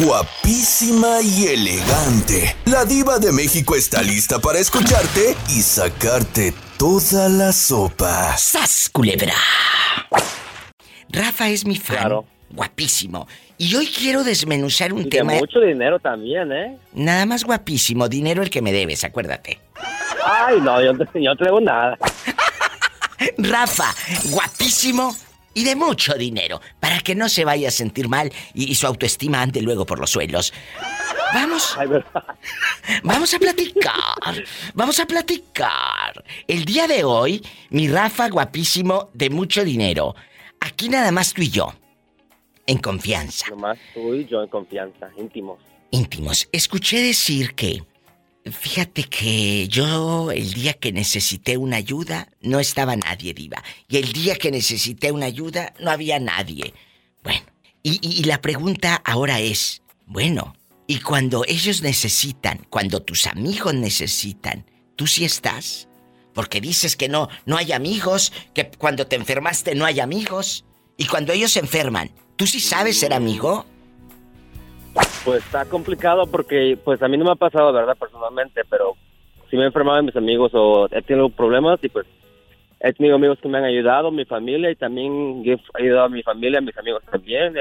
Guapísima y elegante. La diva de México está lista para escucharte y sacarte toda la sopa. ¡Sas, culebra! Rafa es mi fan. Claro. Guapísimo. Y hoy quiero desmenuzar un Y de tema. mucho dinero también, ¿eh? Nada más guapísimo, dinero el que me debes, acuérdate. Ay, no, yo, no- yo no traigo nada. Rafa, guapísimo y de mucho dinero, para que no se vaya a sentir mal y, y su autoestima ande luego por los suelos. Vamos, Ay, vamos a platicar, vamos a platicar. El día de hoy, mi Rafa guapísimo de mucho dinero. Aquí nada más tú y yo, en confianza. Nomás tú y yo en confianza, íntimos. íntimos. Escuché decir que, fíjate que yo el día que necesité una ayuda no estaba nadie viva. Y el día que necesité una ayuda no había nadie. Bueno, y, y- y la pregunta ahora es, bueno, y cuando ellos necesitan, cuando tus amigos necesitan, ¿tú sí estás? Porque dices que no, no hay amigos, que cuando te enfermaste no hay amigos. Y cuando ellos se enferman, ¿tú sí sabes ser amigo? Pues está complicado porque, pues a mí no me ha pasado, ¿verdad? Personalmente, pero si me he enfermado de mis amigos o he tenido problemas y pues he tenido amigos que me han ayudado, mi familia y también he ayudado a mi familia, a mis amigos también.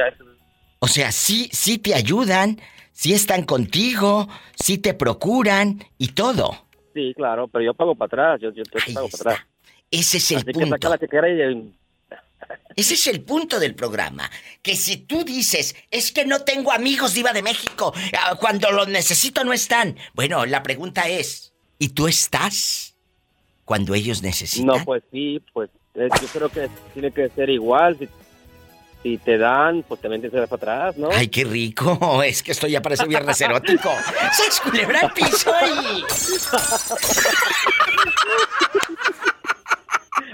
O sea, sí, sí te ayudan, sí están contigo, sí te procuran y todo. Sí, claro, pero yo pago para atrás, yo, yo, pago para atrás. Ese es el Así que saca punto. la chequera y... Ese es el punto del programa. Que si tú dices, es que no tengo amigos diva de México, ah, cuando los necesito no están. Bueno, la pregunta es, ¿y tú estás cuando ellos necesitan? No, pues sí, pues eh, yo creo que tiene que ser igual. Si, si te dan, pues también te das para atrás, ¿no? Ay, qué rico. Es que esto ya parece viernes erótico. ¡Se culebra piso y...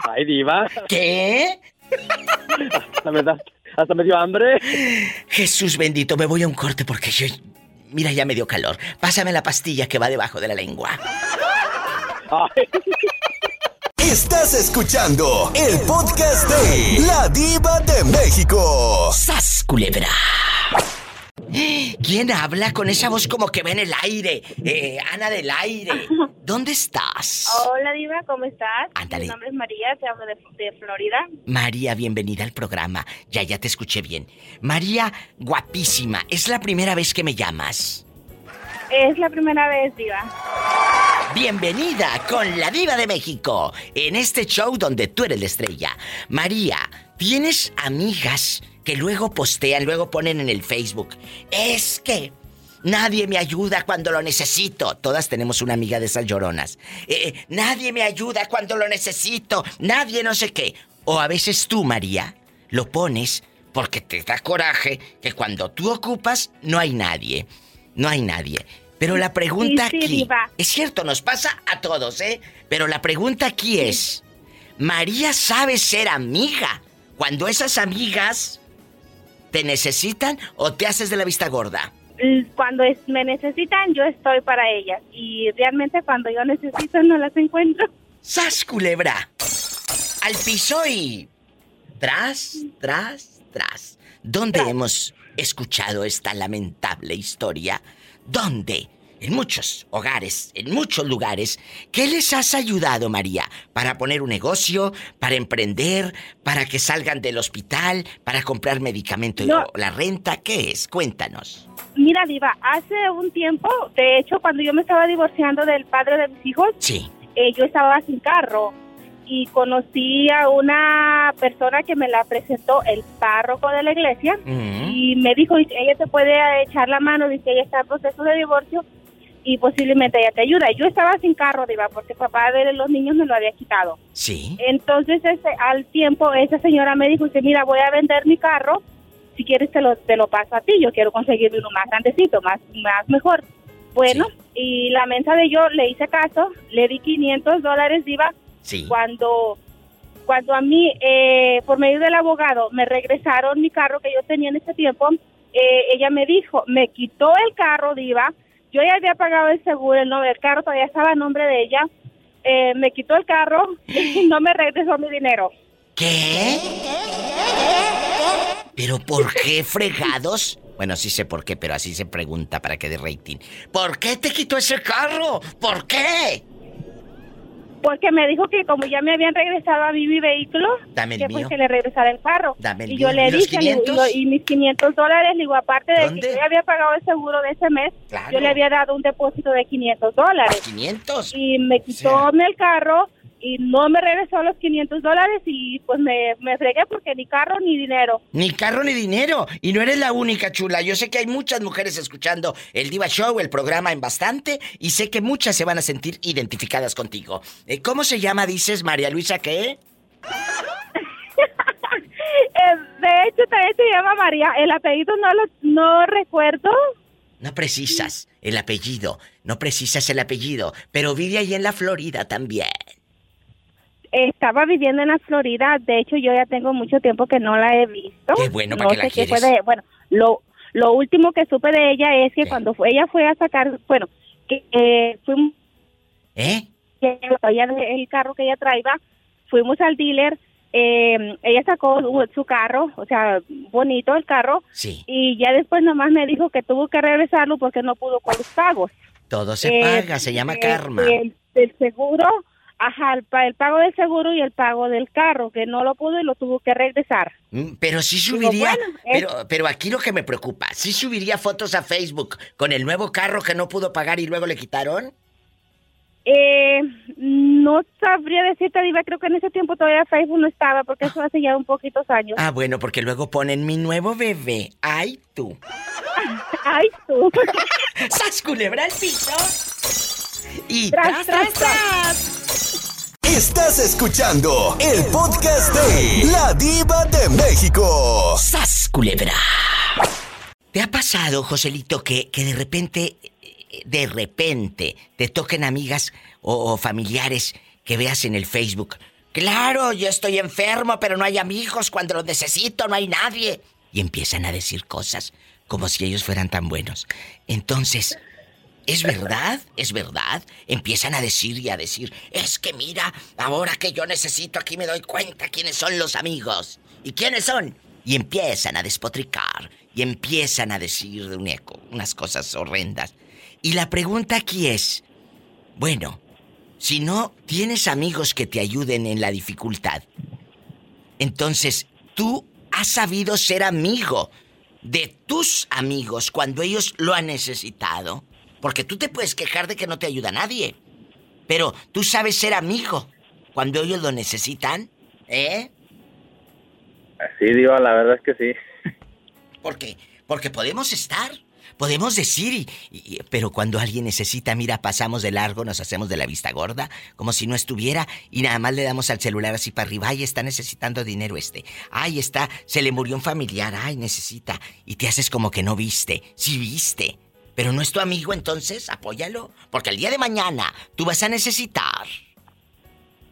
Ay, diva, ¿Qué? hasta me, da- hasta me dio hambre. Jesús bendito, me voy a un corte porque yo... Mira, ya me dio calor. Pásame la pastilla que va debajo de la lengua. Ay, Estás escuchando el podcast de La Diva de México. ¡Sas, culebra! ¿Quién habla con esa voz como que va en el aire? Eh, Ana del aire. ¿Dónde estás? Hola Diva, ¿cómo estás? Ándale. Mi nombre es María, te hablo de, de Florida. María, bienvenida al programa. Ya, ya te escuché bien. María, guapísima. Es la primera vez que me llamas. Es la primera vez, Diva. Bienvenida con la diva de México en este show donde tú eres la estrella. María, ¿tienes amigas que luego postean, luego ponen en el Facebook? Es que nadie me ayuda cuando lo necesito. Todas tenemos una amiga de esas lloronas. Eh, nadie me ayuda cuando lo necesito. Nadie no sé qué. O a veces tú, María, lo pones porque te da coraje que cuando tú ocupas no hay nadie. No hay nadie. Pero la pregunta Sí, sí, aquí... diva. Es cierto, nos pasa a todos, ¿eh? Pero la pregunta aquí es, ¿María sabe ser amiga cuando esas amigas te necesitan o te haces de la vista gorda? Mm, Cuando es- me necesitan, yo estoy para ellas. Y realmente cuando yo necesito, no las encuentro. ¡Sas, culebra! Al piso y... Tras, tras, tras. ¿Dónde hemos escuchado esta lamentable historia? ¿Dónde? En muchos hogares, en muchos lugares. ¿Qué les has ayudado, María? ¿Para poner un negocio? ¿Para emprender? ¿Para que salgan del hospital? ¿Para comprar medicamento No. o la renta? ¿Qué es? Cuéntanos. Mira, Diva, hace un tiempo, de hecho, cuando yo me estaba divorciando del padre de mis hijos, Sí. eh, yo estaba sin carro y conocí a una persona que me la presentó el párroco de la iglesia y me dijo ella te puede echar la mano dice ella está en proceso de divorcio y posiblemente ella te ayuda. Yo estaba sin carro diva porque papá de los niños me lo había quitado. Sí. entonces este, al tiempo esa señora me dijo dice mira voy a vender mi carro. Si quieres te lo te lo paso a ti. Yo quiero conseguir uno más grandecito más más mejor bueno y la mensa de yo le hice caso le di 500 dólares diva Sí. cuando cuando a mí eh, por medio del abogado me regresaron mi carro que yo tenía en ese tiempo eh, ella me dijo me quitó el carro diva yo ya había pagado el seguro el, el carro todavía estaba a nombre de ella eh, me quitó el carro y no me regresó mi dinero ¿Qué? ¿Pero por qué fregados Bueno, sí sé por qué, pero así se pregunta para que dé rating. ¿Por qué te quitó ese carro? ¿Por qué? Porque me dijo que como ya me habían regresado a mí mi vehículo, Dame el que mío. pues que le regresara el carro. Dame el y yo le ¿Y los dije, le digo, 500? y, mis 500 dólares, le digo, aparte de ¿Dónde? que yo había pagado el seguro de ese mes, Claro. yo le había dado un depósito de 500 dólares. 500. Y me quitó el carro y no me regresó los 500 dólares y pues me, me fregué porque ni carro ni dinero. Ni carro ni dinero. Y no eres la única, chula. Yo sé que hay muchas mujeres escuchando el Diva Show, el programa en bastante, y sé que muchas se van a sentir identificadas contigo. Eh, ¿Cómo se llama, dices, María Luisa, qué? Eh, de hecho, también se llama María. El apellido no lo no recuerdo. No precisas el apellido, no precisas el apellido, pero vive ahí en la Florida también. Estaba viviendo en la Florida. De hecho, yo ya tengo mucho tiempo que no la he visto. Qué bueno, ¿para no qué la sé qué fue de- Bueno, lo, lo último que supe de ella es que ¿Qué? cuando fue, ella fue a sacar, bueno, que eh, fuimos ¿Eh? que ella- el carro que ella traía, fuimos al dealer, eh, ella sacó su- carro, o sea, bonito el carro, Sí, y ya después nomás me dijo que tuvo que regresarlo porque no pudo con los pagos. todo se Eh, paga, se llama eh, karma. El, seguro, ajá, el, el pago del seguro y el pago del carro, que no lo pudo y lo tuvo que regresar. Mm, Pero sí Digo, subiría, bueno, es- pero, pero aquí lo que me preocupa, ¿sí subiría fotos a Facebook con el nuevo carro que no pudo pagar y luego le quitaron? Eh, no sabría decirte, Diva, creo que en ese tiempo todavía Facebook no estaba, porque eso hace ya un poquitos años. Ah, bueno, porque luego ponen mi nuevo bebé. ¡Ay, tú! Ay, tú. ¡Sas culebra al piso! Y Tras, tras, tras. Estás escuchando el podcast de La Diva de México. ¡Sas culebra! ¿Te ha pasado, Joselito, que, que de repente, de repente, te toquen amigas o, o familiares que veas en el Facebook? Claro, yo estoy enfermo, pero no hay amigos. Cuando los necesito, no hay nadie. Y empiezan a decir cosas como si ellos fueran tan buenos. Entonces, ¿Es verdad? ¿Es verdad? Empiezan a decir y a decir, es que mira, ahora que yo necesito aquí me doy cuenta quiénes son los amigos. ¿Y quiénes son? Y empiezan a despotricar y empiezan a decir de un eco unas cosas horrendas. Y la pregunta aquí es, bueno, si no tienes amigos que te ayuden en la dificultad, entonces tú has sabido ser amigo de tus amigos cuando ellos lo han necesitado. Porque tú te puedes quejar de que no te ayuda nadie. Pero tú sabes ser amigo cuando ellos lo necesitan. ¿Eh? Sí, Diva, la verdad es que sí. ¿Por qué? Porque podemos estar. Podemos decir, y, y- pero cuando alguien necesita, mira, pasamos de largo, nos hacemos de la vista gorda, como si no estuviera, y nada más le damos al celular así para arriba, ay, está necesitando dinero este, ay, está, se le murió un familiar, ay, necesita, y te haces como que no viste, sí viste, pero no es tu amigo, entonces apóyalo, porque el día de mañana tú vas a necesitar.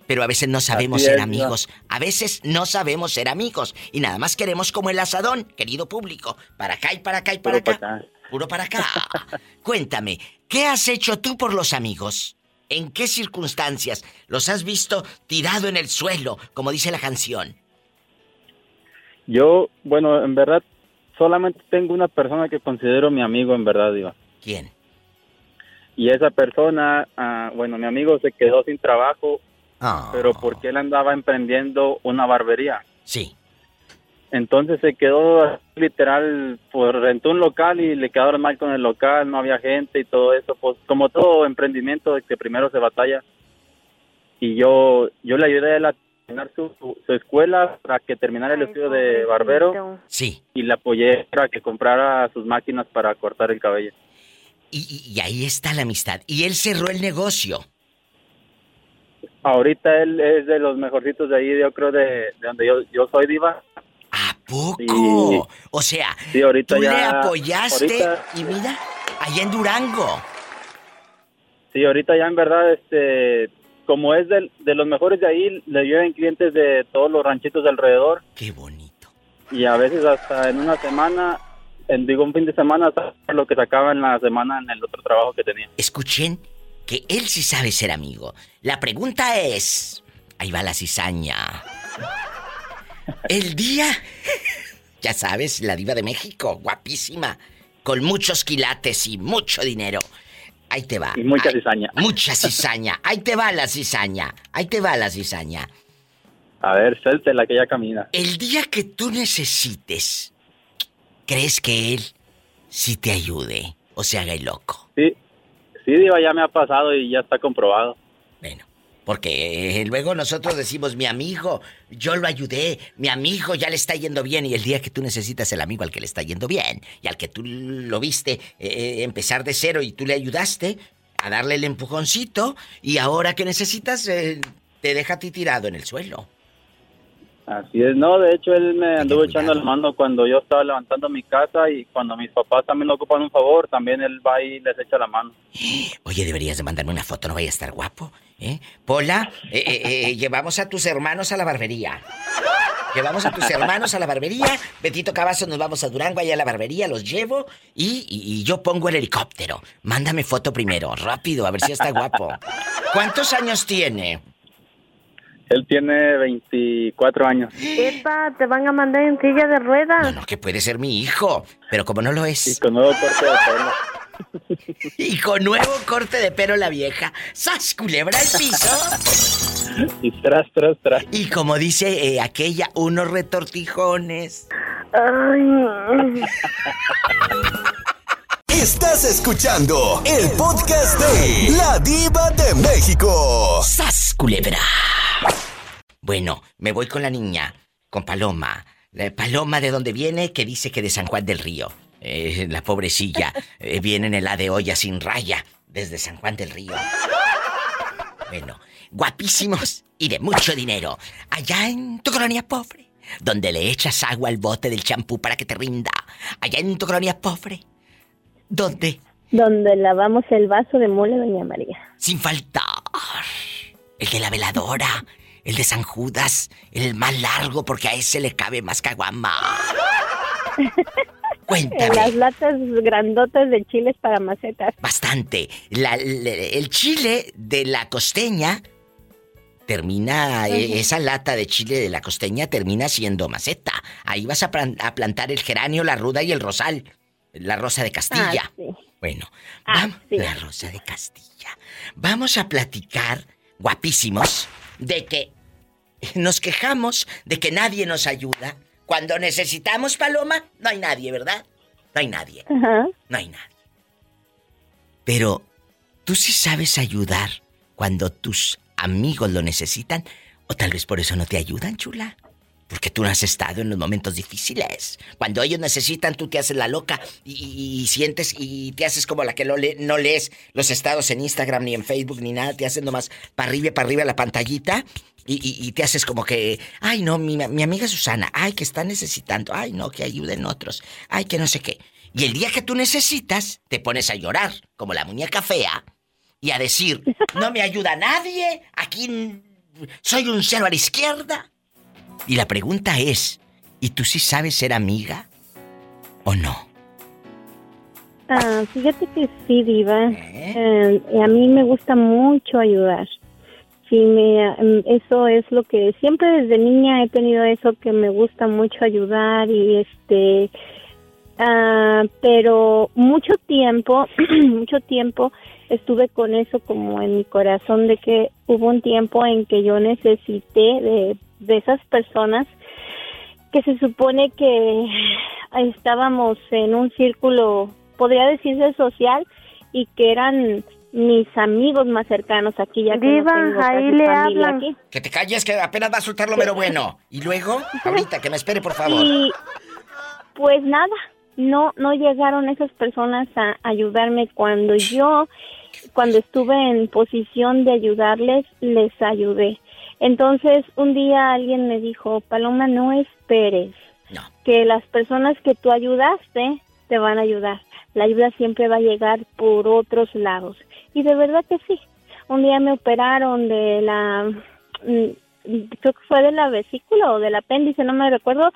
Pero a veces no sabemos ser amigos. A veces no sabemos ser amigos. Y nada más queremos como el asadón, querido público. Para acá y para acá y para Puro acá. para acá. Puro para acá. Cuéntame, ¿qué has hecho tú por los amigos? ¿En qué circunstancias los has visto tirado en el suelo, como dice la canción? Yo, bueno, en verdad, solamente tengo una persona que considero mi amigo, en verdad, Diva. ¿Quién? Y esa persona, ah, bueno, mi amigo se quedó sin trabajo, Ah. pero porque él andaba emprendiendo una barbería. Sí. Entonces se quedó literal, pues rentó un local y le quedaron mal con el local, no había gente y todo eso, pues como todo emprendimiento de que primero se batalla. Y yo yo le ayudé a él a terminar su, su, su escuela para que terminara el estudio de barbero Sí. y le apoyé para que comprara sus máquinas para cortar el cabello. Y, y- y ahí está la amistad. Y él cerró el negocio. Ahorita él es de los mejorcitos de ahí, yo creo, de, de donde yo, yo soy diva. ¿A poco? Sí. O sea, Sí, ahorita tú le ya- apoyaste ahorita- y mira, allá en Durango. Sí, ahorita ya en verdad, este, como es del- de, los mejores de ahí, le llevan clientes de todos los ranchitos de alrededor Qué bonito. y a veces hasta en una semana, en, digo un fin de semana, hasta lo que sacaba en la semana en el otro trabajo que tenía. Escuchen que él sí sabe ser amigo. La pregunta es... Ahí va la cizaña. El día... Ya sabes, la diva de México, guapísima, con muchos quilates y mucho dinero. Ahí te va. Y mucha Ay, cizaña. Mucha cizaña. Ahí te va la cizaña. Ahí te va la cizaña. A ver, la que ya camina. El día que tú necesites, ¿crees que él sí te ayude o se haga el loco? Sí, sí, Diva, ya me ha pasado y ya está comprobado. Bueno, porque eh, luego nosotros decimos, mi amigo, yo lo ayudé, mi amigo ya le está yendo bien, y el día que tú necesitas el amigo al que le está yendo bien, y al que tú lo viste eh, eh, empezar de cero y tú le ayudaste a darle el empujoncito, y ahora que necesitas, eh, te deja a ti tirado en el suelo. Así es, no, de hecho él me anduvo echando la mano cuando yo estaba levantando mi casa y cuando mis papás también lo ocupan un favor, también él va y les echa la mano. Oye, deberías de mandarme una foto, no vaya a estar guapo, ¿eh? Pola, eh, eh, eh, llevamos a tus hermanos a la barbería. Llevamos a tus hermanos a la barbería. Betito Cavazos nos vamos a Durango, allá a la barbería, los llevo y, y- y yo pongo el helicóptero. Mándame foto primero, rápido, a ver si está guapo. ¿Cuántos años tiene? Él tiene 24 años Epa, te van a mandar en silla de No, ruedas. no, que puede ser mi hijo, pero como no lo y es. con nuevo corte de pelo. Y con nuevo corte de pelo la vieja. ¡Sas, culebra al piso! Y tras, tras, tras. Y como dice eh, aquella, unos retortijones. Ay. Estás escuchando el podcast de La Diva de México. ¡Sas, culebra! Bueno, me voy con la niña, con Paloma. La Paloma de dónde viene, que dice que de San Juan del Río. Eh, la pobrecilla eh, viene en el A de olla sin raya, desde San Juan del Río. Bueno, guapísimos y de mucho dinero. Allá en tu colonia pobre, donde le echas agua al bote del champú para que te rinda. Allá en tu colonia pobre, donde Donde lavamos el vaso de mole, doña María. sin faltar. El de la veladora, el de San Judas, el más largo porque a ese le cabe más caguama. Cuéntame. las latas grandotas de chiles para macetas. Bastante. La- el chile de la costeña termina, eh, esa lata de chile de la costeña termina siendo maceta. Ahí vas a, plan- a plantar el geranio, la ruda y el rosal. La rosa de Castilla. Ah, sí. Bueno, Ah, vam- sí. la rosa de Castilla. Vamos a platicar, guapísimos, de que nos quejamos de que nadie nos ayuda. Cuando necesitamos paloma, no hay nadie, ¿verdad? No hay nadie, Ajá. no hay nadie. Pero, ¿tú sí sabes ayudar cuando tus amigos lo necesitan? ¿O tal vez por eso no te ayudan, chula? Porque tú no has estado en los momentos difíciles. Cuando ellos necesitan, tú te haces la loca y, sientes y te haces como la que no, le- lees los estados en Instagram ni en Facebook ni nada. Te haces nomás para arriba para arriba la pantallita y, y- te haces como que, ay no, mi, mi amiga Susana, ay que está necesitando, ay no, que ayuden otros, ay que no sé qué. Y el día que tú necesitas, te pones a llorar como la muñeca fea y a decir, no me ayuda nadie, aquí soy un cero a la izquierda. Y la pregunta es, ¿y tú sí sabes ser amiga o no? Ah, fíjate que sí, Diva. ¿Eh? Eh, a mí me gusta mucho ayudar. Sí, me, mm, eso es lo que siempre desde niña he tenido eso que me gusta mucho ayudar y este, ah, pero mucho tiempo, mucho tiempo estuve con eso como en mi corazón de que hubo un tiempo en que yo necesité de, de esas personas que se supone que estábamos en un círculo, podría decirse social, y que eran mis amigos más cercanos aquí, ya que Diva, no tengo ahí casi le familia hablan. aquí. Que te calles, que apenas va a soltar lo mero bueno. Y luego, ahorita, que me espere, por favor. Y pues nada, no no llegaron esas personas a ayudarme cuando yo cuando estuve en posición de ayudarles, les ayudé. Entonces, un día alguien me dijo, "Paloma, no esperes No. que las personas que tú ayudaste te van a ayudar. La ayuda siempre va a llegar por otros lados." Y de verdad que sí. Un día me operaron de la mm, creo que fue de la vesícula o del apéndice, no me recuerdo,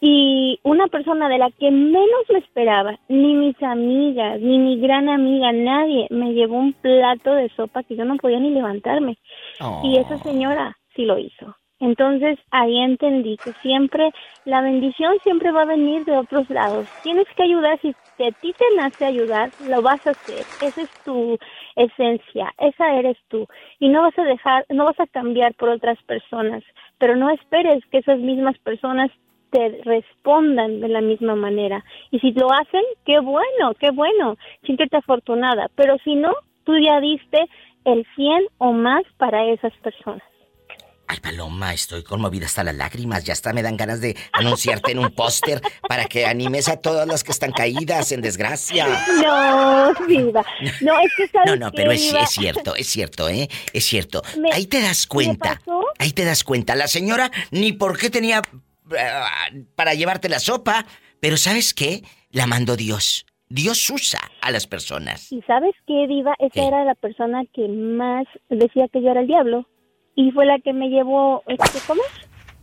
y una persona de la que menos me esperaba, ni mis amigas, ni mi gran amiga, nadie, me llevó un plato de sopa que yo no podía ni levantarme. Oh. Y esa señora sí lo hizo. Entonces ahí entendí que siempre la bendición siempre va a venir de otros lados. Tienes que ayudar, si a ti te nace ayudar, lo vas a hacer. Esa es tu esencia, esa eres tú. Y no vas a dejar, no vas a cambiar por otras personas, pero no esperes que esas mismas personas te respondan de la misma manera. Y si lo hacen, qué bueno, qué bueno, siéntete afortunada. Pero si no, tú ya diste el 100 o más para esas personas. Ay, Paloma, estoy conmovida hasta las lágrimas. Ya hasta me dan ganas de anunciarte en un póster para que animes a todas las que están caídas en desgracia. No, viva. No, es que No, no, pero es, es, cierto, es cierto, ¿eh? Es cierto. ahí te das cuenta. Ahí te das cuenta. La señora ni por qué tenía para llevarte la sopa, pero ¿sabes qué? La mandó Dios. Dios usa a las personas. ¿Y sabes qué, Diva? Esa era la persona que más decía que yo era el diablo y fue la que me llevó, este, ¿cómo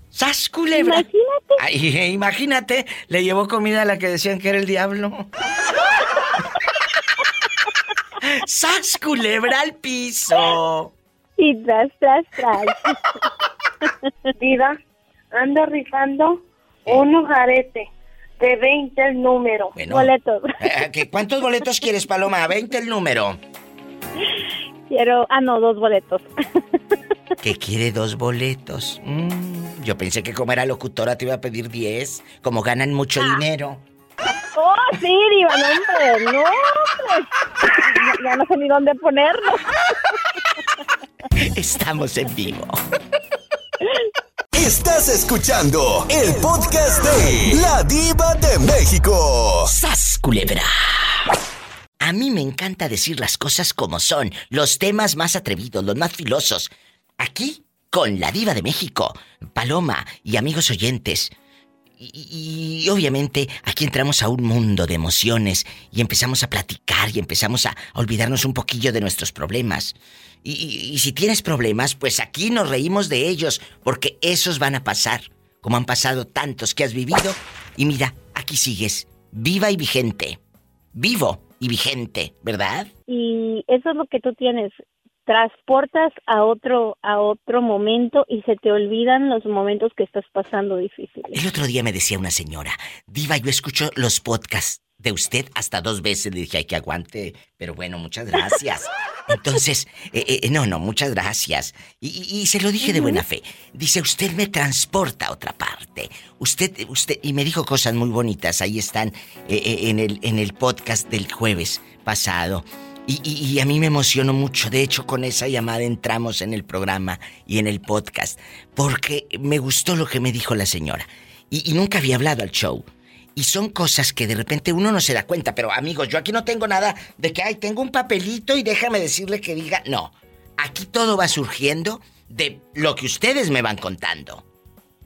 ¡Sas, culebra! Imagínate. imagínate, le llevó comida a la que decían que era el diablo. ¡Sas, culebra al piso! Y tras, tras, tras. Diva, ando rifando unos aretes de 20 el número. boletos. Eh, eh, ¿Cuántos boletos quieres, Paloma? 20 el número. Quiero, ah, no, dos boletos. ¿Qué quiere dos boletos? Mm, yo pensé que como era locutora te iba a pedir 10, como ganan mucho ah. dinero. Oh, sí, Diva, no, hombre, no, Ya, ya no sé ni dónde ponerlo. Estamos en vivo. Estás escuchando el podcast de La Diva de México. ¡Sas, culebra! A mí me encanta decir las cosas como son, los temas más atrevidos, los más filosos. Aquí, con la diva de México, Paloma y amigos oyentes. Y, obviamente aquí entramos a un mundo de emociones y empezamos a platicar y empezamos a olvidarnos un poquillo de nuestros problemas. Y, si tienes problemas, pues aquí nos reímos de ellos, porque esos van a pasar, como han pasado tantos que has vivido. Y mira, aquí sigues, viva y vigente. Vivo y vigente, ¿verdad? Y eso es lo que tú tienes, transportas a otro a otro momento y se te olvidan los momentos que estás pasando difíciles. El otro día me decía una señora, "Diva, yo escucho los podcasts de usted hasta dos veces." Le dije, "Ay, que aguante." Pero bueno, muchas gracias. Entonces, eh, eh, no, no, muchas gracias. Y, se lo dije de buena fe. Dice, usted me transporta a otra parte. Usted, usted, y me dijo cosas muy bonitas. Ahí están eh, en, el, en el podcast del jueves pasado. Y, a mí me emocionó mucho. De hecho, con esa llamada entramos en el programa y en el podcast. Porque me gustó lo que me dijo la señora. Y, nunca había hablado al show. Y son cosas que de repente uno no se da cuenta. Pero amigos, yo aquí no tengo nada de que, ay, tengo un papelito y déjame decirle que diga. No. Aquí todo va surgiendo de lo que ustedes me van contando.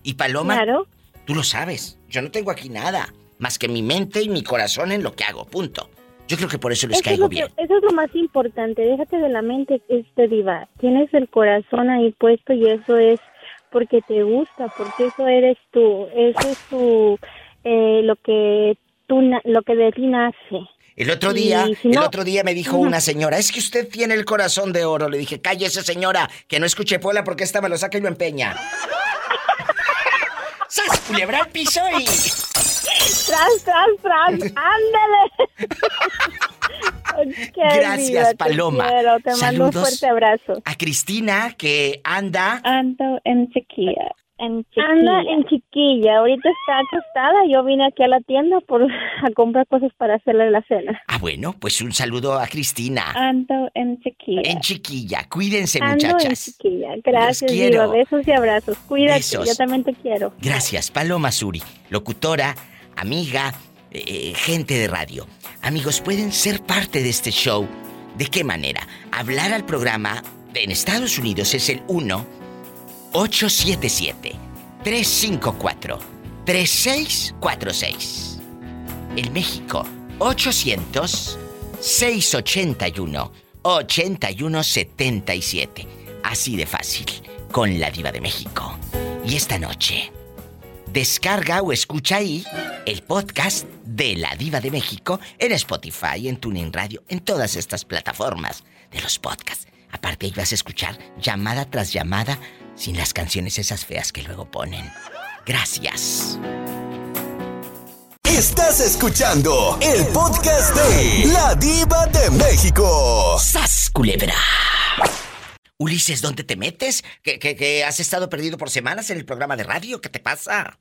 Y Paloma, claro. tú lo sabes. Yo no tengo aquí nada. Más que mi mente y mi corazón en lo que hago. Punto. Yo creo que por eso les caigo bien. eso es lo más importante. Déjate de la mente, este diva. Tienes el corazón ahí puesto y eso es porque te gusta, porque eso eres tú. Eso es tu eh, lo que tú lo que de ti nace. El otro día, el otro día me dijo una señora, es que usted tiene el corazón de oro. Le dije, cállese señora, que no escuche Pola porque esta me lo saca y lo empeña. ¡Sas! Culebra al piso y... ¡Tras, tras, tras! ¡Ándale! Gracias, Paloma. Te, mando un fuerte abrazo. A Cristina, que anda... Ando en chiquilla. En chiquilla. Anda en chiquilla. Ahorita está acostada. Yo vine aquí a la tienda por a comprar cosas para hacerle la cena. Ah, bueno, pues un saludo a Cristina. Ando en chiquilla. En chiquilla. Cuídense, Ando muchachas. En chiquilla. Gracias, quiero. Besos y abrazos. Cuídate. Yo también te quiero. Gracias, Paloma Suri, locutora, amiga, eh, gente de radio. Amigos, pueden ser parte de este show. ¿De qué manera? Hablar al programa en Estados Unidos es el 1-877-354-3646. En México, 800-681-8177. Así de fácil, con la diva de México. Y esta noche Descarga o escucha ahí el podcast de La Diva de México en Spotify, en Tuning Radio, en todas estas plataformas de los podcasts. Aparte ahí vas a escuchar llamada tras llamada sin las canciones esas feas que luego ponen. Gracias. Estás escuchando el podcast de La Diva de México. ¡Sas, culebra! Ulises, ¿dónde te metes? ¿Que, que, que has estado perdido por semanas en el programa de radio? ¿Qué te pasa?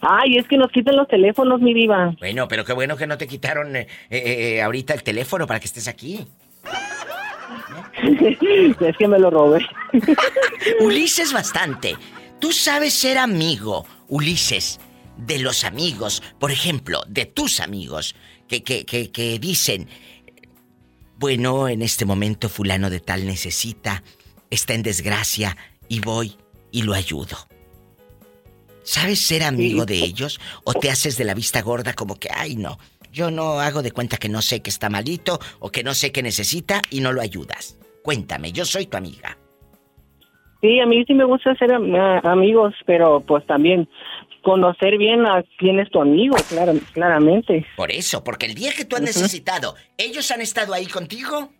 Ay, es que nos quitan los teléfonos, mi diva. Bueno, pero qué bueno que no te quitaron eh, eh, eh, ahorita el teléfono para que estés aquí. es que me lo robé. Ulises bastante. Tú sabes ser amigo, Ulises, de los amigos, por ejemplo, de tus amigos, que, que, que, que dicen, bueno, en este momento fulano de tal necesita, está en desgracia y voy y lo ayudo. ¿Sabes ser amigo de ellos o te haces de la vista gorda como que, ay no, yo no hago de cuenta que no sé que está malito o que no sé que necesita y no lo ayudas? Cuéntame, yo soy tu amiga. Sí, a mí sí me gusta ser am- amigos, pero pues también conocer bien a quién es tu amigo, claro, claramente. Por eso, porque el día que tú has necesitado, ¿ellos han estado ahí contigo?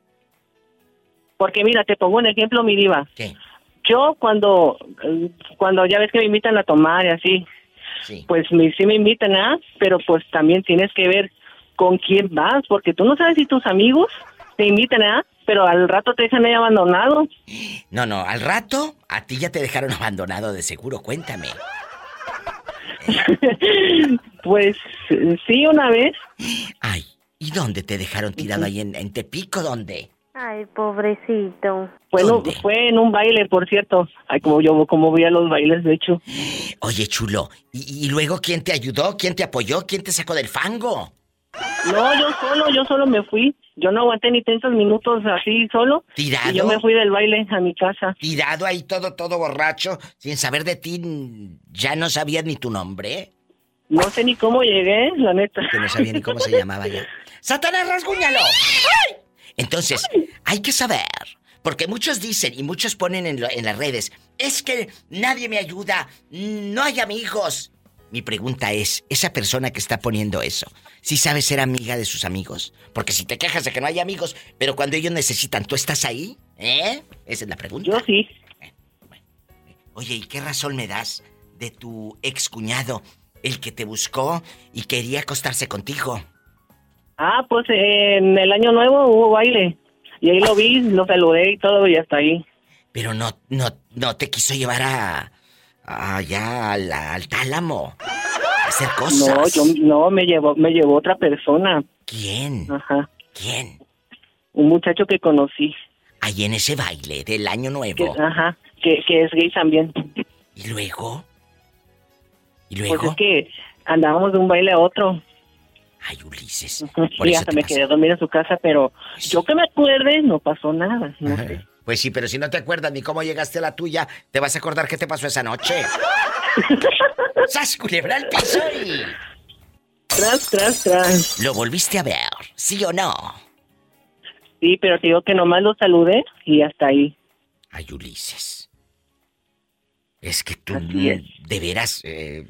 Porque mira, te pongo un ejemplo, mi diva. ¿Qué? Yo cuando, eh, cuando ya ves que me invitan a tomar y así, Sí. pues me, sí me invitan, ¿ah? Pero pues también tienes que ver con quién vas, porque tú no sabes si tus amigos te invitan, ¿ah? Pero al rato te dejan ahí abandonado. No, no, al rato a ti ya te dejaron abandonado de seguro, cuéntame. Pues eh, sí, una vez. Ay, ¿y dónde te dejaron tirado ahí en, en Tepico? ¿Dónde? Ay, pobrecito. Bueno, ¿Dónde? fue en un baile, por cierto. Ay, como yo como voy a los bailes, de hecho. Oye, chulo, ¿y, y luego quién te ayudó? ¿Quién te apoyó? ¿Quién te sacó del fango? No, yo solo, yo solo me fui. Yo no aguanté ni tantos minutos así solo. ¿Tirado? Y yo me fui del baile a mi casa. Tirado ahí todo, todo borracho, sin saber de ti, ya no sabías ni tu nombre. No sé ni cómo llegué, la neta. Que no sabía ni cómo se llamaba ya. ¡Satanás, rasguñalo! ¡Ay! Entonces, hay que saber, porque muchos dicen y muchos ponen en, lo- en las redes, es que nadie me ayuda, no hay amigos. Mi pregunta es, esa persona que está poniendo eso, ¿sí sabe ser amiga de sus amigos? Porque si te quejas de que no hay amigos, pero cuando ellos necesitan, ¿tú estás ahí? ¿Eh? Esa es la pregunta. Yo sí. Oye, ¿y qué razón me das de tu excuñado, el que te buscó y quería acostarse contigo? Ah, pues eh, en el año nuevo hubo baile. Y ahí lo vi, lo saludé y todo, y hasta ahí. Pero no, no, no te quiso llevar a. allá al, al tálamo. A hacer No, cosas. yo, no, me llevó, me llevó otra persona. ¿Quién? Ajá. ¿Quién? Un muchacho que conocí. Ahí en ese baile del año Que, nuevo. ajá. Que, que es gay también. ¿Y luego? ¿Y Pues luego? es que andábamos de un baile a otro. Ay, Ulises. Por y eso hasta me pasó. quedé a dormir en su casa, pero yo que me acuerde, no pasó nada. No sé. Pues sí, pero si no te acuerdas ni cómo llegaste a la tuya, te vas a acordar qué te pasó esa noche. ¡Sas, culebra al piso y... Tras, tras, tras. ¿Lo volviste a ver? ¿Sí o no? Sí, pero te digo que nomás lo saludé y hasta ahí. Ay, Ulises. Es que tú de veras eh,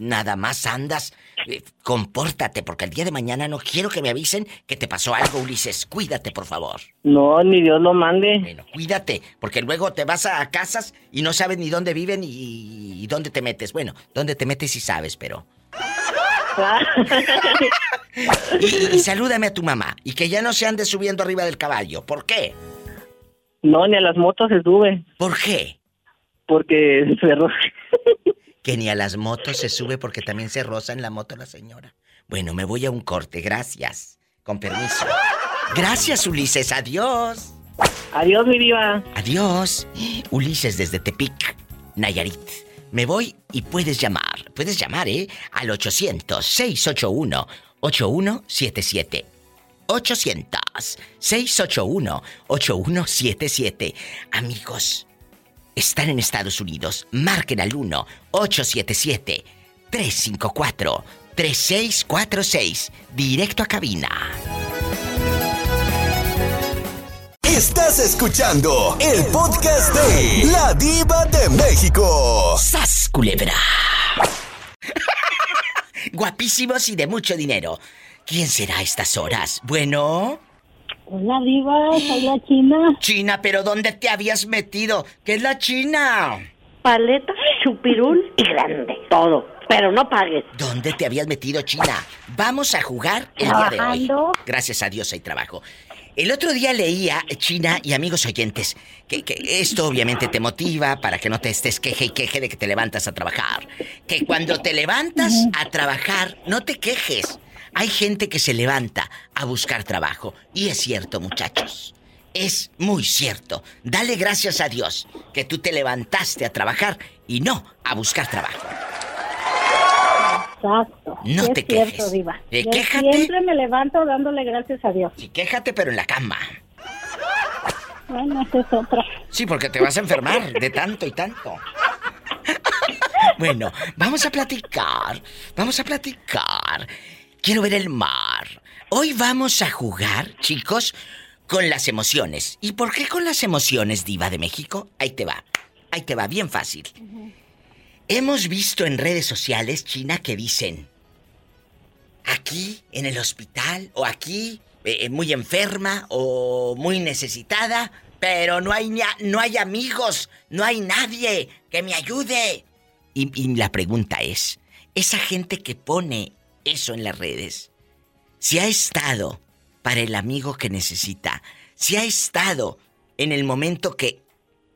nada más andas. Eh, compórtate, porque el día de mañana no quiero que me avisen que te pasó algo, Ulises. Cuídate, por favor. No, ni Dios lo mande. Bueno, cuídate, porque luego te vas a, a casas y no sabes ni dónde viven y, y dónde te metes. Bueno, dónde te metes sí sabes, pero... Y, y salúdame a tu mamá y que ya no se ande subiendo arriba del caballo. ¿Por qué? no, ni a las motos se sube, ¿Por qué? porque se Que ni a las motos se sube porque también se roza en la moto la señora. Bueno, me voy a un corte, gracias. Con permiso. Gracias, Ulises, adiós. Adiós, mi diva. Adiós. Ulises desde Tepic, Nayarit. Me voy y puedes llamar. Puedes llamar, ¿eh? Al 800-681-8177. 800-681-8177. Amigos, están en Estados Unidos. Marquen al 1-877-354-3646. Directo a cabina. Estás escuchando el podcast de La Diva de México. ¡Sas, culebra! Guapísimos y de mucho dinero. ¿Quién será a estas horas? Bueno, Hola, Diva, soy la China. China, pero ¿dónde te habías metido? ¿Qué es la China? Paleta, chupirul y grande. Todo. Pero no pagues. ¿Dónde te habías metido, China? Vamos a jugar el día de hoy. Trabajando. Gracias a Dios hay trabajo. El otro día leía, China y amigos oyentes, que, que esto obviamente te motiva para que no te estés queje y queje de que te levantas a trabajar. Que cuando te levantas a trabajar, no te quejes. Hay gente que se levanta a buscar trabajo. Y es cierto, muchachos. Es muy cierto. Dale gracias a Dios que tú te levantaste a trabajar y no a buscar trabajo. Exacto. No te cierto, quejes. Diva. Eh, Yo quéjate. siempre me levanto dándole gracias a Dios. Sí, quéjate, pero en la cama. Bueno, esa es otra. Sí, porque te vas a enfermar de tanto y tanto. Bueno, vamos a platicar. Vamos a platicar. Quiero ver el mar. Hoy vamos a jugar, chicos, con las emociones. ¿Y por qué con las emociones, Diva de México? Ahí te va. Ahí te va, bien fácil. Hemos visto en redes sociales, China, que dicen, aquí en el hospital o aquí eh, muy enferma o muy necesitada, pero no hay no hay amigos, no hay nadie que me ayude. Y, y la pregunta es, esa gente que pone eso en las redes, si ha estado para el amigo que necesita, si ha estado en el momento que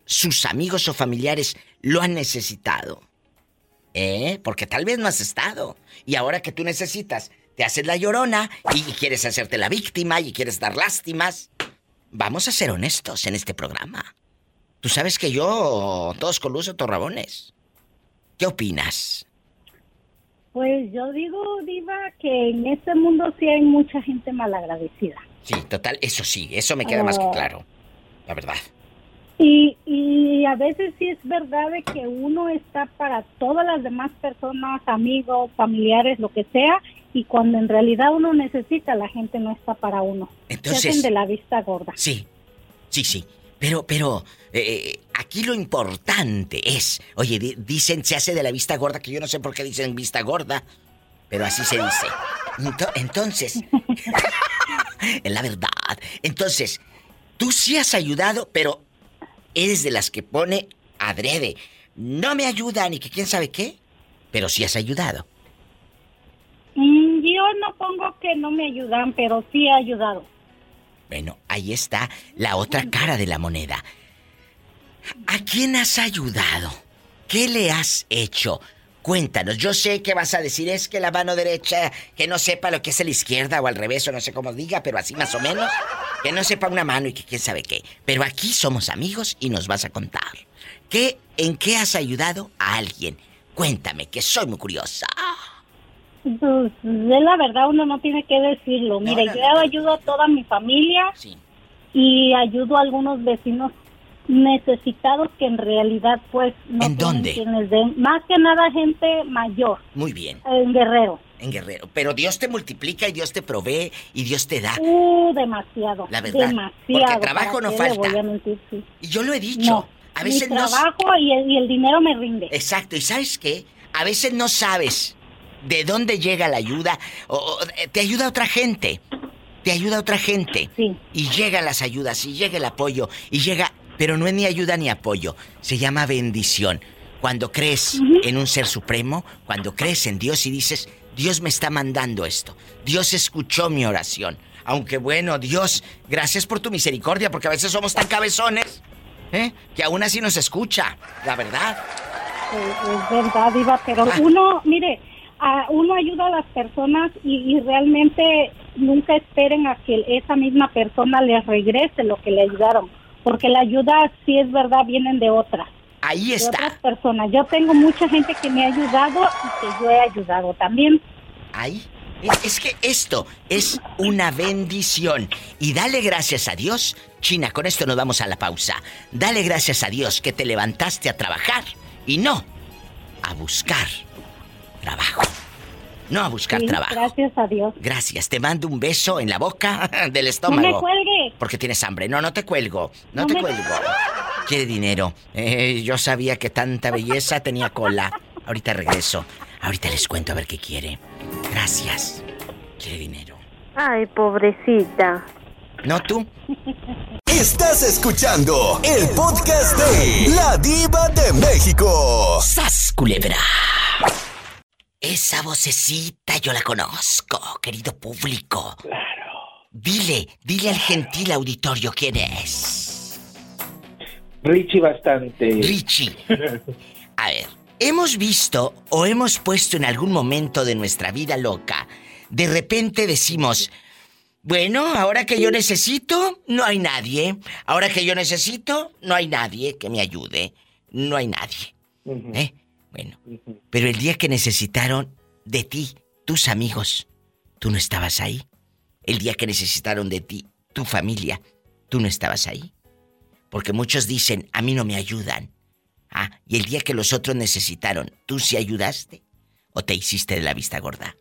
sus amigos o familiares lo han necesitado. ¿Eh? Porque tal vez no has estado. Y ahora que tú necesitas, te haces la llorona y quieres hacerte la víctima y quieres dar lástimas. Vamos a ser honestos en este programa. Tú sabes que yo, todos con luz, otros rabones. ¿Qué opinas? Pues yo digo, Diva, que en este mundo sí hay mucha gente malagradecida. Sí, total, eso sí, eso me queda más que Oh. claro. La verdad. Y, y a veces sí es verdad de que uno está para todas las demás personas, amigos, familiares, lo que sea, y cuando en realidad uno necesita, la gente no está para uno. Se Entonces- hacen de la vista gorda. Sí, sí, sí. Pero, pero, eh, aquí lo importante es, oye, di- dicen, se hace de la vista gorda, que yo no sé por qué dicen vista gorda, pero así se dice. Ento- entonces, es la verdad. Entonces, tú sí has ayudado, pero eres de las que pone adrede. No me ayudan y que quién sabe qué, pero sí has ayudado. Mm, yo no pongo que no me ayudan, pero sí he ayudado. Bueno, ahí está la otra cara de la moneda. ¿A quién has ayudado? ¿Qué le has hecho? Cuéntanos, yo sé que vas a decir es que la mano derecha, que no sepa lo que es la izquierda o al revés, o no sé cómo diga, pero así más o menos, que no sepa una mano y que quién sabe qué. Pero aquí somos amigos y nos vas a contar. ¿Qué, ¿En qué has ayudado a alguien? Cuéntame, que soy muy curiosa. Pues, de la verdad, uno no tiene que decirlo. Mire, no, yo no. ayudo a toda mi familia Sí. y ayudo a algunos vecinos necesitados que en realidad, pues, no ¿En dónde? quienes den. Más que nada, gente mayor Muy bien, en Guerrero. en Guerrero. Pero Dios te multiplica y Dios te provee y Dios te da. Uh, demasiado. La verdad, Demasiado. porque trabajo ¿para no falta. voy a mentir? Sí. Y yo lo he dicho. No, a veces mi no. trabajo y el, y el dinero me rinde. Exacto, y ¿sabes qué? A veces no sabes de dónde llega la ayuda. O, o, te ayuda otra gente. Te ayuda otra gente. Sí. Y llegan las ayudas, y llega el apoyo, y llega. Pero no es ni ayuda ni apoyo. Se llama bendición. Cuando crees en un ser supremo, cuando crees en Dios y dices, Dios me está mandando esto. Dios escuchó mi oración. Aunque bueno, Dios, gracias por tu misericordia, porque a veces somos tan cabezones, ¿eh? Que aún así nos escucha, la verdad. Es, es verdad, Diva, pero Ah. uno, mire, a- uno ayuda a las personas y, y realmente nunca esperen a que esa misma persona les regrese lo que le ayudaron, porque la ayuda, sí es verdad, vienen de otras, Ahí de está. otras personas. Yo tengo mucha gente que me ha ayudado y que yo he ayudado también. Ahí. Es, es que esto es una bendición. Y dale gracias a Dios. China, con esto nos vamos a la pausa. Dale gracias a Dios que te levantaste a trabajar y no a buscar trabajo. No a buscar Sí, trabajo. gracias a Dios. Gracias, te mando un beso en la boca del No estómago. me cuelgue. Porque tienes hambre. No, no te cuelgo. No, No te me- cuelgo. Quiere dinero. Eh, yo sabía que tanta belleza tenía cola. Ahorita regreso. Ahorita les cuento a ver qué quiere. Gracias. Quiere dinero. Ay, pobrecita. No tú. Estás escuchando el podcast de La Diva de México. ¡Sas, culebra! Esa vocecita yo la conozco, querido público. Claro. Dile, dile al gentil auditorio quién es. Richie bastante. Richie. A ver, hemos visto o hemos puesto en algún momento de nuestra vida loca, de repente decimos, bueno, ahora que yo necesito, no hay nadie. Ahora que yo necesito, no hay nadie que me ayude. No hay nadie. ¿Eh? Bueno, pero el día que necesitaron de ti, tus amigos, tú no estabas ahí. El día que necesitaron de ti, tu familia, tú no estabas ahí. Porque muchos dicen, a mí no me ayudan. Ah, y el día que los otros necesitaron, ¿tú sí ayudaste? ¿O te hiciste de la vista gorda?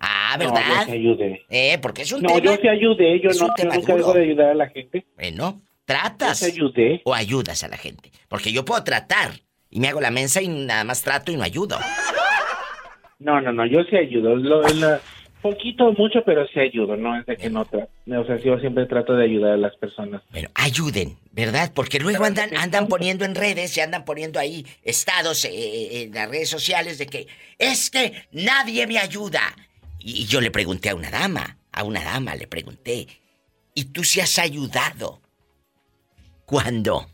Ah, ¿verdad? No, yo sí ayudé. Eh, porque es un no, yo sí ayudé, yo no, yo nunca dejo de ayudar a la gente. Bueno, tratas. Yo ayudé. O ayudas a la gente. Porque yo puedo tratar y me hago la mensa y nada más trato y no ayudo. No, no, no, yo sí ayudo. Lo, la, poquito, mucho, pero sí ayudo, no es de que no trato. O sea, yo siempre trato de ayudar a las personas. Bueno, ayuden, ¿verdad? Porque luego andan, andan poniendo en redes, se andan poniendo ahí estados eh, eh, en las redes sociales de que es que nadie me ayuda. Y yo le pregunté a una dama, a una dama le pregunté, ¿y tú si has ayudado? ¿Cuándo?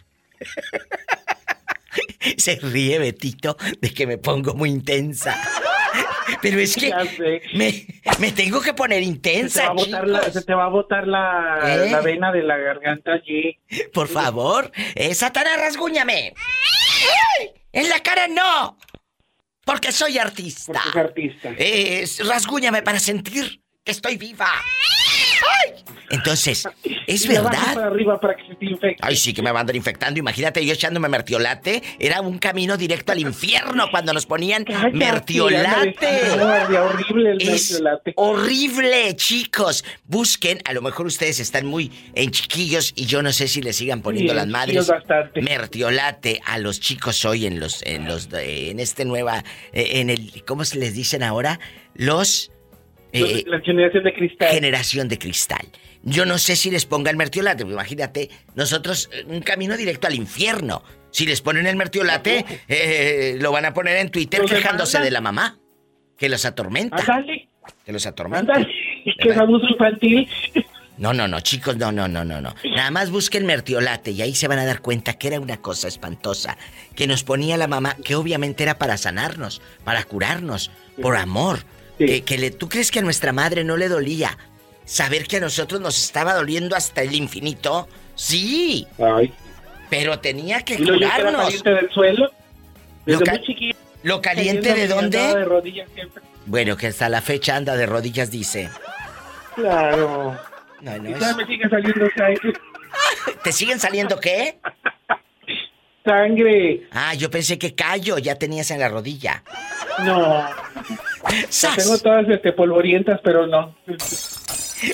Se ríe Betito de que me pongo muy intensa. Pero es que me, me, tengo que poner intensa. Se te va a botar, la, se te va a botar la, ¿Eh? la, vena de la garganta allí. Por favor, eh, Satanás, rasguñame. En la cara no. Porque soy artista. Porque es artista. Eh, rasguñame para sentir que estoy viva. Entonces, es verdad. abajo para arriba para que se te infecte. Ay, sí que me van a andar infectando. Imagínate yo echándome mertiolate. Era un camino directo al infierno cuando nos ponían Cállate, mertiolate. ándale. Horrible el Es mertiolate. horrible, chicos. Busquen, a lo mejor ustedes están muy en chiquillos y yo no sé si le sigan poniendo Sí, las madres. es bastante. Mertiolate a los chicos hoy en los, en los, en este nueva, eh, en el, ¿cómo se les dicen ahora? Los eh, la generación de cristal. generación de cristal. Yo no sé si les ponga el mertiolate, imagínate, nosotros eh, un camino directo al infierno. Si les ponen el mertiolate, eh, lo van a poner en Twitter Los quejándose demandan. de la mamá, que los atormenta. Ándale, Que los atormenta. ándale. Que es abuso infantil. No, no, no, chicos, no, no, no, no, no. Nada más busquen mertiolate y ahí se van a dar cuenta que era una cosa espantosa que nos ponía la mamá, que obviamente era para sanarnos, para curarnos, por amor. Sí. Eh, que le, ¿Tú crees que a nuestra madre no le dolía saber que a nosotros nos estaba doliendo hasta el infinito? Sí, Ay. pero tenía que Y lo era curarnos. caliente del suelo. Desde Lo ca- muy chiquito. ¿Lo caliente de dónde? rodillas siempre. Bueno, que hasta la fecha anda de rodillas, dice. Claro. No, es- me sigue saliendo. ¿Te siguen saliendo qué? Sangre. Ah, yo pensé que callo ya tenías en la rodilla. No. ¡Sas! Tengo todas este, polvorientas, pero no.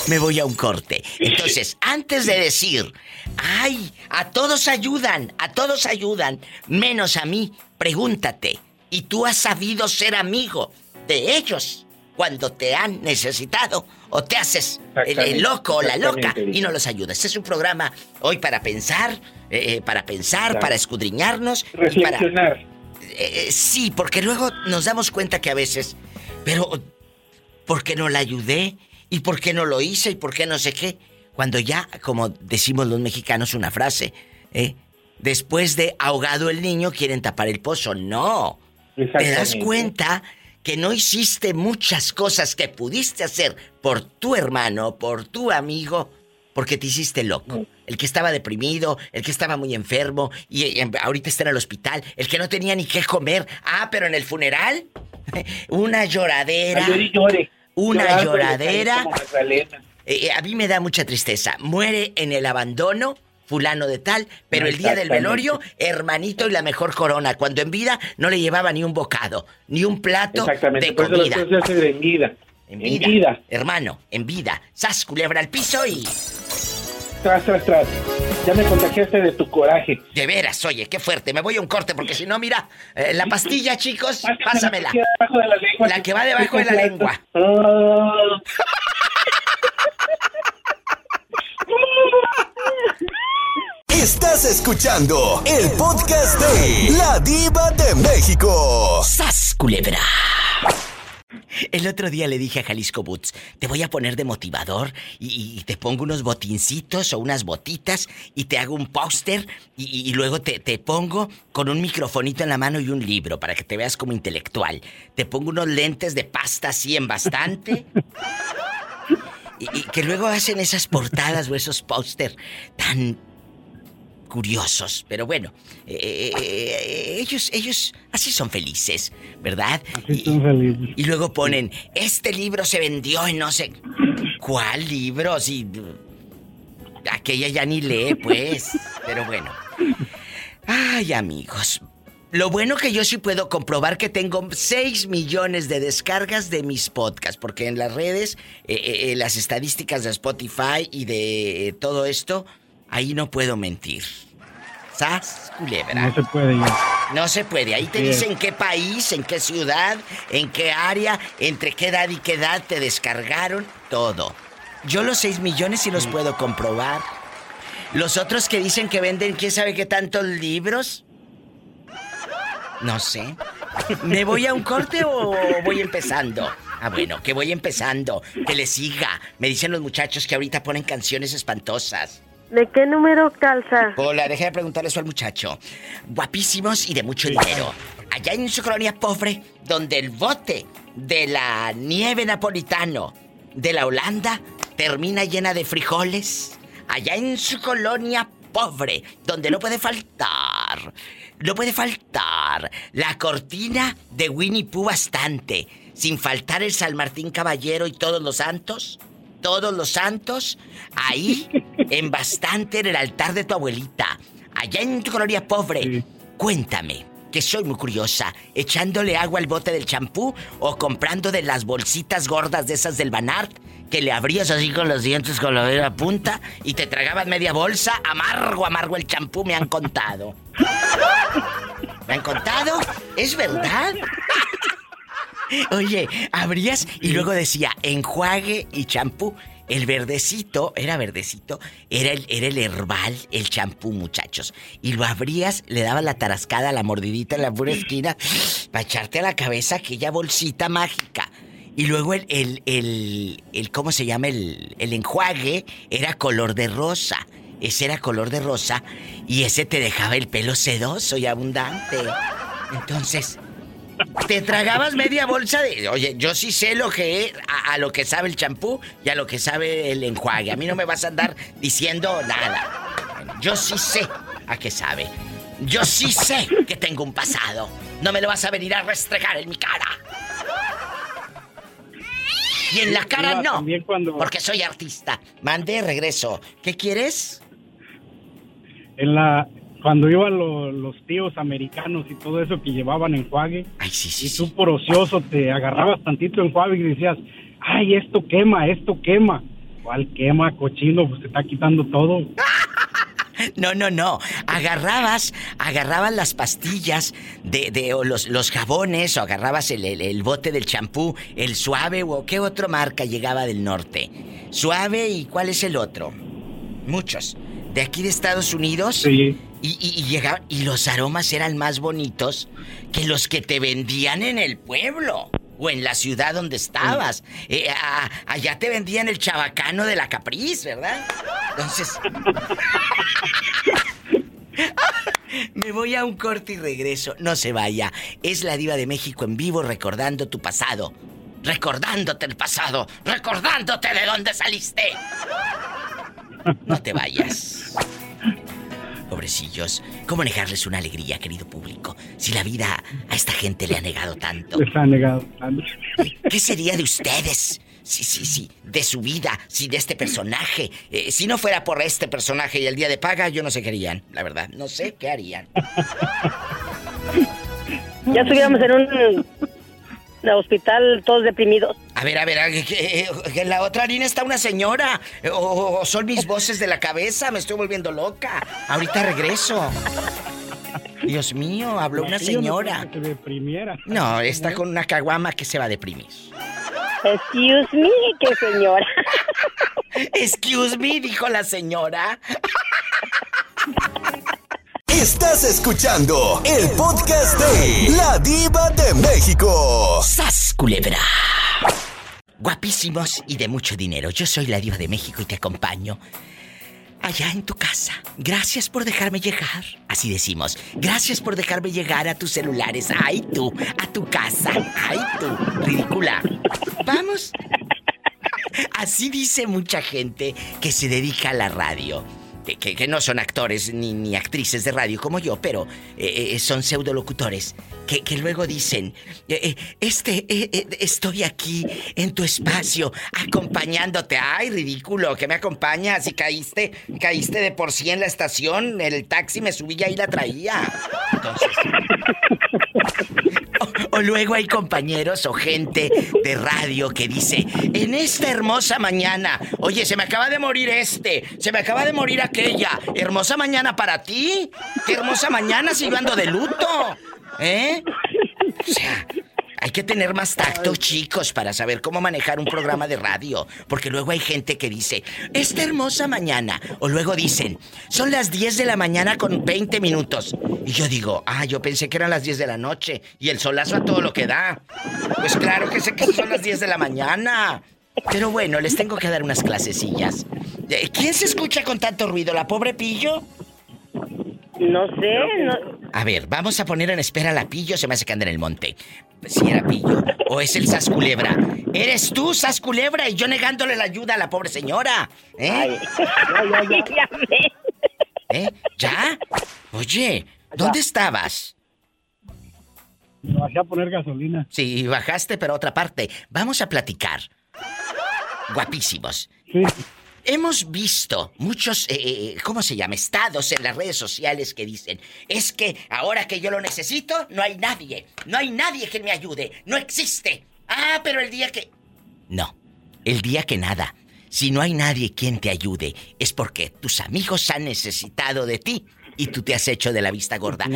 Me voy a un corte. Entonces, antes de decir, ay, a todos ayudan, a todos ayudan, menos a mí, pregúntate, ¿y tú has sabido ser amigo de ellos cuando te han necesitado? ¿O te haces el, loco o la loca y no los ayudas? Este es un programa hoy para pensar, eh, eh, para pensar, Claro. para escudriñarnos para... Reflexionar. Eh, sí, porque luego nos damos cuenta que a veces, pero ¿por qué no la ayudé? ¿Y por qué no lo hice? ¿Y por qué no sé qué? Cuando ya, como decimos los mexicanos, una frase, ¿eh? Después de ahogado el niño, quieren tapar el pozo. No. Te das cuenta que no hiciste muchas cosas que pudiste hacer por tu hermano, por tu amigo, porque te hiciste loco. El que estaba deprimido, el que estaba muy enfermo y, y ahorita está en el hospital, el que no tenía ni qué comer. Ah, pero en el funeral, una lloradera. Ay, llore. Una Llorando, lloradera. Eh, eh, a mí me da mucha tristeza. Muere en el abandono fulano de tal, pero el día del velorio, hermanito y la mejor corona, cuando en vida no le llevaba ni un bocado, ni un plato Exactamente. de Por eso comida. se en vida. En En vida, vida. hermano, en vida. Sas, culebra al piso y... Tras, tras, tras. Ya me contagiaste de tu coraje. De veras, oye, qué fuerte. Me voy a un corte porque si no, mira, eh, la pastilla, chicos, pásamela. La lengua. La que va debajo de la lengua. completo. Ah. Estás escuchando el podcast de La Diva de México. ¡Sas, culebra! El otro día le dije a Jalisco Boots, te voy a poner de motivador y, y te pongo unos botincitos o unas botitas y te hago un póster y, y luego te, te pongo con un microfonito en la mano y un libro para que te veas como intelectual. Te pongo unos lentes de pasta así en bastante. Y, y que luego hacen esas portadas o esos póster tan curiosos, pero bueno, eh, eh, ellos, ellos así son felices, ¿verdad? Así son felices. Y luego ponen, este libro se vendió en no sé... ¿Cuál libro? Si... Aquella ya ni lee, pues. Pero bueno. Ay, amigos. Lo bueno que yo sí puedo comprobar que tengo 6 millones de descargas de mis podcasts, porque en las redes, eh, eh, eh, las estadísticas de Spotify y de eh, todo esto, ahí no puedo mentir. ¿Sas, culebra? No se puede ya. No se puede. Ahí te es. dicen qué país, en qué ciudad, en qué área, entre qué edad y qué edad te descargaron, todo. Yo los 6 millones sí los puedo comprobar. Los otros que dicen que venden quién sabe qué tantos libros. No sé. ¿Me voy a un corte o voy empezando? Ah, bueno, que voy empezando. Que le siga. Me dicen los muchachos que ahorita ponen canciones espantosas. ¿De qué número calza? Hola, déjame preguntarle eso al muchacho. Guapísimos y de mucho dinero. Allá en su colonia pobre, donde el bote de la nieve napolitano de la Holanda termina llena de frijoles. Allá en su colonia pobre, donde no puede faltar, no puede faltar la cortina de Winnie Pooh bastante, sin faltar el San Martín Caballero y todos los santos todos los santos ahí en bastante en el altar de tu abuelita, allá en tu colonia pobre. Cuéntame, que soy muy curiosa, echándole agua al bote del champú o comprando de las bolsitas gordas de esas del Banart que le abrías así con los dientes con la vera punta y te tragabas media bolsa, amargo, amargo el champú, me han contado. ¿Me han contado? ¿Es verdad? Oye, abrías y luego decía enjuague y champú. El verdecito, era verdecito, era el, era el herbal, el champú, muchachos. Y lo abrías, le dabas la tarascada, la mordidita en la pura esquina, para echarte a la cabeza aquella bolsita mágica. Y luego el, el, el, el ¿cómo se llama? El, el enjuague era color de rosa. Ese era color de rosa y ese te dejaba el pelo sedoso y abundante. Entonces, te tragabas media bolsa de. Oye, yo sí sé lo que es, a, a lo que sabe el champú y a lo que sabe el enjuague. A mí no me vas a andar diciendo nada. Yo sí sé a qué sabe. Yo sí sé que tengo un pasado. No me lo vas a venir a restregar en mi cara. Y en la cara no. cuando- Porque soy artista. Mande, regreso. ¿Qué quieres? En la, cuando iban lo- los tíos americanos y todo eso que llevaban enjuague, y tú por ocioso te agarrabas tantito enjuague y decías, ay, esto quema, esto quema. ¿Cuál quema, cochino? Pues te está quitando todo. No, no, no. Agarrabas, agarrabas las pastillas de, de o los, los jabones, o agarrabas el, el- el bote del champú, el suave, o qué otra marca llegaba del norte. Suave y cuál es el otro. Muchos. De aquí de Estados Unidos. Sí. Y, y- y los aromas eran más bonitos que los que te vendían en el pueblo. O en la ciudad donde estabas. Eh, a- allá te vendían el chabacano de la Capriz, ¿verdad? Entonces. Me voy a un corte y regreso. No se vaya. Es la diva de México en vivo recordando tu pasado. Recordándote el pasado. Recordándote de dónde saliste. No te vayas. Pobrecillos, ¿cómo negarles una alegría, querido público? Si la vida a esta gente le ha negado tanto. Les ha negado. ¿Qué sería de ustedes? Sí, sí, sí, de su vida, si de este personaje. Eh, si no fuera por este personaje y el día de paga, yo no sé qué harían, la verdad. No sé qué harían. Ya estuviéramos en un hospital todos deprimidos. A ver, a ver, en la otra harina está una señora. O, o son mis voces de la cabeza, me estoy volviendo loca. Ahorita regreso. Dios mío, habló una señora. No, está con una caguama que se va a deprimir. Excuse me, qué señora. Excuse me, dijo la señora. Estás escuchando el podcast de La Diva de México. ¡Sas, culebra! Guapísimos y de mucho dinero. Yo soy la Diva de México y te acompaño allá en tu casa. Gracias por dejarme llegar. Así decimos. Gracias por dejarme llegar a tus celulares. Ay, tú. A tu casa. Ay, tú. Ridícula. Vamos. Así dice mucha gente que se dedica a la radio que, no son actores ni, actrices de radio como yo, pero eh, eh, son pseudolocutores, que, que luego dicen, eh, este, estoy aquí en tu espacio, acompañándote. Ay, ridículo, que me acompañas y caíste, caíste de por sí en la estación, el taxi me subí y la traía. Entonces... O, luego hay compañeros o gente de radio que dice, en esta hermosa mañana, oye, se me acaba de morir este, se me acaba de morir aquella. Hermosa mañana para ti. Qué hermosa mañana si ando de luto. ¿Eh? O sea, hay que tener más tacto, chicos, para saber cómo manejar un programa de radio. Porque luego hay gente que dice, esta hermosa mañana. O luego dicen, son las 10 de la mañana con 20 minutos. Y yo digo, ah, yo pensé que eran las 10 de la noche. Y el solazo a todo lo que da. Pues claro que sé que son las 10 de la mañana. Pero bueno, les tengo que dar unas clasecillas. Eh, ¿Quién se escucha con tanto ruido? ¿La pobre Pillo? No sé, no... A ver, vamos a poner en espera a la Pillo, se me hace que anda en el monte. Si era Pillo. O es el Sasculebra. Eres tú, Sasculebra, y yo negándole la ayuda a la pobre señora. ¿Eh? ya, ¿Eh? ¿Ya? Oye, ¿dónde estabas? bajé a poner gasolina. Sí, bajaste, pero a otra parte. Vamos a platicar. Guapísimos. Sí. Hemos visto muchos, eh, eh, ¿cómo se llama? Estados en las redes sociales que dicen, es que ahora que yo lo necesito, no hay nadie, no hay nadie que me ayude, no existe. Ah, pero el día que... No, el día que nada. Si no hay nadie quien te ayude, es porque tus amigos han necesitado de ti y tú te has hecho de la vista gorda.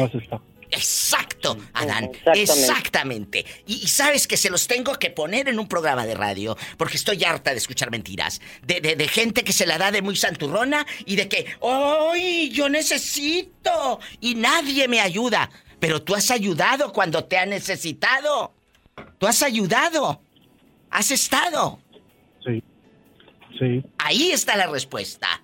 Exacto, Adán. Exactamente. Y, sabes que se los tengo que poner en un programa de radio, porque estoy harta de escuchar mentiras. De, de, gente que se la da de muy santurrona y de que, ¡ay, yo necesito! Y nadie me ayuda. Pero tú has ayudado cuando te ha necesitado. Tú has ayudado. Has estado. Sí. Sí. Ahí está la respuesta.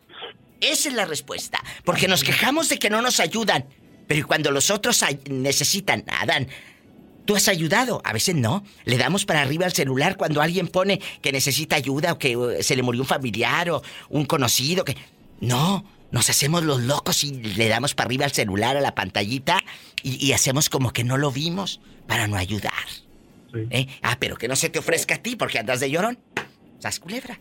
Esa es la respuesta. Porque nos quejamos de que no nos ayudan. Pero cuando los otros necesitan, Adán, tú has ayudado, a veces no. Le damos para arriba al celular cuando alguien pone que necesita ayuda o que se le murió un familiar o un conocido que no, nos hacemos los locos y le damos para arriba al celular a la pantallita y, hacemos como que no lo vimos para no ayudar. ¿Eh? Ah, pero que no se te ofrezca a ti porque andas de llorón. ¿Sas culebra?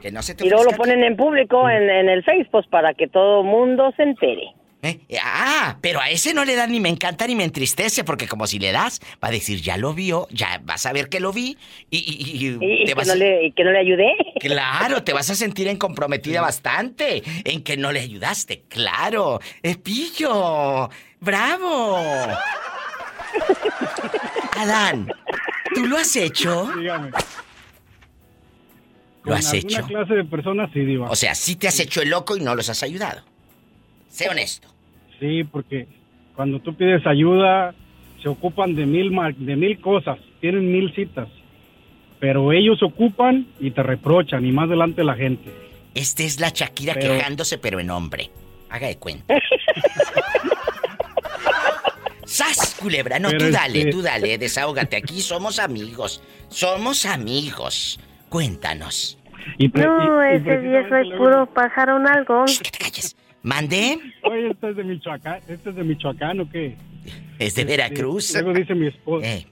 Que no se te Y luego lo ponen en público en, en el Facebook para que todo mundo se entere. ¿Eh? Ah, pero a ese no le da ni me encanta ni me entristece, porque como si le das, va a decir, ya lo vio, ya vas a ver que lo vi y, y, te que, no le, que no le ayudé. Claro, te vas a sentir en comprometida bastante en que no le ayudaste. Claro, Espillo, bravo. Adán, ¿tú lo has hecho? Dígame. ¿Lo has hecho? Una clase de personas sí, digo. O sea, sí te has hecho el loco y no los has ayudado. Sé honesto. Sí, porque cuando tú pides ayuda, se ocupan de mil, de mil cosas, tienen mil citas. Pero ellos ocupan y te reprochan, y más adelante la gente. Esta es la Shakira quejándose, pero en hombre. Haga de cuenta. ¡Sas, culebra! No, tú dale, este tú dale, desahógate. Aquí somos amigos. Somos amigos. Cuéntanos. no, ese viejo es puro pájaro un algo. que te calles. ¿Mande? Oye, ¿este es de Michoacán, ¿este es de Michoacán o qué? ¿Es de este, Veracruz? Luego dice mi esposa. Eh.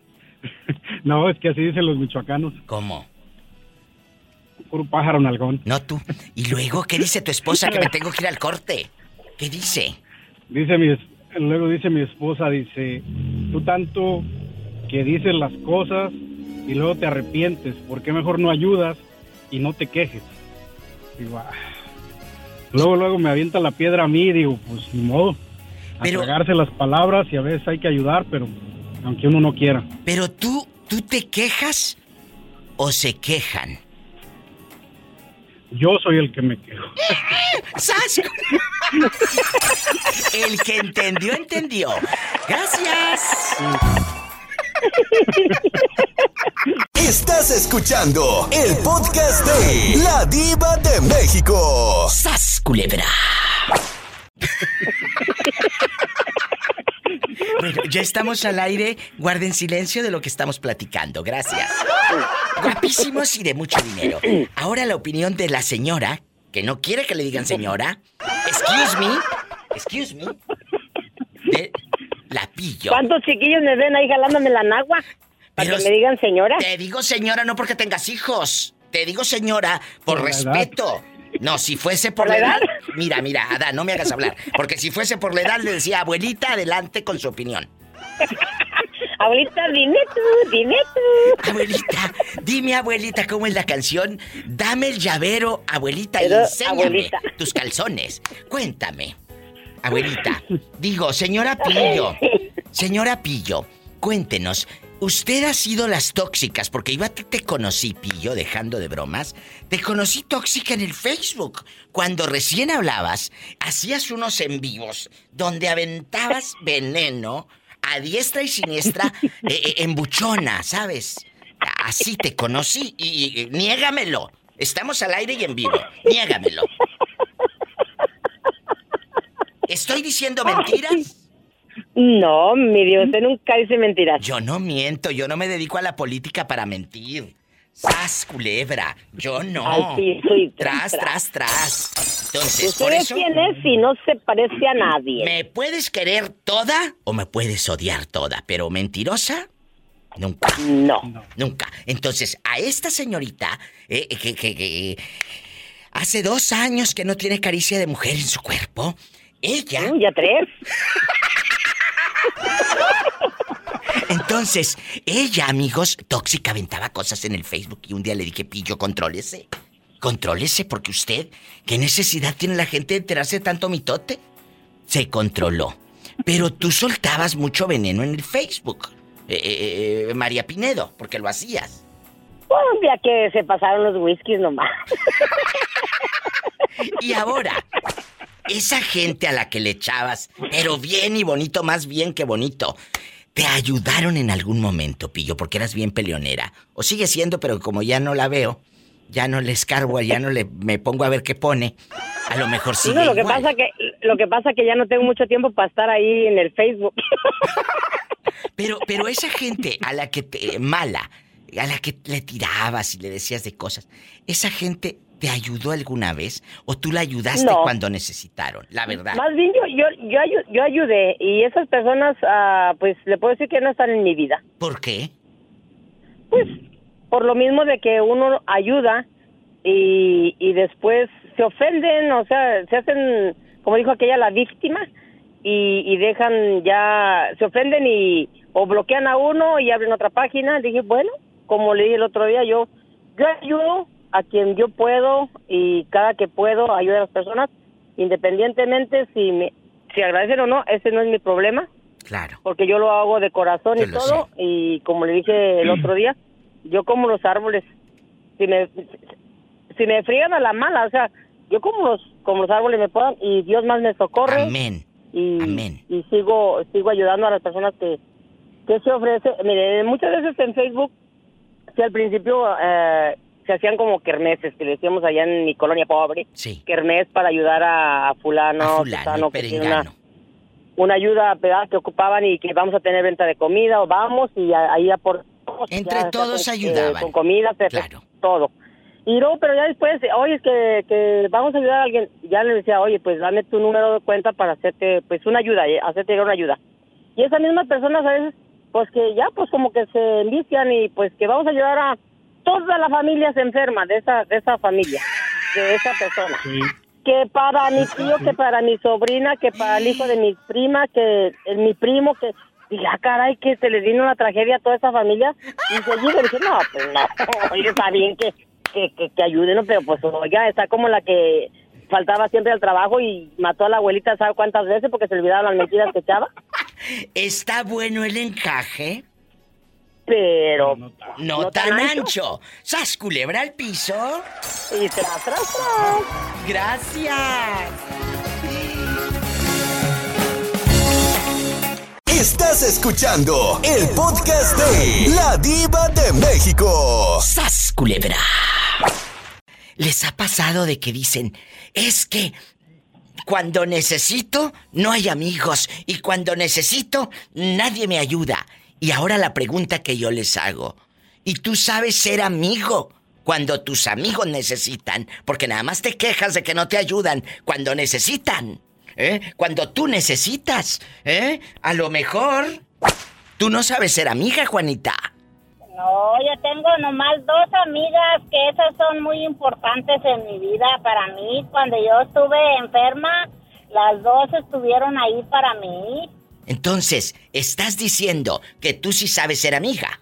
no, es que así dicen los michoacanos. ¿Cómo? Puro pájaro nalgón. No tú. ¿Y luego qué dice tu esposa que me tengo que ir al corte? ¿Qué dice? Dice mi... Luego dice mi esposa, dice, tú tanto que dices las cosas y luego te arrepientes, ¿por qué mejor no ayudas y no te quejes? Digo, ah, Luego, luego me avienta la piedra a mí y digo, pues ni modo. A pero, las palabras y a veces hay que ayudar, pero aunque uno no quiera. Pero tú, ¿tú te quejas o se quejan? yo soy el que me quejo. ¡Sas! El que entendió, entendió. Gracias. Estás escuchando el podcast de La Diva de México. ¡Sas, culebra! Bueno, ya estamos al aire. Guarden silencio de lo que estamos platicando. Gracias. Guapísimos y de mucho dinero. Ahora la opinión de la señora, que no quiere que le digan señora. Excuse me. Excuse me. De la pillo. ¿Cuántos chiquillos me ven ahí jalándome la nagua? Para que me digan señora. Te digo señora no porque tengas hijos. Te digo señora por, respeto. No, si fuese por, ¿Por la edad. Mira, mira, Adán, no me hagas hablar. Porque si fuese por la edad, le decía, abuelita, adelante con su opinión. Abuelita, dime tú, dime tú. Abuelita, dime, abuelita, ¿cómo es la canción? Dame el llavero, abuelita, y enséñame abuelita. tus calzones. Cuéntame. Abuelita, digo, señora Pillo, señora Pillo, cuéntenos, usted ha sido las tóxicas, porque yo a ti te conocí, Pillo, dejando de bromas, te conocí tóxica en el Facebook. Cuando recién hablabas, hacías unos en vivos donde aventabas veneno a diestra y siniestra eh, eh, en ¿sabes? Así te conocí y niégamelo. Estamos al aire y en vivo. Niégamelo. ¿Estoy diciendo mentiras? No, mi Dios, usted nunca dice mentiras. Yo no miento, yo no me dedico a la política para mentir. ¡Sas, culebra! Yo no. Ay, sí, soy tras, tras, tras. Entonces, por ¿Usted eso... quién es y no se parece a nadie? ¿Me puedes querer toda o me puedes odiar toda? Pero mentirosa, nunca. No. Nunca. Entonces, a esta señorita, eh, eh, que, que- que hace dos años que no tiene caricia de mujer en su cuerpo, ella... Mm, ya tres. Entonces, ella, amigos, tóxica, aventaba cosas en el Facebook y un día le dije, Pillo, contrólese. Contrólese porque usted, ¿qué necesidad tiene la gente de enterarse de tanto mitote? Se controló. Pero tú soltabas mucho veneno en el Facebook. Eh, eh, eh, María Pinedo, porque lo hacías. Un día que se pasaron los whiskies nomás. Y ahora, esa gente a la que le echabas, pero bien y bonito, más bien que bonito, ¿te ayudaron en algún momento, Pillo? Porque eras bien peleonera. O sigue siendo, pero como ya no la veo, ya no le escarbo, ya no le me pongo a ver qué pone. A lo mejor sigue No, lo que igual. pasa que lo que pasa que ya no tengo mucho tiempo para estar ahí en el Facebook. Pero, pero esa gente a la que te mala, a la que le tirabas y le decías de cosas, ¿esa gente te ayudó alguna vez? ¿O tú la ayudaste No. cuando necesitaron? La verdad. Más bien yo yo yo, yo ayudé y esas personas ah, pues le puedo decir que no están en mi vida. ¿Por qué? Por lo mismo de que uno ayuda y, y después se ofenden, o sea, se hacen, como dijo aquella, la víctima y, y dejan ya, se ofenden y o bloquean a uno y abren otra página. Dije, bueno, como le dije el otro día, yo, yo ayudo a quien yo puedo y cada que puedo ayudo a las personas, independientemente si me, si agradecen o no, ese no es mi problema Claro. porque yo lo hago de corazón Yo y todo y como le dije el otro día yo como los árboles si me si me friegan a la mala o sea yo como los como los árboles me puedan y Dios más me socorre Amén. y Amén. y sigo sigo ayudando a las personas que que se ofrece mire muchas veces en Facebook si al principio eh, se hacían como kermeses que le decíamos allá en mi colonia pobre Sí. kermés para ayudar a, a fulano, A fulano, que tiene una, una ayuda ¿verdad? que ocupaban y que vamos a tener venta de comida o vamos y a- ahí aportamos. Entre ya todos ayudaban. eh, con comida, perfecto, todo. Y luego, pero ya después, oye, es que, que vamos a ayudar a alguien. Ya le decía, oye, pues dame tu número de cuenta para hacerte, pues una ayuda, eh, hacerte una ayuda. Y esas mismas personas a veces, pues que ya, pues como que se envician y pues que vamos a ayudar a toda la familia se enferma de esa, de esa familia, de esa persona. Que para mi tío, que para mi sobrina, que para el hijo de mi prima, que mi primo, que y ya caray que se les vino una tragedia a toda esa familia y seguido dije no pues no oye está bien que que, que, que ayuden ¿no? pero pues oiga está como la que faltaba siempre al trabajo y mató a la abuelita sabe cuántas veces porque se olvidaban las mentiras que echaba. ¿Está bueno el encaje? Pero no, tan, ancho. ¿Sas culebra al piso? Y tras, tras, Gracias. Estás escuchando el podcast de La Diva de México. ¡Sas, culebra! ¿Les ha pasado de que dicen, es que cuando necesito no hay amigos y cuando necesito nadie me ayuda? Y ahora la pregunta que yo les hago, ¿y tú sabes ser amigo cuando tus amigos necesitan? Porque nada más te quejas de que no te ayudan cuando necesitan. ¿Eh? Cuando tú necesitas, ¿eh? A lo mejor tú no sabes ser amiga, Juanita. No, yo tengo nomás dos amigas que esas son muy importantes en mi vida para mí. Cuando yo estuve enferma, las dos estuvieron ahí para mí. Entonces, ¿estás diciendo que tú sí sabes ser amiga?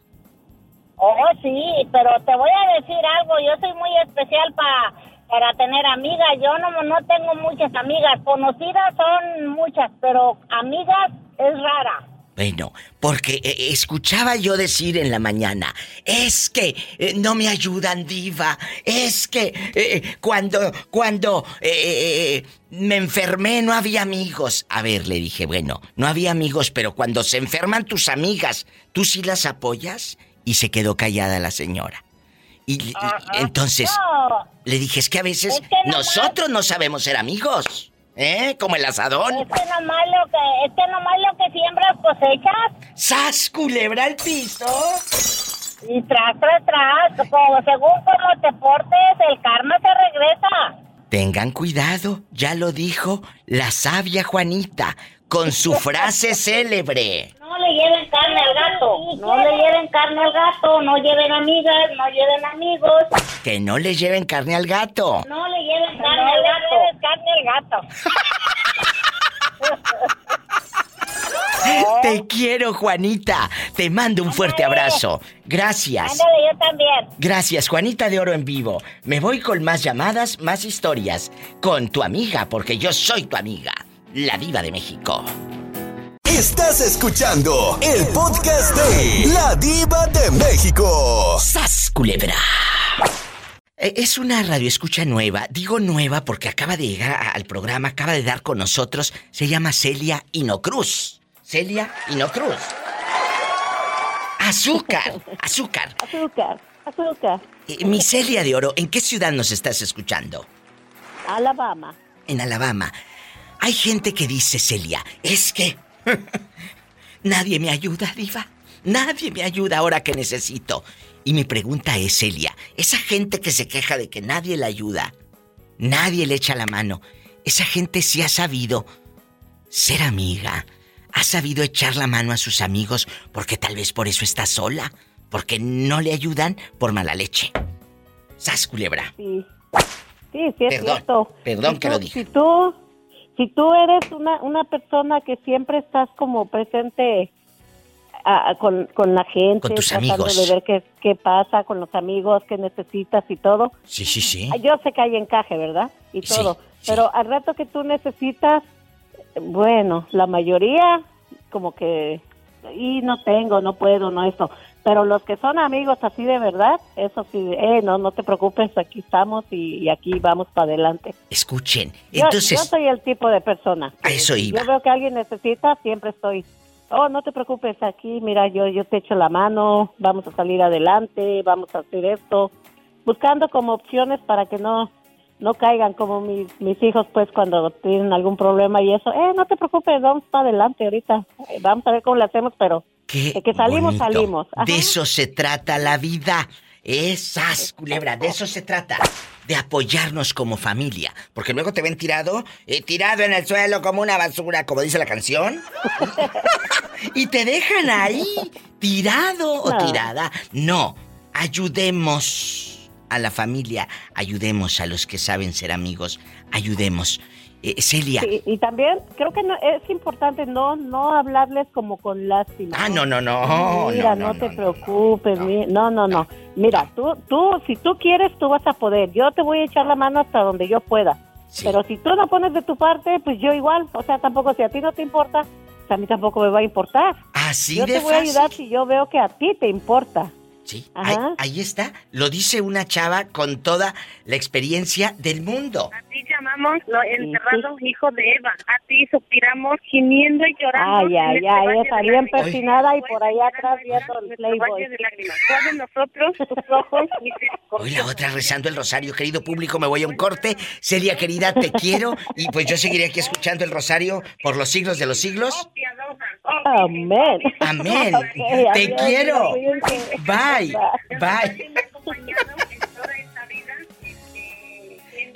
Oh, sí, pero te voy a decir algo, yo soy muy especial para para tener amigas. Yo no, no tengo muchas amigas, conocidas son muchas, pero amigas es rara. Bueno, porque eh, escuchaba yo decir en la mañana, es que eh, no me ayudan, diva, es que eh, cuando, cuando me enfermé no había amigos. A ver, le dije, bueno, no había amigos, pero cuando se enferman tus amigas, ¿tú sí las apoyas? Y se quedó callada la señora. Y, entonces le dije, es que a veces nosotros no sabemos ser amigos. ¿Eh? Como el asadón. Es que nomás lo que, es que nomás lo que siembras cosechas. ¡Sas, culebra al piso! Y tras, tras, tras, como según cómo te portes, el karma te regresa. Tengan cuidado, ya lo dijo la sabia Juanita con su frase célebre. No le lleven carne al gato, no le lleven carne al gato, no lleven amigas, no lleven amigos. Que no le lleven carne al gato. No le lleven carne al gato. Le carne al gato. Te quiero, Juanita. Te mando un fuerte abrazo. Gracias. Ándale, yo también. Gracias, Juanita de Oro en vivo. Me voy con más llamadas, más historias. Con tu amiga, porque yo soy tu amiga, la diva de México. Estás escuchando el podcast de La Diva de México. ¡Sas, culebra! E, es una radio escucha nueva. Digo nueva porque acaba de llegar al programa, acaba de dar con nosotros. Se llama Celia Inocruz. Celia Inocruz. Azúcar, azúcar. Azúcar, azúcar. Eh, mi Celia de Oro, ¿en qué ciudad nos estás escuchando? Alabama. En Alabama. Hay gente que dice, Celia, es que nadie me ayuda, diva. Nadie me ayuda ahora que necesito. Y mi pregunta es, Celia, esa gente que se queja de que nadie le ayuda, nadie le echa la mano, esa gente sí ha sabido ser amiga, ha sabido echar la mano a sus amigos porque tal vez por eso está sola, porque no le ayudan por mala leche. Sas culebra. Sí. Sí, sí es perdón, cierto. Perdón que lo dije. Si tú, si tú eres una, una persona que siempre estás como presente con, con, la gente, con tus tratando amigos. de ver qué, qué, pasa con los amigos, qué necesitas y todo. Sí, sí, sí. Yo sé que hay encaje, ¿verdad? Y todo. Pero al rato que tú necesitas, bueno, la mayoría como que, y no tengo, no puedo, no esto. Pero los que son amigos así de verdad, eso sí, eh, no, no te preocupes, aquí estamos y, aquí vamos para adelante. Escuchen, entonces... Yo, soy el tipo de persona. A eso iba. Yo veo que alguien necesita, siempre estoy oh, no te preocupes, aquí, mira, yo, yo te echo la mano, vamos a salir adelante, vamos a hacer esto, buscando como opciones para que no, no caigan como mis, mis hijos, pues, cuando tienen algún problema y eso, eh, no te preocupes, vamos para adelante ahorita, vamos a ver cómo lo hacemos, pero de que salimos, salimos. De eso se trata la vida. Esas, culebra, de eso se trata. De apoyarnos como familia. Porque luego te ven tirado, eh, tirado en el suelo como una basura, como dice la canción. y te dejan ahí, tirado o tirada. No, ayudemos a la familia, ayudemos a los que saben ser amigos, ayudemos. Eh, Celia. y también creo que es importante no no hablarles como con lástima. Ah, no, no, no. Mira, no, te preocupes. No, no, no. Mira, tú, tú, si tú quieres, tú vas a poder. Yo te voy a echar la mano hasta donde yo pueda. Pero si tú no pones de tu parte, pues yo igual. O sea, tampoco, si a ti no te importa, a mí tampoco me va a importar. Así yo de te voy a ayudar si yo veo que a ti te importa. Sí, ahí, ahí, está. Lo dice una chava con toda la experiencia del mundo. Así llamamos lo enterrado hijo de Eva. A ti suspiramos gimiendo y llorando. Ay, ay, ay, esa bien persinada y por allá atrás viendo el Playboy. de lágrimas. ¿Cuál de nosotros, tus ojos, Hoy la otra rezando el rosario, querido público, me voy a un corte. Celia querida, te quiero. Y pues yo seguiré aquí escuchando el rosario por los siglos de los siglos. Amén. Amén. te quiero. Bye. Bye.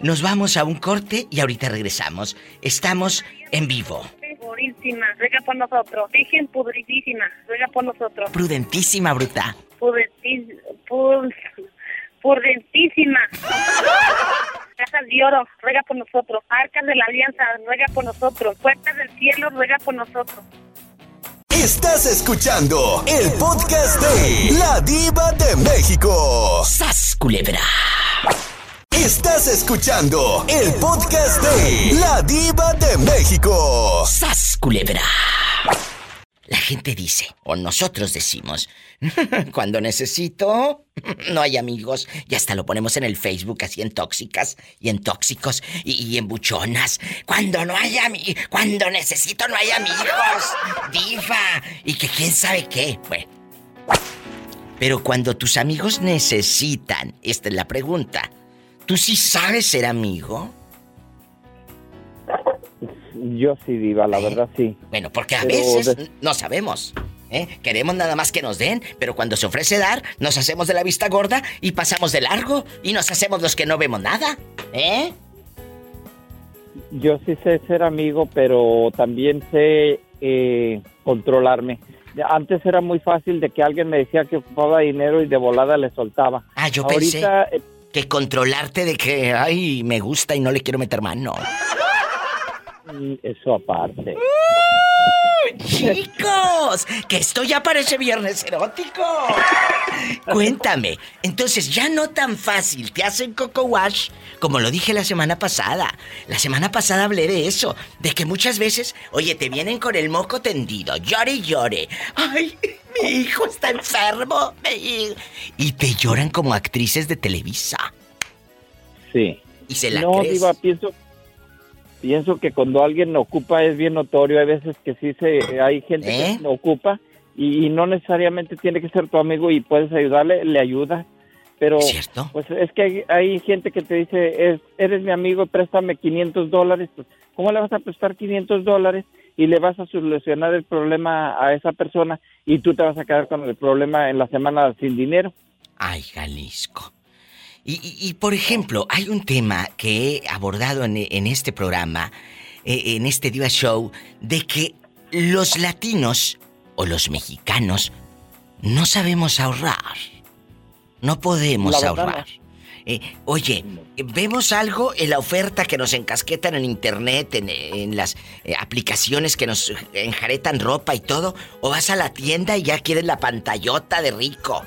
Nos vamos a un corte y ahorita regresamos. Estamos en vivo. Purísima, ruega por nosotros. Virgen pudritísima, ruega por nosotros. Prudentísima, bruta. Prudentísima. Prudentísima. Casas de oro, ruega por nosotros. Arcas de la alianza, ruega por nosotros. Puertas del cielo, ruega por nosotros. Estás escuchando el podcast de La Diva de México. ¡Sas, culebra! Estás escuchando el podcast de La Diva de México. ¡Sas, culebra! La gente dice, o nosotros decimos, cuando necesito, no hay amigos. Y hasta lo ponemos en el Facebook, así en tóxicas y en tóxicos y, en buchonas. Cuando no hay amigos, cuando necesito no hay amigos. Diva. Y que quién sabe qué. Bueno. Pero cuando tus amigos necesitan, esta es la pregunta. ¿Tú sí sabes ser amigo? Yo sí, Diva, la verdad sí. Bueno, porque a veces no sabemos. ¿eh? Queremos nada más que nos den, pero cuando se ofrece dar, nos hacemos de la vista gorda y pasamos de largo y nos hacemos los que no vemos nada. ¿Eh? Yo sí sé ser amigo, pero también sé eh, controlarme. Antes era muy fácil de que alguien me decía que ocupaba dinero y de volada le soltaba. Ah, yo pensé eh, que controlarte de que, ay, me gusta y no le quiero meter mano. Eso aparte. Chicos, que esto ya parece viernes erótico. Cuéntame, entonces ya no tan fácil te hacen coco wash como lo dije la semana pasada. La semana pasada hablé de eso, de que muchas veces, oye, te vienen con el moco tendido, llore y llore. Ay, mi hijo está enfermo. Y te lloran como actrices de Televisa. Sí. Y se la no, Diva, pienso pienso que cuando alguien ocupa es bien notorio. Hay veces que sí se, hay gente que ¿Eh? ocupa y, no necesariamente tiene que ser tu amigo y puedes ayudarle, le ayuda. Pero ¿Cierto? pues es que hay, gente que te dice, es, eres mi amigo, préstame 500 dólares. Pues, ¿Cómo le vas a prestar 500 dólares y le vas a solucionar el problema a esa persona y tú te vas a quedar con el problema en la semana sin dinero? Ay, Jalisco. Y, por ejemplo, hay un tema que he abordado en, este programa, eh, en este Diva Show, de que los latinos o los mexicanos no sabemos ahorrar. No podemos ahorrar. Eh, oye, vemos algo en la oferta que nos encasquetan en internet, en, las eh, aplicaciones que nos enjaretan ropa y todo, o vas a la tienda y ya quieres la pantallota de rico.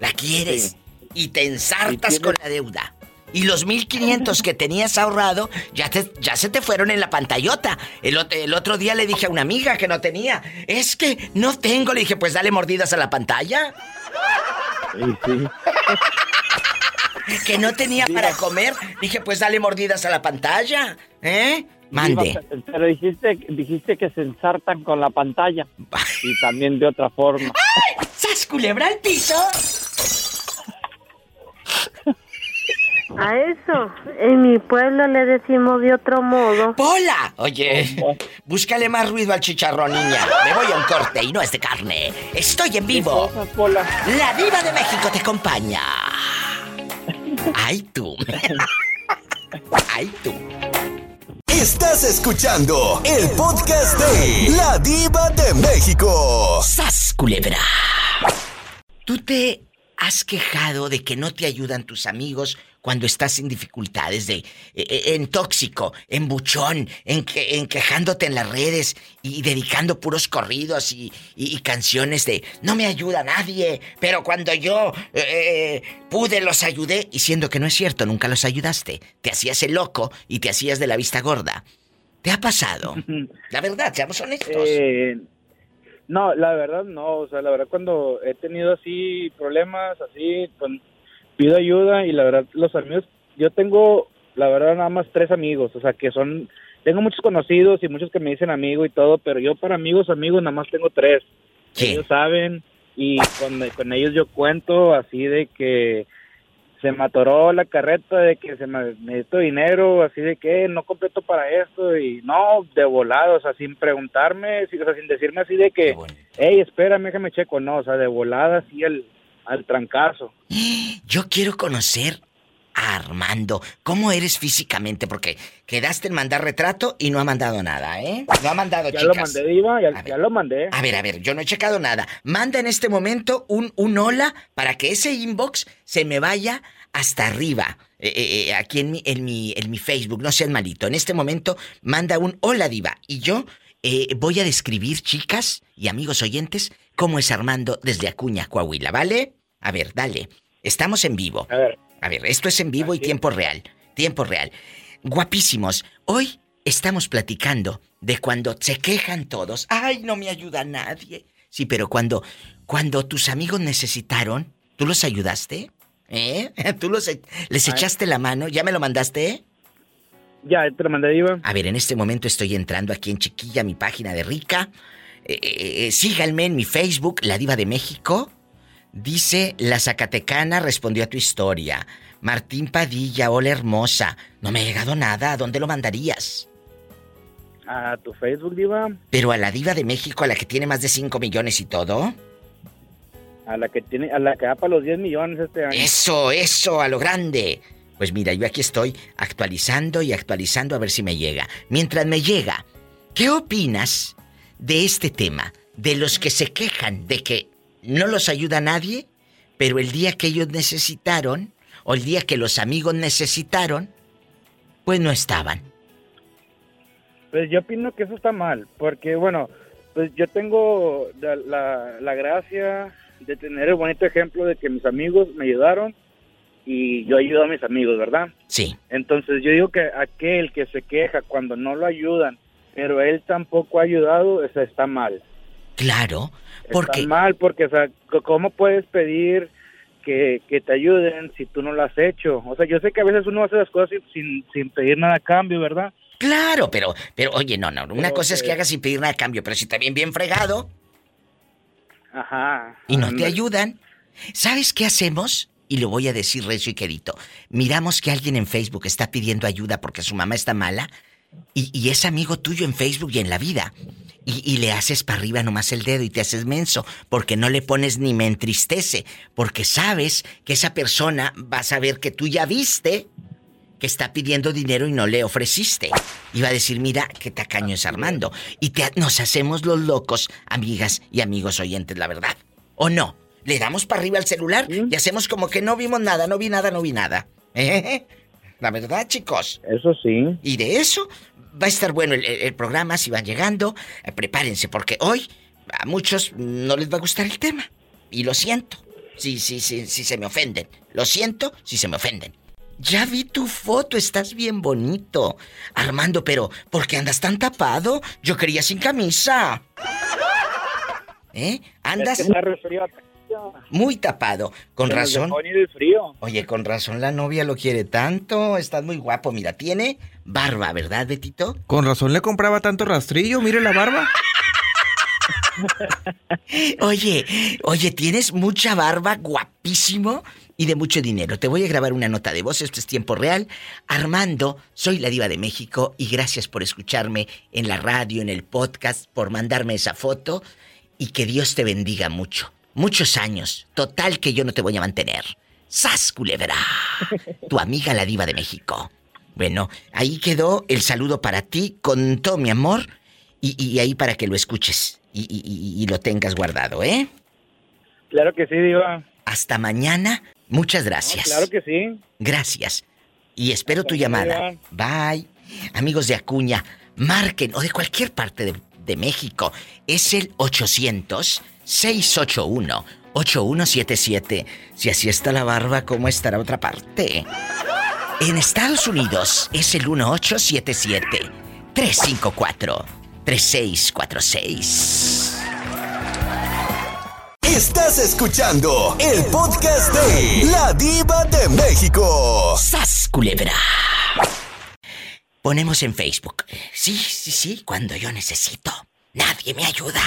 La quieres y te ensartas con la deuda. Y los 1500 que tenías ahorrado ya, te, ya se te fueron en la pantallota. El, el, otro día le dije a una amiga que no tenía. Es que no tengo. Le dije, pues dale mordidas a la pantalla. que no tenía para comer. Dije, pues dale mordidas a la pantalla. ¿Eh? Mande. Pero dijiste, dijiste que se ensartan con la pantalla. y también de otra forma. ¡Ay! ¡Sas culebra al piso! A eso, en mi pueblo le decimos de otro modo. ¡Pola! Oye, búscale más ruido al chicharrón, niña. Me voy a un corte y no es de carne. Estoy en vivo. La diva de México te acompaña. ¡Ay, tú! ¡Ay, tú! Estás escuchando el podcast de La Diva de México. ¡Sas, culebra! Tú te has quejado de que no te ayudan tus amigos cuando estás en dificultades, de, eh, eh, en tóxico, en buchón, en, en, quejándote en las redes y dedicando puros corridos y, canciones de no me ayuda nadie, pero cuando yo eh, pude los ayudé, y siendo que no es cierto, nunca los ayudaste, te hacías el loco y te hacías de la vista gorda. ¿Te ha pasado? La verdad, seamos honestos. No, la verdad no, o sea, la verdad cuando he tenido así problemas, así, pues pido ayuda y la verdad los amigos, yo tengo, la verdad nada más tres amigos, o sea, que son, tengo muchos conocidos y muchos que me dicen amigo y todo, pero yo para amigos, amigos nada más tengo tres. Ellos saben y con, con ellos yo cuento así de que se me atoró la carreta de que se me necesito dinero, así de que no completo para esto y no, de volado, o sea, sin preguntarme, o sea, sin decirme así de que, hey, espérame, déjame checo, no, o sea, de volada así al, al trancazo. Yo quiero conocer Armando, ¿cómo eres físicamente? Porque quedaste en mandar retrato y no ha mandado nada, ¿eh? No ha mandado, ya lo mandé, Diva, ya, lo mandé. A ver, a ver, yo no he checado nada. Manda en este momento un, un hola para que ese inbox se me vaya hasta arriba. Eh, eh, eh, aquí en mi, en, mi, en mi Facebook, no sean malito. En este momento manda un hola, Diva. Y yo voy a describir, chicas y amigos oyentes, cómo es Armando desde Acuña, Coahuila, ¿vale? A ver, dale. Estamos en vivo. A ver. A ver, esto es en vivo y tiempo real. Tiempo real. Guapísimos. Hoy estamos platicando de cuando se quejan todos. Ay, no me ayuda nadie. Sí, pero cuando, cuando tus amigos necesitaron, ¿tú los ayudaste? ¿Eh? ¿Tú los, e-, les echaste la mano? ¿Ya me lo mandaste? Ya, te lo mandé, Iván. A ver, en este momento estoy entrando aquí en Chiquilla, mi página de Rica. Eh, eh, eh síganme en mi Facebook, La Diva de México. Dice, la Zacatecana respondió a tu historia. Martín Padilla, hola hermosa. No me ha llegado nada. ¿A dónde lo mandarías? A tu Facebook, Diva. Pero a la Diva de México, a la que tiene más de 5 millones y todo. A la que tiene, a la que da para los 10 millones este año. Eso, eso, a lo grande. Pues mira, yo aquí estoy actualizando y actualizando a ver si me llega. Mientras me llega, ¿qué opinas de este tema? De los que se quejan de que no los ayuda nadie, pero el día que ellos necesitaron, o el día que los amigos necesitaron, pues no estaban. Pues yo opino que eso está mal, porque bueno, pues yo tengo la, gracia de tener el bonito ejemplo de que mis amigos me ayudaron y yo ayudo a mis amigos, ¿verdad? Sí. Entonces yo digo que aquel que se queja cuando no lo ayudan, pero él tampoco ha ayudado, eso está mal. Claro, porque... Está mal, porque, o sea, ¿cómo puedes pedir que, te ayuden si tú no lo has hecho? O sea, yo sé que a veces uno hace las cosas sin, sin pedir nada a cambio, ¿verdad? Claro, pero, pero oye, no, no, una cosa es que hagas sin pedir nada a cambio, pero si también bien fregado. Ajá. Y no te ayudan. ¿Sabes qué hacemos? Y lo voy a decir recio y. Miramos que alguien en Facebook está pidiendo ayuda porque su mamá está mala y, y es amigo tuyo en Facebook y en la vida. Y, le haces para arriba nomás el dedo y te haces menso, porque no le pones ni me entristece, porque sabes que esa persona va a saber que tú ya viste que está pidiendo dinero y no le ofreciste. Y va a decir, mira, qué tacaño es Armando. Y te, nos hacemos los locos, amigas y amigos oyentes, la verdad. ¿O no? Le damos para arriba al celular y hacemos como que no vimos nada, no vi nada, no vi nada. ¿Eh? La verdad, chicos. Eso sí. Y de eso va a estar bueno el, programa si van llegando. Eh, prepárense, porque hoy a muchos no les va a gustar el tema. Y lo siento. Si, sí, sí, sí, se me ofenden. Lo siento si se me ofenden. Ya vi tu foto, estás bien bonito. Armando, pero ¿por qué andas tan tapado? Yo quería sin camisa. ¿Eh? ¿Andas? Muy tapado. Con razón. Oye, con razón la novia lo quiere tanto. Estás muy guapo. Mira, tiene barba, ¿verdad, Betito? Con razón le compraba tanto rastrillo. Mire la barba. oye, oye, tienes mucha barba, guapísimo y de mucho dinero. Te voy a grabar una nota de voz, esto es tiempo real. Armando, soy la diva de México y gracias por escucharme en la radio, en el podcast, por mandarme esa foto y que Dios te bendiga mucho. Muchos años. Total que yo no te voy a mantener. ¡Sas, culebra! Tu amiga la diva de México. Bueno, ahí quedó el saludo para ti con todo mi amor y, ahí para que lo escuches y, lo tengas guardado, ¿eh? Claro que sí, diva. Hasta mañana. Muchas gracias. claro que sí. Gracias. Y espero tu llamada. Bye. Amigos de Acuña, marquen o de cualquier parte de, de México. Es el 800 681-8177. Si así está la barba, ¿cómo estará otra parte? En Estados Unidos es el 1877-354-3646. Estás escuchando el podcast de La Diva de México. ¡Sas, culebra! Ponemos en Facebook. Sí, sí, sí, cuando yo necesito. Nadie me ayuda.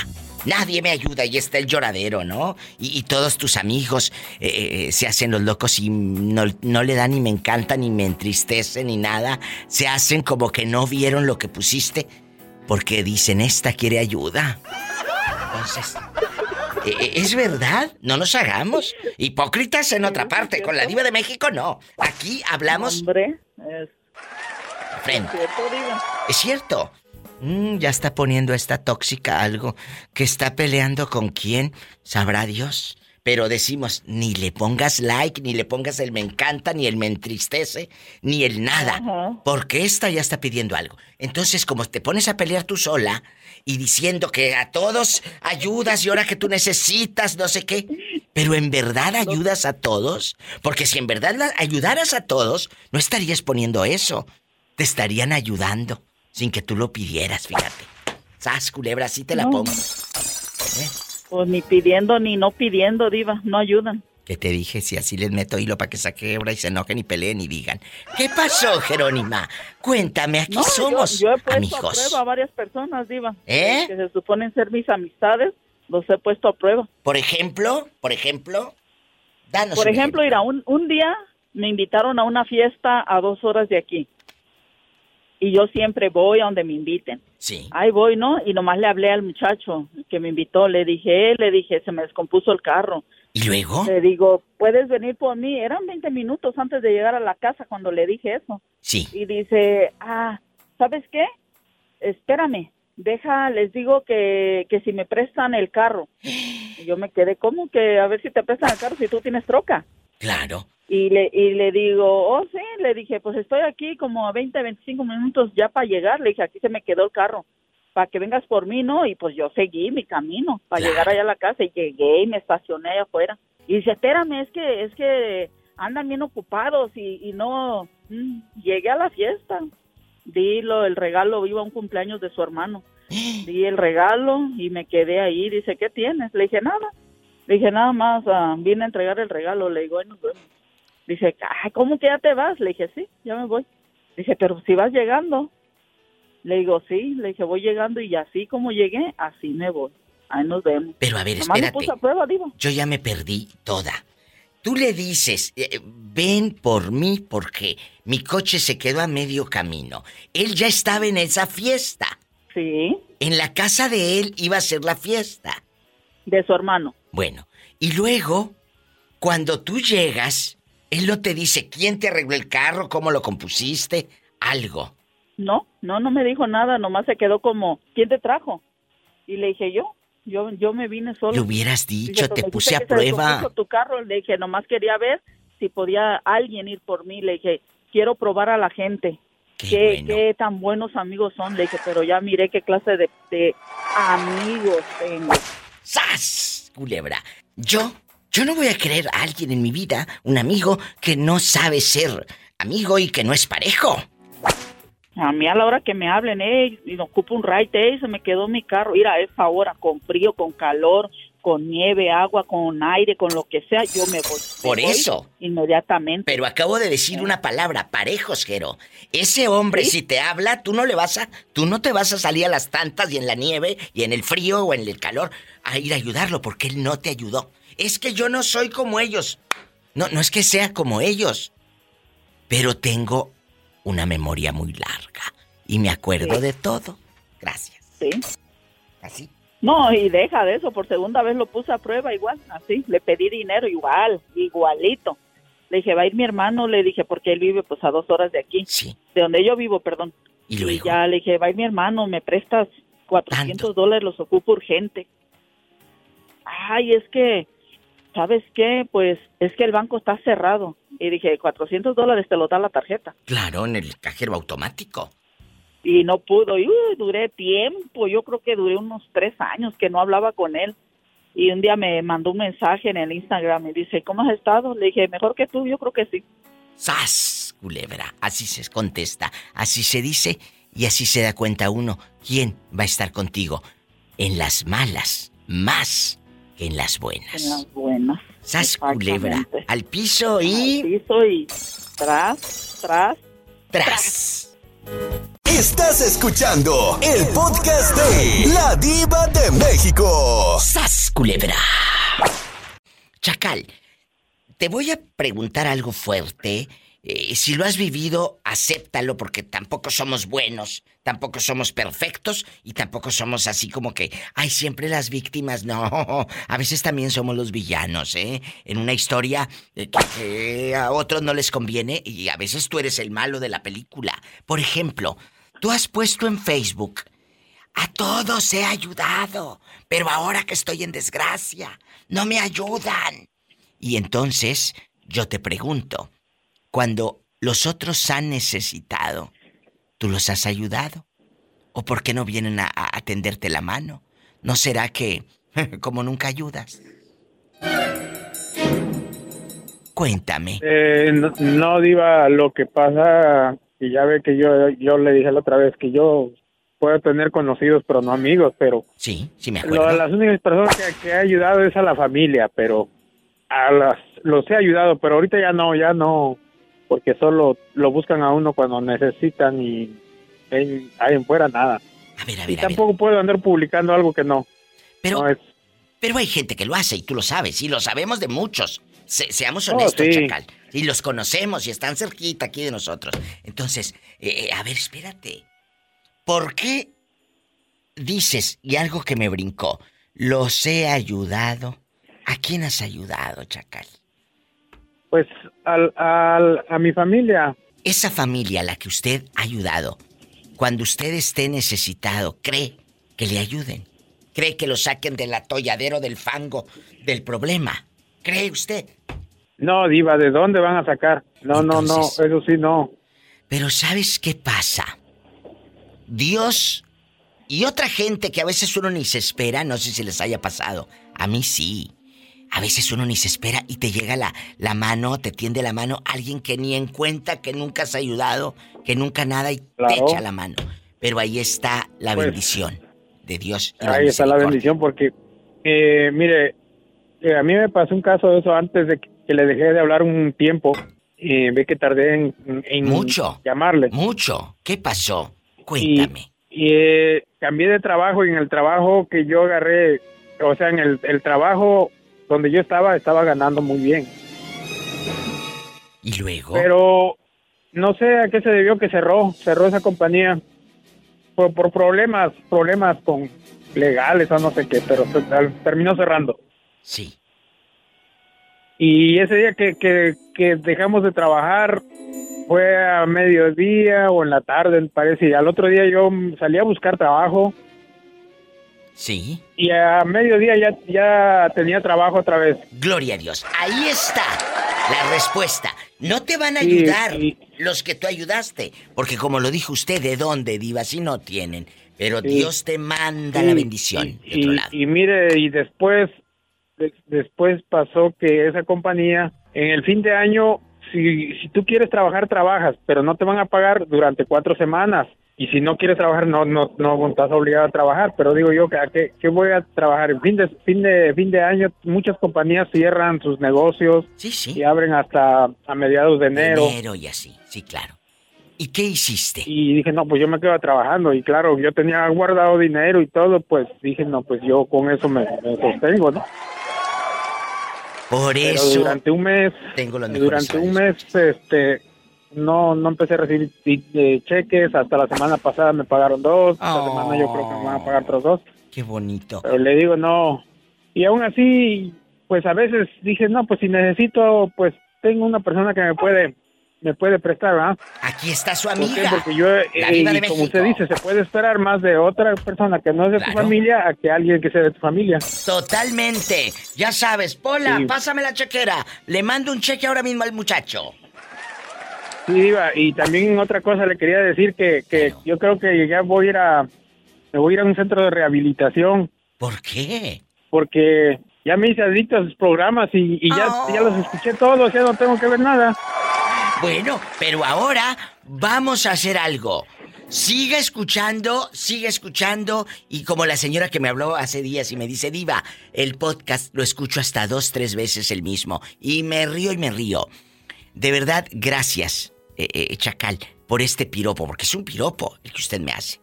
Nadie me ayuda y está el lloradero, ¿no? Y, todos tus amigos eh, eh, se hacen los locos y no, no, le dan ni me encanta, ni me entristece, ni nada. Se hacen como que no vieron lo que pusiste porque dicen, esta quiere ayuda. Entonces, eh, ¿es verdad? No nos hagamos. Hipócritas en otra parte. Con la diva de México, no. Aquí hablamos... Hombre, es... Frente. Es cierto. Mm, ya está poniendo esta tóxica algo que está peleando con quién, sabrá Dios. Pero decimos, ni le pongas like, ni le pongas el me encanta, ni el me entristece, ni el nada. Porque esta ya está pidiendo algo. Entonces, como te pones a pelear tú sola y diciendo que a todos ayudas y ahora que tú necesitas, no sé qué. Pero en verdad ayudas a todos. Porque si en verdad ayudaras a todos, no estarías poniendo eso. Te estarían ayudando sin que tú lo pidieras, fíjate. Sas, culebra, así te la pongo. ¿Eh? Pues ni pidiendo ni no pidiendo, diva, no ayudan. Que te dije si así les meto hilo para que se quebra y se enojen y peleen y digan. ¿Qué pasó, Jerónima? Cuéntame, aquí somos yo, he puesto amigos. a prueba a varias personas, diva. ¿Eh? Que se suponen ser mis amistades, los he puesto a prueba. Por ejemplo, por ejemplo, danos Por ejemplo, ejemplo. un, un día me invitaron a una fiesta a dos horas de aquí y yo siempre voy a donde me inviten. Sí. Ahí voy, ¿no? Y nomás le hablé al muchacho que me invitó, le dije, le dije, se me descompuso el carro. ¿Y luego? Le digo, ¿puedes venir por mí? Eran 20 minutos antes de llegar a la casa cuando le dije eso. Sí. Y dice, ah, ¿sabes qué? Espérame, deja, les digo que, que si me prestan el carro. Y yo me quedé, ¿cómo que a ver si te prestan el carro si tú tienes troca? Claro. Y le, y le digo, oh, sí, le dije, pues estoy aquí como a 20, 25 minutos ya para llegar. Le dije, aquí se me quedó el carro, para que vengas por mí, ¿no? Y pues yo seguí mi camino para llegar allá a la casa y llegué y me estacioné allá afuera. Y dice, espérame, es que, es que andan bien ocupados y, y no, mm, llegué a la fiesta. Dilo, el regalo, iba a un cumpleaños de su hermano. Di el regalo y me quedé ahí. Dice, ¿qué tienes? Le dije, nada. Le dije, nada más, uh, vine a entregar el regalo. Le digo, nos vemos. Dice, ¿cómo que ya te vas? Le dije, sí, ya me voy. Dice, pero si vas llegando. Le digo, sí, le dije, voy llegando y así como llegué, así me voy. Ahí nos vemos. Pero a ver, espérate. Yo ya me perdí toda. Tú le dices, eh, ven por mí porque mi coche se quedó a medio camino. Él ya estaba en esa fiesta. Sí. En la casa de él iba a ser la fiesta. De su hermano. Bueno, y luego, cuando tú llegas, él no te dice quién te arregló el carro, cómo lo compusiste, algo. No, no, no me dijo nada, nomás se quedó como, ¿quién te trajo? Y le dije yo, yo, yo me vine solo. Le hubieras dicho, te puse a prueba. tu carro, le dije, nomás quería ver si podía alguien ir por mí. Le dije, quiero probar a la gente. Qué, qué, tan buenos amigos son. Le dije, pero ya miré qué clase de, de amigos tengo. ¡Sas! Culebra. Yo yo no voy a querer a alguien en mi vida, un amigo, que no sabe ser amigo y que no es parejo. A mí a la hora que me hablen, eh, y ocupo un ride, eh, se me quedó mi carro. Mira, a esa hora, con frío, con calor, con nieve, agua, con aire, con lo que sea, yo me voy. Por eso. inmediatamente. Pero acabo de decir una palabra, parejos, Jero. Ese hombre, si te habla, tú no le vas a, tú no te vas a salir a las tantas y en la nieve y en el frío o en el calor a ir a ayudarlo porque él no te ayudó es que yo no soy como ellos. No, no es que sea como ellos, pero tengo una memoria muy larga y me acuerdo de todo. Gracias. Sí. Así. No, y deja de eso, por segunda vez lo puse a prueba igual, así, le pedí dinero igual, igualito. Le dije, va a ir mi hermano, le dije, porque él vive pues a dos horas de aquí. Sí. De donde yo vivo, perdón. Y luego. ya le dije, va a ir mi hermano, me prestas 400 dólares, los ocupo urgente. Ay, es que ¿sabes qué? Pues es que el banco está cerrado. Y dije, 400 dólares te lo da la tarjeta. Claro, en el cajero automático. Y no pudo. Y duré tiempo, yo creo que duré unos tres años que no hablaba con él. Y un día me mandó un mensaje en el Instagram y dice, ¿cómo has estado? Le dije, mejor que tú, yo creo que sí. ¡Sas! Culebra, así se contesta, así se dice y así se da cuenta uno quién va a estar contigo en las malas más en las buenas. En las buenas. Sas culebra. Al piso y. Al piso y. Tras, tras. Tras. Estás escuchando el podcast de La Diva de México. Sas culebra. Chacal, te voy a preguntar algo fuerte. Eh, si lo has vivido, acéptalo porque tampoco somos buenos, tampoco somos perfectos y tampoco somos así como que, ay, siempre las víctimas. No, a veces también somos los villanos, ¿eh? En una historia eh, a otros no les conviene y a veces tú eres el malo de la película. Por ejemplo, tú has puesto en Facebook, a todos he ayudado, pero ahora que estoy en desgracia, no me ayudan. Y entonces yo te pregunto, cuando los otros han necesitado, ¿tú los has ayudado? ¿O por qué no vienen a, atenderte la mano? ¿No será que, como nunca ayudas? Cuéntame. Eh, no, Diva, lo que pasa, y ya ve que yo, yo le dije la otra vez que yo puedo tener conocidos, pero no amigos, pero... Sí, sí me acuerdo. las únicas personas que, que he ayudado es a la familia, pero a las los he ayudado, pero ahorita ya no, ya no, porque solo lo buscan a uno cuando necesitan y hay en fuera nada. A ver, a ver, y tampoco puedo andar publicando algo que no. Pero, pero hay gente que lo hace y tú lo sabes, y lo sabemos de muchos. seamos oh, honestos, Chacal. Y los conocemos y están cerquita aquí de nosotros. Entonces, eh, eh, a ver, espérate. ¿Por qué dices, y algo que me brincó, los he ayudado? ¿A quién has ayudado, Chacal? Pues al, al, a mi familia. Esa familia a la que usted ha ayudado, cuando usted esté necesitado, ¿cree que le ayuden? ¿Cree que lo saquen del atolladero del fango del problema? ¿Cree usted? No, diva, ¿de dónde van a sacar? No, no, no, eso sí no. Pero ¿sabes qué pasa? Dios y otra gente que a veces uno ni se espera, no sé si les haya pasado. A mí sí. A veces uno ni se espera y te llega la, la mano, te tiende la mano alguien que ni en cuenta, que nunca has ayudado, que nunca nada y te echa la mano. Pero ahí está la pues, bendición de Dios. ahí está la bendición porque, eh, mire, eh, a mí me pasó un caso de eso antes de que le dejé de hablar un tiempo y ve que tardé en, mucho llamarle. Mucho. ¿Qué pasó? Cuéntame. Y, eh, cambié de trabajo y en el trabajo que yo agarré, o sea, en el, el trabajo donde yo estaba, estaba ganando muy bien. ¿Y luego? Pero no sé a qué se debió que cerró, cerró esa compañía por, por problemas, problemas con legales o no sé qué, pero terminó cerrando. Sí. Y ese día que, que, que dejamos de trabajar fue a mediodía o en la tarde, parece, y al otro día yo salí a buscar trabajo Sí. Y a mediodía ya, ya tenía trabajo otra vez. Gloria a Dios. Ahí está la respuesta. No te van a ayudar los que tú ayudaste. Porque como lo dijo usted, ¿de dónde, Diva? Si no tienen. Pero Dios te manda la bendición. Y, mire, y después, después pasó que esa compañía, en el fin de año, si, si tú quieres trabajar, trabajas, pero no te van a pagar durante cuatro semanas y si no quieres trabajar no no no estás obligado a trabajar pero digo yo que a qué, qué voy a trabajar en fin de fin de fin de año muchas compañías cierran sus negocios y abren hasta a mediados de enero. Enero y así sí claro. Y qué hiciste y dije no pues yo me quedo trabajando y claro yo tenía guardado dinero y todo pues dije no pues yo con eso me, sostengo no por eso durante un mes tengo durante un mes este no no empecé a recibir cheques, hasta la semana pasada me pagaron dos, esta semana yo creo que me van a pagar otros dos. Qué bonito. Pero le digo, no. Y aún así, pues a veces dije, no, pues si necesito, pues tengo una persona que me puede me puede prestar, ¿verdad? Aquí está su amiga. Porque yo, eh, como usted dice, se puede esperar más de otra persona que no es de tu familia a que alguien que sea de tu familia. Totalmente. Ya sabes, Pola, pásame la chequera. Le mando un cheque ahora mismo al muchacho. Sí, y también otra cosa le quería decir que, que yo creo que ya voy a ir a me voy a ir a un centro de rehabilitación. ¿Por qué? Porque ya me hice adicto a sus programas y, ya, ya los escuché todos, ya no tengo que ver nada. Bueno, pero ahora vamos a hacer algo. Siga escuchando, siga escuchando. Y como la señora que me habló hace días y me dice, Diva, el podcast lo escucho hasta dos, tres veces el mismo. Y me río y me río. De verdad, gracias, eh, eh, Chacal, por este piropo, porque es un piropo el que usted me hace.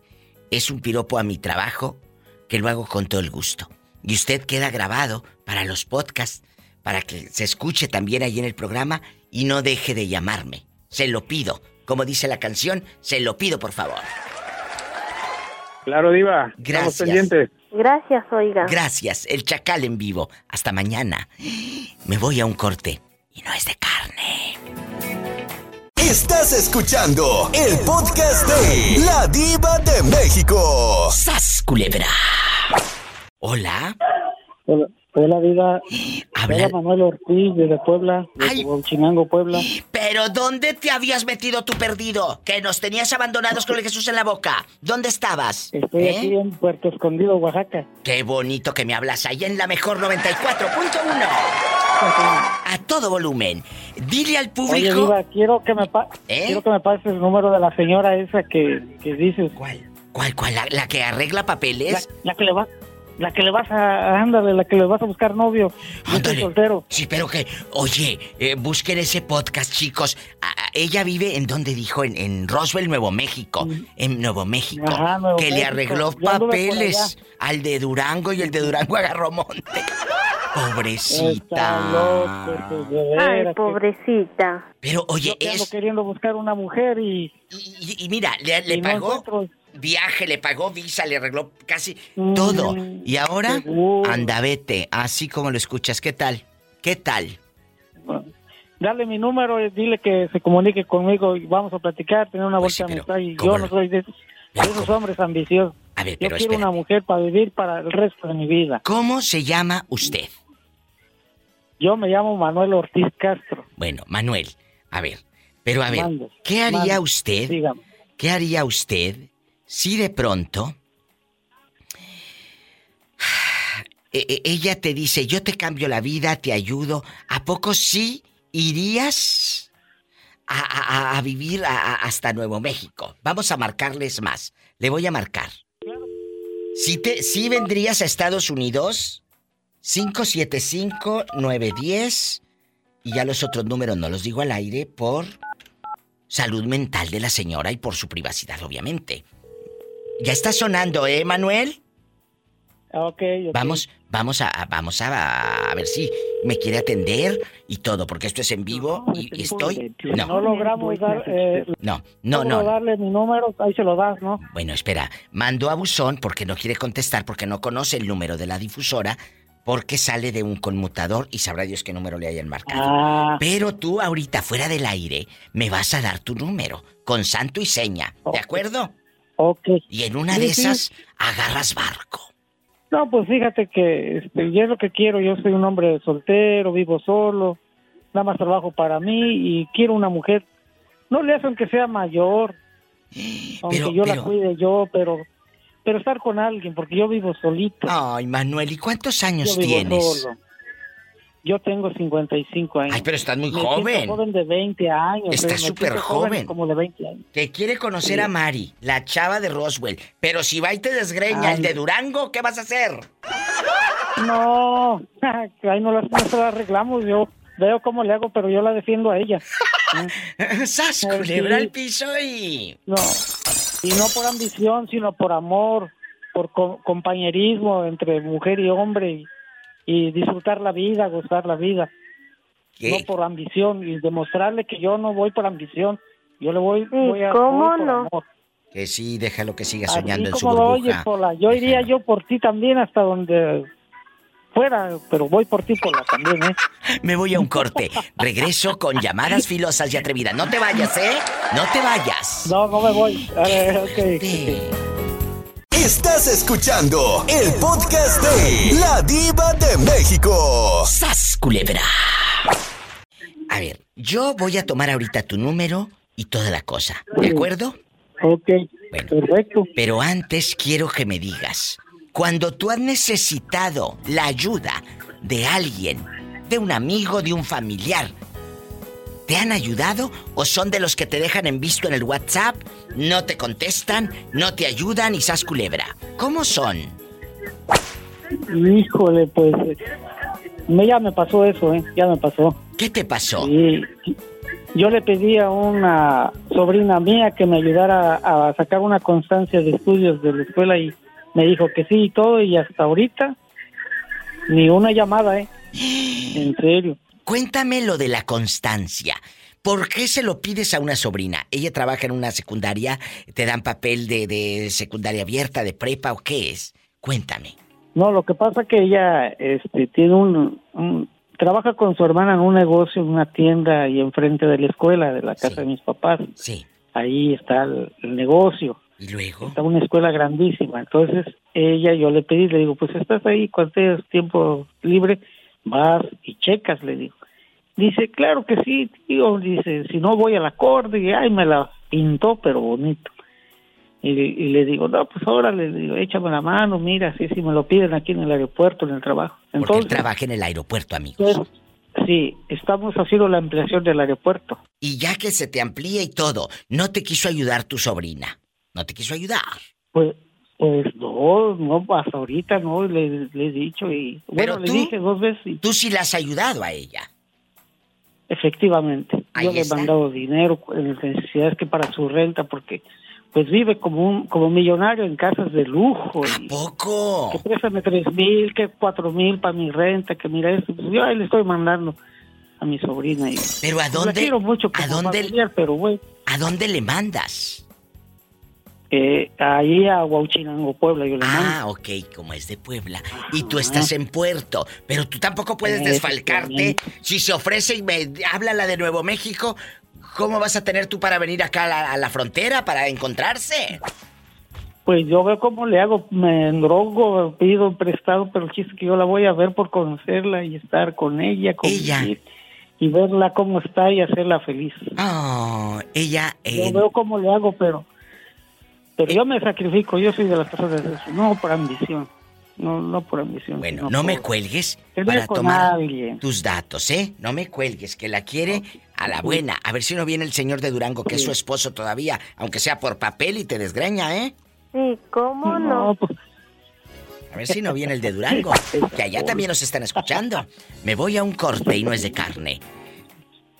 Es un piropo a mi trabajo que lo hago con todo el gusto. Y usted queda grabado para los podcasts, para que se escuche también ahí en el programa y no deje de llamarme. Se lo pido. Como dice la canción, se lo pido por favor. Claro, Diva. Gracias. Gracias, oiga. Gracias, el chacal en vivo. Hasta mañana. Me voy a un corte y no es de carne. Estás escuchando el podcast de La Diva de México. ¡Sas, culebra! Hola. Hola, hola Diva. Hola, Manuel Ortiz, de Puebla, de Chinango, Puebla. Pero ¿dónde te habías metido tú perdido? Que nos tenías abandonados con el Jesús en la boca. ¿Dónde estabas? Estoy ¿Eh? aquí en Puerto Escondido, Oaxaca. Qué bonito que me hablas ahí en la mejor 94.1. A todo volumen. Dile al Oye, público. Diva, quiero que me, pa- ¿Eh? quiero que me pases el número de la señora esa que, que dices. ¿Cuál? ¿Cuál, cuál? ¿La, la que arregla papeles? La, la que le va, la que le vas a, ándale, la que le vas a buscar novio. Estoy soltero. Sí, pero que, oye, eh, busquen ese podcast, chicos. A- a- ella vive en donde dijo, en, en Roswell, Nuevo México. En Nuevo México. Ajá, Nuevo que le arregló papeles al de Durango y el de Durango agarró monte. Pobrecita. Ay, pobrecita. Pero oye, Yo es. queriendo buscar una mujer y... Y, y mira, le, le y pagó viaje, le pagó visa, le arregló casi Mm, todo. Y ahora, seguro. anda, vete, así como lo escuchas. ¿Qué tal? ¿Qué tal? Dale mi número y dile que se comunique conmigo y vamos a platicar, tener una Pues bolsa de amistad. Y yo no soy de, esos- de esos hombres ambiciosos. A ver, yo pero quiero espérate. una mujer para vivir para el resto de mi vida. ¿Cómo se llama usted? Yo me llamo Manuel Ortiz Castro. Bueno, Manuel, a ver, pero a ver, ¿qué haría usted? dígame. ¿Qué haría usted si de pronto e- e- ella te dice, yo te cambio la vida, te ayudo? ¿A poco sí irías a, a- a- a vivir a- hasta Nuevo México? Vamos a marcarles más. Le voy a marcar. Si te, si vendrías a Estados Unidos, 575-910, y ya los otros números no los digo al aire por salud mental de la señora y por su privacidad, obviamente. Ya está sonando, ¿eh, Manuel? Ah, Ok, ok. Vamos, vamos a, a- vamos a, a ver si me quiere atender y todo, porque esto es en vivo y, y estoy. No No, logramos dar, eh, no, no, no. darle mi número, ahí se lo das, ¿no? Bueno, espera, mandó a buzón porque no quiere contestar, porque no conoce el número de la difusora, porque sale de un conmutador y sabrá Dios qué número le hayan marcado. Ah. Pero tú ahorita fuera del aire me vas a dar tu número, con santo y seña, ¿de acuerdo? Ok. Y en una Sí, de sí. esas agarras barco. No, pues fíjate que este, yo es lo que quiero. Yo soy un hombre soltero, vivo solo, nada más trabajo para mí y quiero una mujer. No le hacen que sea mayor, aunque Pero- yo pero- la cuide yo, pero pero estar con alguien, porque yo vivo solito. Ay, Manuel, ¿y cuántos años yo vivo tienes? solo. Yo tengo 55 años. Ay, pero estás muy Me joven. joven de 20 años. Estás súper joven. Como de 20 años. Que quiere conocer Sí. a Mari, la chava de Roswell. Pero si va y te desgreña el de Durango, ¿qué vas a hacer? No, ahí no las, no se arreglamos. Yo veo cómo le hago, pero yo la defiendo a ella. ¡Sas, culebra sí. al piso y... No, y no por ambición, sino por amor, por co- compañerismo entre mujer y hombre y, y disfrutar la vida, gozar la vida. ¿Qué? No por ambición y demostrarle que yo no voy por ambición. Yo le voy, voy a cómo voy por no? amor. Que sí, déjalo que siga Así soñando en su como lo oyes, burbuja. Pola. Yo iría yo por ti también hasta donde fuera, pero voy por ti, Pola, también, ¿eh? Me voy a un corte. Regreso con llamadas filosas y atrevidas. No te vayas, ¿eh? No te vayas. No, no me voy. A ver, ok. Estás escuchando el podcast de La Diva de México. ¡Sas, culebra! A ver, yo voy a tomar ahorita tu número y toda la cosa. ¿De acuerdo? Ok, perfecto. Pero antes quiero que me digas, cuando tú has necesitado la ayuda de alguien, de un amigo, de un familiar, ¿Te han ayudado o son de los que te dejan en visto en el WhatsApp, no te contestan, no te ayudan y sas culebra? ¿Cómo son? Híjole, pues me, ya me pasó eso, ¿eh? Ya me pasó. ¿Qué te pasó? yo le pedí a una sobrina mía que me ayudara a sacar una constancia de estudios de la escuela y me dijo que sí y todo y hasta ahorita ni una llamada, ¿eh? En serio. Cuéntame lo de la constancia. ¿Por qué se lo pides a una sobrina? ¿Ella trabaja en una secundaria? ¿Te dan papel de, secundaria abierta, de prepa o qué es? Cuéntame. No, lo que pasa que ella este, tiene un, Trabaja con su hermana en un negocio, en una tienda y enfrente de la escuela, de la casa de mis papás. Sí. Ahí está el, negocio. ¿Y luego? Está una escuela grandísima. Entonces, ella, yo le pedí, le digo, pues estás ahí cuando tengas tiempo libre, vas y checas, le digo. Dice, claro que sí, tío. Dice, si no voy al acorde, y ay, me la pintó, pero bonito. Y, le digo, no, pues ahora le digo, échame la mano, mira, si si me lo piden aquí en el aeropuerto, en el trabajo. Entonces, Porque trabaja en el aeropuerto, amigos. Pues, sí, estamos haciendo la ampliación del aeropuerto. Y ya que se te amplía y todo, ¿no te quiso ayudar tu sobrina? ¿No te quiso ayudar? Pues, pues no, no, hasta ahorita no, le, he dicho y... Pero bueno, le dije dos veces. Tú sí le has ayudado a ella. Efectivamente. Yo le he mandado dinero en necesidades que para su renta porque pues vive como un como millonario en casas de lujo. ¿A poco? Que préstame tres mil, que cuatro mil para mi renta, que mira eso. Pues yo ahí le estoy mandando a mi sobrina. Y, pero ¿a dónde? quiero mucho ¿A dónde? pero bueno. ¿A dónde le mandas? Eh, ahí a Huachinango, Puebla, yo le mando. Ah, ok, como es de Puebla. Y tú estás en Puerto, pero tú tampoco puedes desfalcarte. Si se ofrece y me habla la de Nuevo México, ¿Cómo vas a tener tú para venir acá a la, frontera para encontrarse? Pues yo veo cómo le hago, me endrogo, pido prestado, pero el chiste que yo la voy a ver por conocerla y estar con ella, ella. y verla cómo está y hacerla feliz. Oh, ella. Yo veo cómo le hago, pero, pero yo me sacrifico, yo soy de las personas de eso, no por ambición. No, no por ambición. Bueno, no, me cuelgues para tomar tus datos, ¿eh? No me cuelgues, que la quiere a la buena. A ver si no viene el señor de Durango, que es su esposo todavía, aunque sea por papel y te desgreña, ¿eh? Sí, ¿cómo no? Pues. A ver si no viene el de Durango, que allá también nos están escuchando. Me voy a un corte y no es de carne.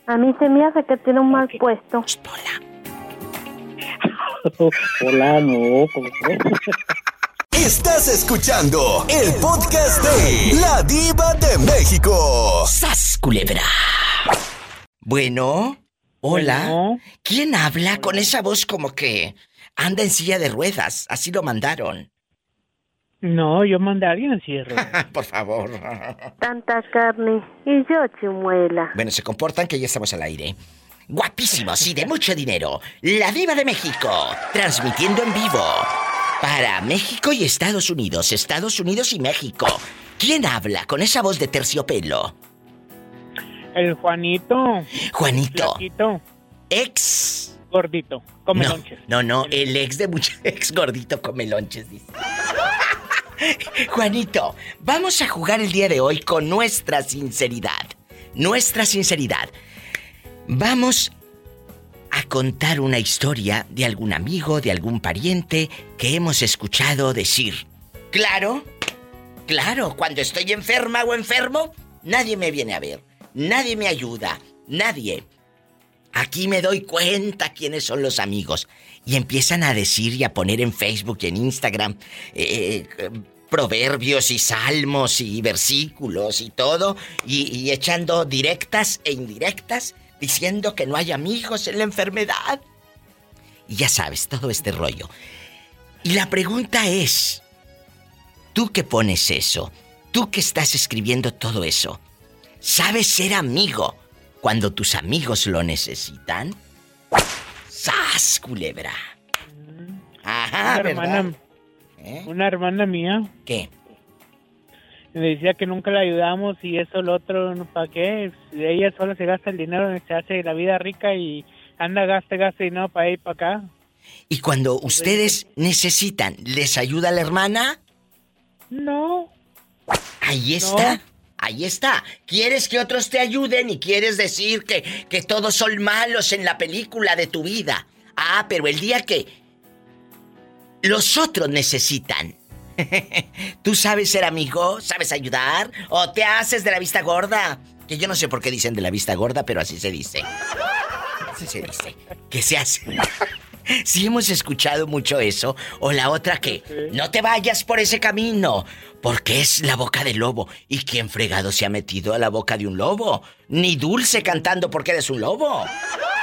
A mí se me hace que tiene un mal puesto. Hola. Hola, no. Estás escuchando el podcast de La Diva de México. ¡Sas, culebra! Bueno, hola. ¿Quién habla con esa voz como que anda en silla de ruedas? Así lo mandaron. No, yo mandé a alguien en silla de ruedas. Por favor. Tanta carne y yo chimuela. Bueno, se comportan que ya estamos al aire. Guapísimos y de mucho dinero. La Diva de México, transmitiendo en vivo para México y Estados Unidos, Estados Unidos y México. ¿Quién habla con esa voz de terciopelo? El Juanito. Juanito. Ex. Gordito, come lonches. No, no, el ex de mucho ex gordito come lonches, dice. Juanito, vamos a jugar el día de hoy con nuestra sinceridad. Nuestra sinceridad. Vamos a contar una historia de algún amigo, de algún pariente que hemos escuchado decir. Claro, claro, cuando estoy enferma o enfermo, nadie me viene a ver, nadie me ayuda, nadie. Aquí me doy cuenta quiénes son los amigos. Y empiezan a decir y a poner en Facebook y en Instagram eh, eh, proverbios y salmos y versículos y todo, y echando directas e indirectas diciendo que no hay amigos en la enfermedad. Y ya sabes, todo este rollo. Y la pregunta es, tú que pones eso, tú que estás escribiendo todo eso, ¿sabes ser amigo cuando tus amigos lo necesitan? ¡Sas, culebra! Ajá, una hermana, ¿Eh? una hermana mía. ¿Qué? Me decía que nunca la ayudamos y eso lo otro, ¿para qué? Ella solo se gasta el dinero, se hace la vida rica y anda, gaste, gaste y no para ir para acá. ¿Y cuando ustedes necesitan, les ayuda la hermana? No. Ahí está. Ahí está. Quieres que otros te ayuden y quieres decir que, que todos son malos en la película de tu vida. Ah, pero el día que los otros necesitan. ¿Tú sabes ser amigo? ¿Sabes ayudar? ¿O te haces de la vista gorda? Que yo no sé por qué dicen de la vista gorda, pero así se dice. Así se dice. Que se hace. Si hemos escuchado mucho eso. O la otra que, no te vayas por ese camino, porque es la boca del lobo. ¿Y quién fregado se ha metido a la boca de un lobo? Ni dulce cantando porque eres un lobo.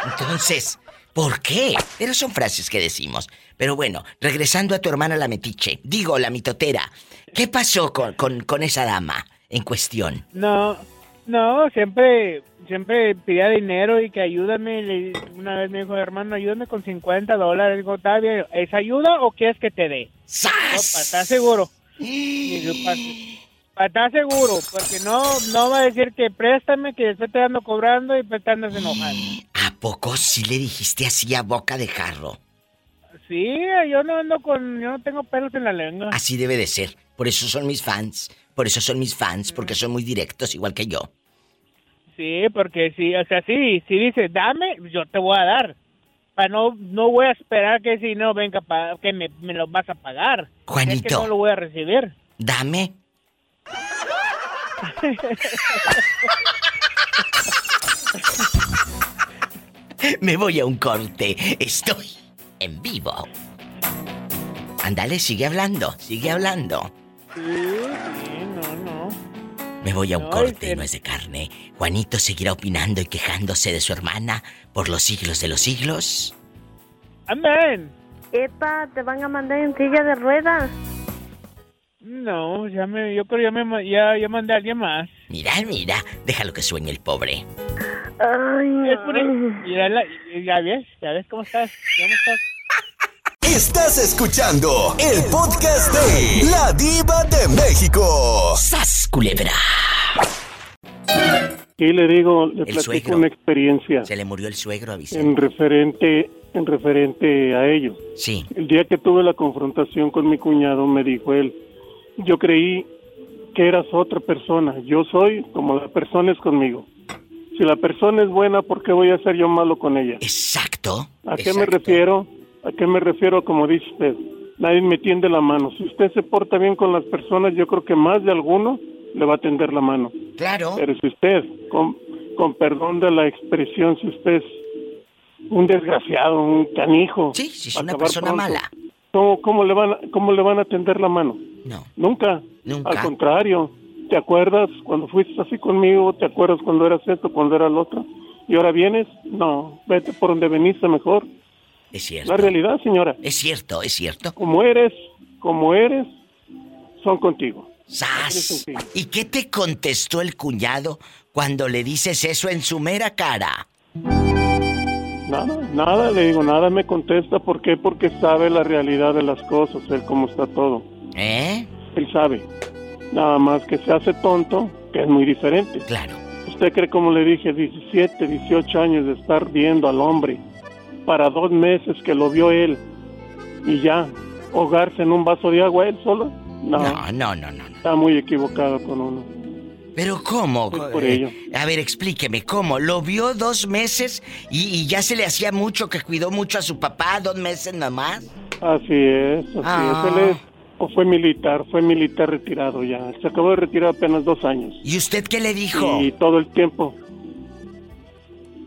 Entonces, ¿por qué? Pero son frases que decimos. Pero bueno, regresando a tu hermana la metiche, digo la mitotera, ¿qué pasó con, con, con esa dama en cuestión? No, no, siempre, siempre pedía dinero y que ayúdame. una vez me dijo, hermano, ayúdame con 50 dólares. Digo, bien, ¿es ayuda o quieres que te dé? ¡Sas! para estar seguro. para, estar seguro, porque no, no va a decir que préstame, que después te ando cobrando y pues te andas enojando. ¿A poco sí le dijiste así a boca de jarro? Sí, yo no ando con, yo no tengo pelos en la lengua. Así debe de ser. Por eso son mis fans. Por eso son mis fans, porque son muy directos, igual que yo. Sí, porque si, o sea, sí, si dices, dame, yo te voy a dar. Para no, no voy a esperar que si no venga, para que me, lo vas a pagar. Juanito. que no lo voy a recibir. Dame. me voy a un corte. Estoy en vivo. Ándale, sigue hablando, sigue hablando. Sí, sí, no, no. Me voy a un corte, no es de carne. Juanito seguirá opinando y quejándose de su hermana por los siglos de los siglos. Amén. Epa, ¿te van a mandar en silla de ruedas? No, ya me, yo creo ya me ya, ya mandé a alguien más. Mira, mira, déjalo que sueñe el pobre. Ay, Mira, ya ves, ya ves cómo estás, cómo estás. Estás escuchando el podcast de La Diva de México. ¡Sas, culebra! Y le digo, le platico una experiencia. Se le murió el suegro a En referente, en referente a ello. Sí. El día que tuve la confrontación con mi cuñado, me dijo él, yo creí que eras otra persona. Yo soy como la persona es conmigo. Si la persona es buena, ¿por qué voy a ser yo malo con ella? Exacto. ¿A qué me refiero? ¿A qué me refiero como dice usted? Nadie me tiende la mano. Si usted se porta bien con las personas, yo creo que más de alguno le va a tender la mano. Claro. Pero si usted, con, con perdón de la expresión, si usted es un desgraciado, un canijo. Sí, si es una persona mala. ¿cómo, ¿cómo, le van ¿Cómo le van a tender la mano? No. Nunca. Nunca. Al contrario. ¿Te acuerdas cuando fuiste así conmigo? ¿Te acuerdas cuando eras esto, cuando era el otro? ¿Y ahora vienes? No, vete por donde veniste mejor. Es cierto. La realidad, señora. Es cierto, es cierto. Como eres, como eres, son contigo. ¡Sas! ¿Y qué te contestó el cuñado cuando le dices eso en su mera cara? Nada, nada, le digo, nada me contesta. ¿Por qué? Porque sabe la realidad de las cosas, él cómo está todo. ¿Eh? Él sabe. Nada más que se hace tonto, que es muy diferente. Claro. Usted cree, como le dije, 17, 18 años de estar viendo al hombre para dos meses que lo vio él y ya ahogarse en un vaso de agua él solo. No, no, no, no. Está muy equivocado con uno. Pero ¿cómo? por ello. A ver, explíqueme, ¿cómo? ¿Lo vio dos meses y, ya se le hacía mucho, que cuidó mucho a su papá, dos meses nomás? Así es, así es. Ah. Él es, o fue militar, fue militar retirado ya. Se acabó de retirar apenas dos años. ¿Y usted qué le dijo? Y todo el tiempo,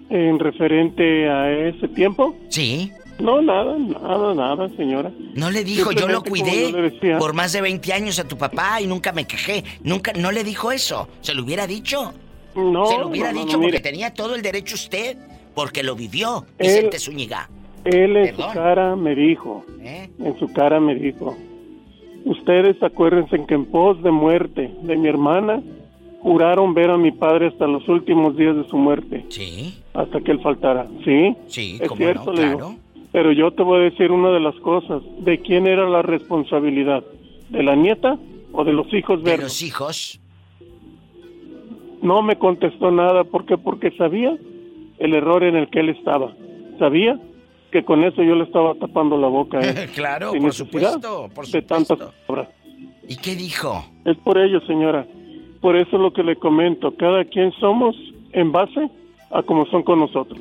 en referente a ese tiempo? Sí. No, nada, nada, nada, señora. No le dijo, yo lo cuidé por más de 20 años a tu papá y nunca me quejé. Nunca, no le dijo eso. ¿Se lo hubiera dicho? No. Se lo hubiera no, no, dicho mire. porque tenía todo el derecho usted, porque lo vivió, Él- Vicente Zúñiga. Él en Perdón. su cara me dijo, ¿Eh? en su cara me dijo, ustedes acuérdense que en pos de muerte de mi hermana, juraron ver a mi padre hasta los últimos días de su muerte. Sí. Hasta que él faltara. ¿Sí? Sí, es cierto, no, le digo. Pero yo te voy a decir una de las cosas. ¿De quién era la responsabilidad? ¿De la nieta o de los hijos De verdes? los hijos. No me contestó nada. ¿Por qué? Porque sabía el error en el que él estaba. Sabía que con eso yo le estaba tapando la boca. él. claro, Sin por supuesto, por De tantas palabras. ¿Y qué dijo? Es por ello, señora, por eso es lo que le comento, cada quien somos en base a como son con nosotros.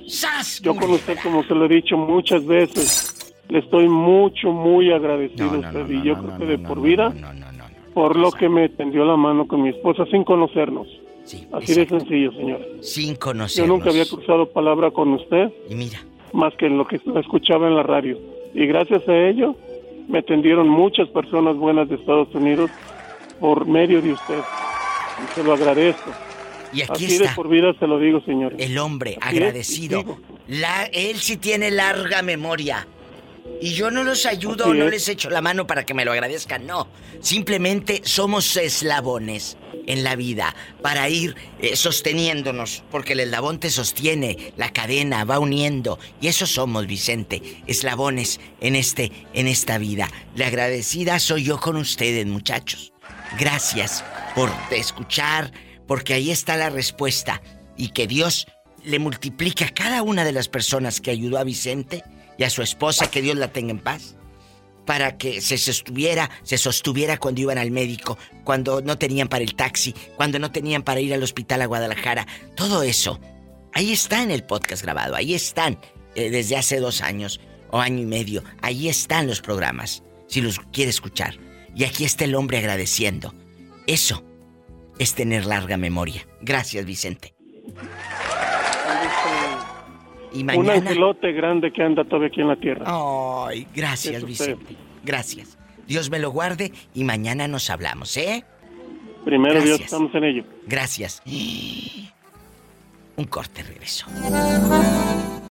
Yo con usted, como se lo he dicho muchas veces, le estoy mucho, muy agradecido a usted y yo creo que de por vida, por lo que me tendió la mano con mi esposa sin conocernos. Así de sencillo, señor. Sin conocernos. Yo nunca había cruzado palabra con usted. Y mira. Más que en lo que escuchaba en la radio. Y gracias a ello, me atendieron muchas personas buenas de Estados Unidos por medio de usted. Y se lo agradezco. Y aquí Así está. de por vida se lo digo, señor. El hombre Así agradecido. La, él sí tiene larga memoria. Y yo no los ayudo, Así no es. les echo la mano para que me lo agradezcan, no. Simplemente somos eslabones en la vida para ir eh, sosteniéndonos, porque el eslabón te sostiene, la cadena va uniendo. Y eso somos, Vicente, eslabones en, este, en esta vida. La agradecida soy yo con ustedes, muchachos. Gracias por escuchar, porque ahí está la respuesta. Y que Dios le multiplique a cada una de las personas que ayudó a Vicente y a su esposa, que Dios la tenga en paz, para que se sostuviera, se sostuviera cuando iban al médico, cuando no tenían para el taxi, cuando no tenían para ir al hospital a Guadalajara. Todo eso, ahí está en el podcast grabado, ahí están eh, desde hace dos años o año y medio, ahí están los programas, si los quiere escuchar. Y aquí está el hombre agradeciendo. Eso es tener larga memoria. Gracias, Vicente. Y Un angelote grande que anda todavía aquí en la tierra. Ay, gracias. Vicente. Gracias. Dios me lo guarde y mañana nos hablamos, ¿eh? Primero Dios, estamos en ello. Gracias. Un corte, regreso.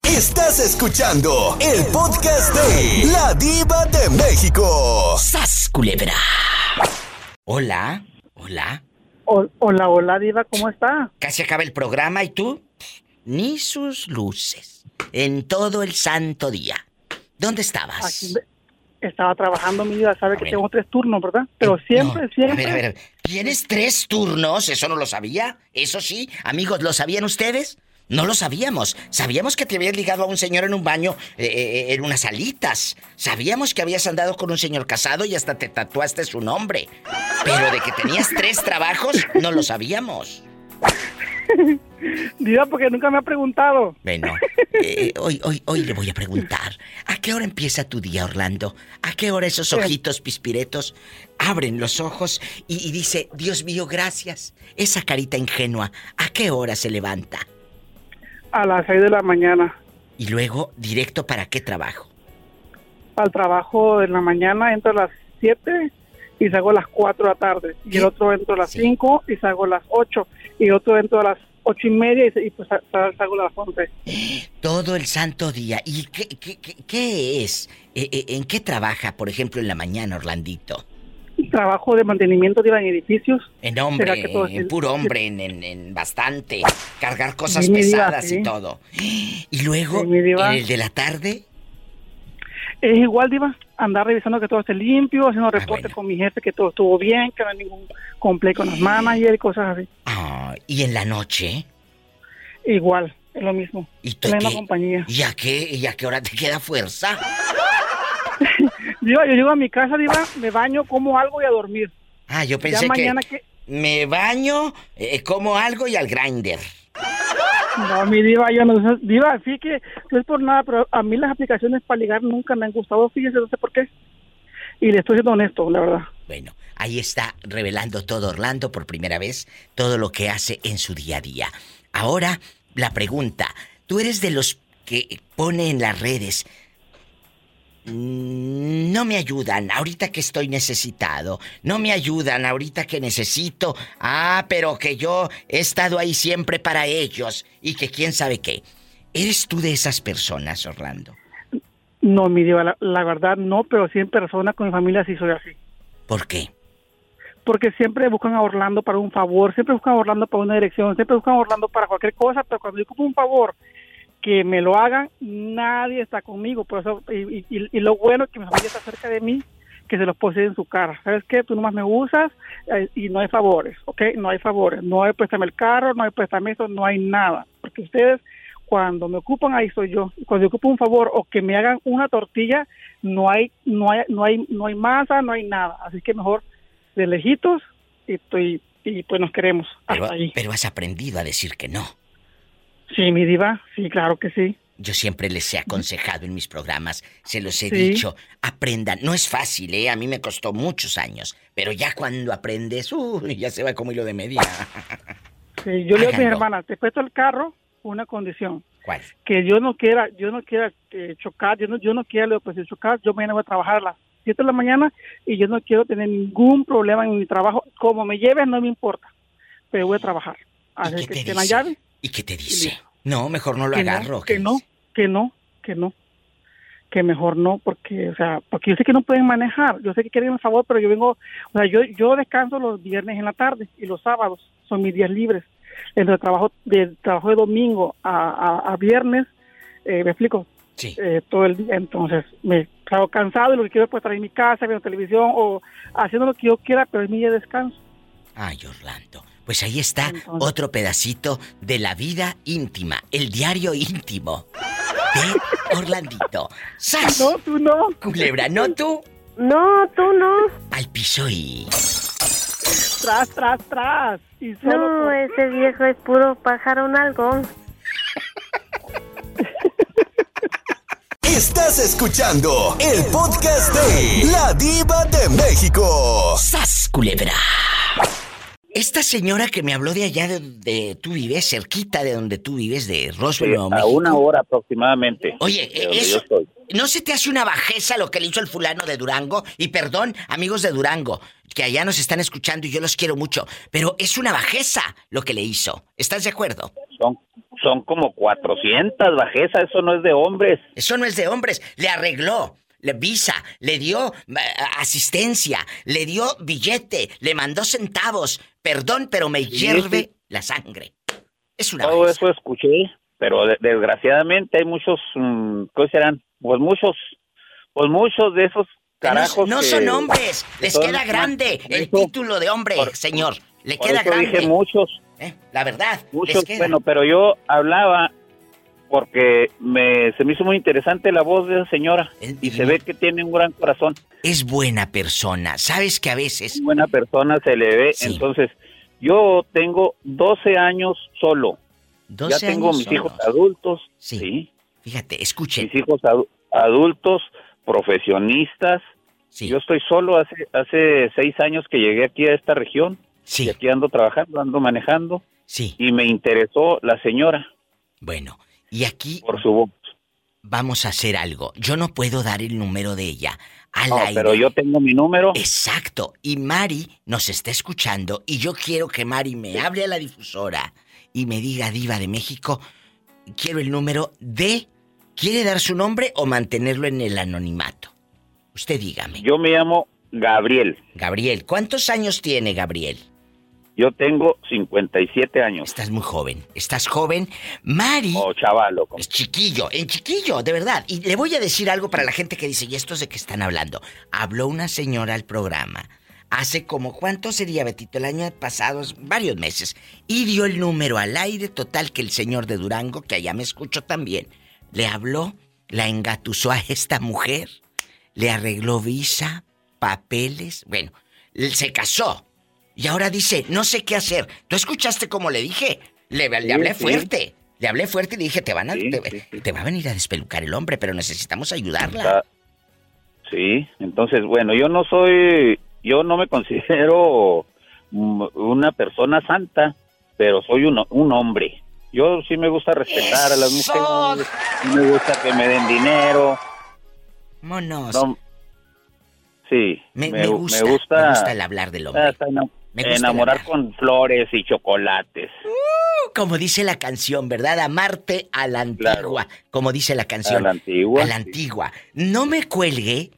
Estás escuchando el podcast de La Diva de México. ¡Sas, culebra! Hola, hola. Hola, hola, Diva, ¿cómo está? Casi acaba el programa y tú, ni sus luces. En todo el santo día. ¿Dónde estabas? Aquí estaba trabajando, mi vida, sabe que tengo tres turnos, ¿verdad? Pero siempre, A siempre. ver, a ver, ¿tienes tres turnos? Eso no lo sabía. Eso sí, amigos, ¿lo sabían ustedes? No lo sabíamos. Sabíamos que te habías ligado a un señor en un baño, eh, eh, en unas alitas. Sabíamos que habías andado con un señor casado y hasta te tatuaste su nombre. Pero de que tenías tres trabajos, no lo sabíamos. Diva, porque nunca me ha preguntado. Bueno, eh, hoy, hoy, hoy le voy a preguntar, ¿a qué hora empieza tu día, Orlando? ¿A qué hora esos ojitos pispiretos abren los ojos y, y dice, Dios mío, gracias? Esa carita ingenua, ¿a qué hora se levanta? A las seis de la mañana. Y luego, directo para qué trabajo. Al trabajo de la mañana entro a las siete y salgo a las cuatro de la tarde. Y el otro entro a las cinco y salgo a las ocho. Y el otro entro a las ocho y media y, y pues sa- sa- salgo a las once. Todo el santo día. ¿Y qué, qué, qué- qué es? Eh, eh, ¿En qué trabaja, por ejemplo, en la mañana, Orlandito? Trabajo de mantenimiento de en edificios. En hombre, en puro hombre, en, en- en bastante. Cargar cosas Sí, mi diva, pesadas y todo. Y luego, Sí, en el de la tarde, Es igual, Diva, andar revisando que todo esté limpio, haciendo reportes con mi jefe, que todo estuvo bien, que no hay ningún complejo con los managers y cosas así. Ah, y en la noche. Igual, es lo mismo. ¿Y Es la misma qué? compañía. ¿Y a qué, y a qué hora te queda fuerza? Diva, yo llego a mi casa, Diva, me baño, como algo y a dormir. Ah, yo Ya pensé mañana que, me baño, eh, como algo y al grinder. No, mi Diva, yo no sé. Diva, sí que no es por nada, pero a mí las aplicaciones para ligar nunca me han gustado, fíjese, no sé por qué. Y le estoy siendo honesto, la verdad. Bueno, ahí está revelando todo Orlando por primera vez, todo lo que hace en su día a día. Ahora, la pregunta, ¿tú eres de los que pone en las redes, "Mm, no me ayudan ahorita que estoy necesitado, no me ayudan ahorita que necesito, ah, pero que yo he estado ahí siempre para ellos y que quién sabe qué? ¿Eres tú de esas personas, Orlando? No, mi Diva, la, la verdad no, pero sí en persona con mi familia sí soy así. ¿Por qué? Porque siempre buscan a Orlando para un favor, siempre buscan a Orlando para una dirección, siempre buscan a Orlando para cualquier cosa, pero cuando yo ocupo un favor que me lo hagan, nadie está conmigo. Por eso, y, y- y lo bueno es que mi familia está cerca de mí, que se los posee en su cara. ¿Sabes qué? Tú nomás me usas eh, y no hay favores, ¿ok? No hay favores. No hay préstame el carro, no hay préstame eso, no hay nada. Porque ustedes, cuando me ocupan, ahí soy yo. Y Cuando yo ocupo un favor o que me hagan una tortilla, no hay, no hay, no hay, no hay masa, no hay nada. Así que mejor de lejitos y estoy y pues nos queremos. Pero, hasta ahí. pero has aprendido a decir que no. Sí, mi diva, sí, claro que sí. Yo siempre les he aconsejado en mis programas, se los he Sí. dicho, aprendan. No es fácil, ¿eh? A mí me costó muchos años, pero ya cuando aprendes, uy, ya se va como hilo de media. Sí, yo le digo a mi Háganlo. hermana, te presto el carro una condición. ¿Cuál? Que yo no quiera, yo no quiera eh, chocar, yo no, yo no quiero, pues chocar, yo mañana voy a trabajar a las 7 de la mañana y yo no quiero tener ningún problema en mi trabajo. Como me lleves, no me importa, pero voy a trabajar. Así qué que te la llave. ¿Y qué te dice? No, mejor no lo que no, agarro. que no, que no, que no, que mejor no, porque, o sea, porque yo sé que no pueden manejar, yo sé que quieren el favor, pero yo vengo, o sea, yo, yo descanso los viernes en la tarde y los sábados son mis días libres. Entonces trabajo de trabajo de domingo a, a, a viernes, eh, me explico, Eh, todo el día, entonces me claro cansado y lo que quiero es pues estar en mi casa viendo televisión o haciendo lo que yo quiera, pero es mi día de descanso. Ay, Orlando. Pues ahí está otro pedacito de la vida íntima, el diario íntimo de Orlandito. ¡Sas! No, tú no. Culebra, no tú. No, tú no. Al piso y. Tras, tras, tras. Y solo No, por- ese viejo es puro pájaro nalgón. Estás escuchando el podcast de La Diva de México. ¡Sas, culebra! Esta señora que me habló de allá de donde tú vives, cerquita de donde tú vives, de Roswell, a México. una hora aproximadamente. Oye, de eso-. ¿No se te hace una bajeza lo que le hizo el fulano de Durango? Y perdón, amigos de Durango, que allá nos están escuchando y yo los quiero mucho, pero es una bajeza lo que le hizo. ¿Estás de acuerdo? Son, son como 400 bajezas, eso no es de hombres. Eso no es de hombres. Le arregló. Le visa, le dio eh, asistencia, le dio billete, le mandó centavos. Perdón, pero me hierve la sangre. Es una Todo eso escuché, pero de- desgraciadamente hay muchos, mm, ¿qué serán? Pues muchos, pues muchos de esos no- carajos no, que- son hombres. Les son queda grande el eso- título de hombre, señor. Le por queda eso grande. dije muchos. Eh, La verdad. Muchos, bueno, pero yo hablaba porque me, se me hizo muy interesante la voz de esa señora y se ve que tiene un gran corazón. Es buena persona. Sabes que a veces. Buena persona se le ve. Entonces, yo tengo 12 años solo. 12 ya tengo años mis solos. hijos adultos. Sí. Fíjate, escuchen. Mis hijos adu- adultos, profesionistas. Yo estoy solo hace hace seis años que llegué aquí a esta región. Y aquí ando trabajando, ando manejando. Sí. Y me interesó la señora. Bueno, y aquí. Por su voz. Vamos a hacer algo. Yo no puedo dar el número de ella al No, aire. pero yo tengo mi número. Exacto. Y Mari nos está escuchando y yo quiero que Mari me hable a la difusora y me diga, Diva de México, quiero el número de... ¿Quiere dar su nombre o mantenerlo en el anonimato? Usted dígame. Yo me llamo Gabriel. Gabriel, ¿cuántos años tiene Gabriel? Yo tengo 57 años. Estás muy joven. Estás joven. Mari. O chavalo. Es chiquillo, en chiquillo, de verdad. Y le voy a decir algo para la gente que dice, ¿y estos de qué están hablando? Habló una señora al programa. Hace como, ¿cuánto sería, Betito? El año pasado, varios meses. Y dio el número al aire total que el señor de Durango, que allá me escuchó también, le habló, la engatusó a esta mujer, le arregló visa, papeles, bueno, se casó. Y ahora dice, no sé qué hacer. ¿Tú escuchaste cómo le dije? Le, le Sí, hablé sí. fuerte. Le hablé fuerte y le dije, te van a, Sí, te, va a venir a despelucar el hombre, pero necesitamos ayudarla. Sí, entonces, bueno, yo no soy, yo no me considero mm, una persona santa, pero soy un, un hombre. Yo sí me gusta respetar a las mujeres, me gusta que me den dinero. Monos. No, sí, Me- me, me gu- gusta, me gusta, me gusta el hablar del hombre. Ah, Me gusta el enamorar con flores y chocolates. Como dice la canción, ¿verdad? Amarte a la antigua. Como dice la canción. A la antigua, A la antigua. No me cuelgue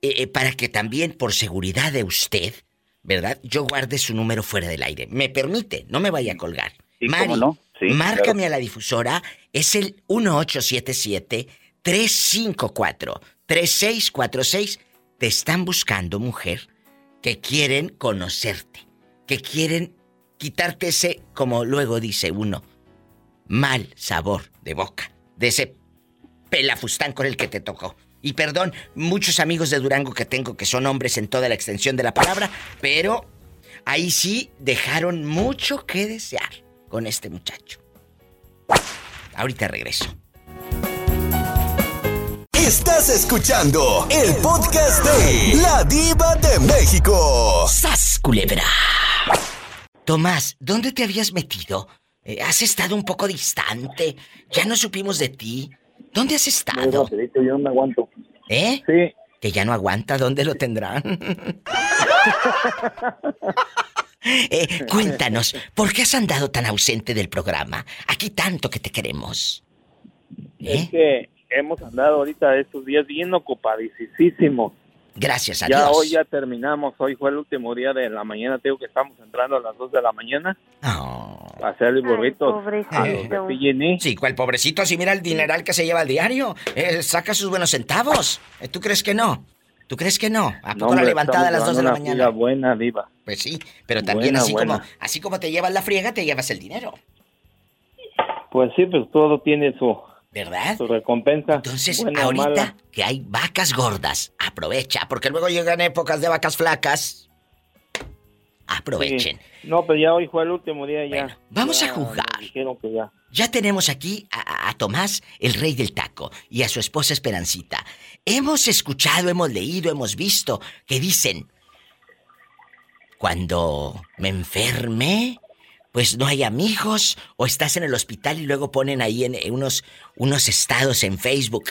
eh, eh, para que también, por seguridad de usted, ¿verdad? Yo guarde su número fuera del aire. ¿Me permite? No me vaya a colgar. Sí, Mari, cómo no. Sí, márcame claro. a la difusora. Es el 1877-354-3646. Te están buscando, mujer, que quieren conocerte. Que quieren quitarte ese, como luego dice uno, mal sabor de boca. De ese pelafustán con el que te tocó. Y perdón, muchos amigos de Durango que tengo que son hombres en toda la extensión de la palabra, pero ahí sí dejaron mucho que desear con este muchacho. Ahorita regreso. Estás escuchando el podcast de La Diva de México. ¡Sas, culebra! Tomás, ¿dónde te habías metido? Eh, has estado un poco distante. Ya no supimos de ti. ¿Dónde has estado? yo no me aguanto. ¿Eh? Sí. Que ya no aguanta, ¿dónde lo tendrán? Eh, cuéntanos, ¿por qué has andado tan ausente del programa? Aquí tanto que te queremos. Es que hemos andado ahorita estos días bien ocupadísimos. Gracias a ya Dios. hoy ya terminamos, hoy fue el último día de la mañana, te digo que estamos entrando a las 2 de la mañana. Oh. A hacer el burrito. Eh, Sí, ¿cuál pobrecito? Así mira el dineral que se lleva al diario. Eh, saca sus buenos centavos. Eh, ¿Tú crees que no? ¿Tú crees que no? ¿A poco la hombre, levantada a las estamos 2 de la una mañana? buena, diva. Pues sí, pero también Buena, así buena. como así como te llevas la friega, te llevas el dinero. Pues sí, pues todo tiene su, ¿verdad? su recompensa. Entonces, ahorita mala. que hay vacas gordas, aprovecha, porque luego llegan épocas de vacas flacas. Aprovechen. Sí. No, pero ya hoy fue el último día ya. vamos Ya a jugar. que ya. Ya tenemos aquí a, a Tomás, el rey del taco, y a su esposa Esperancita. Hemos escuchado, hemos leído, hemos visto que dicen, cuando me enferme, pues no hay amigos, o estás en el hospital y luego ponen ahí en, unos, unos estados en Facebook.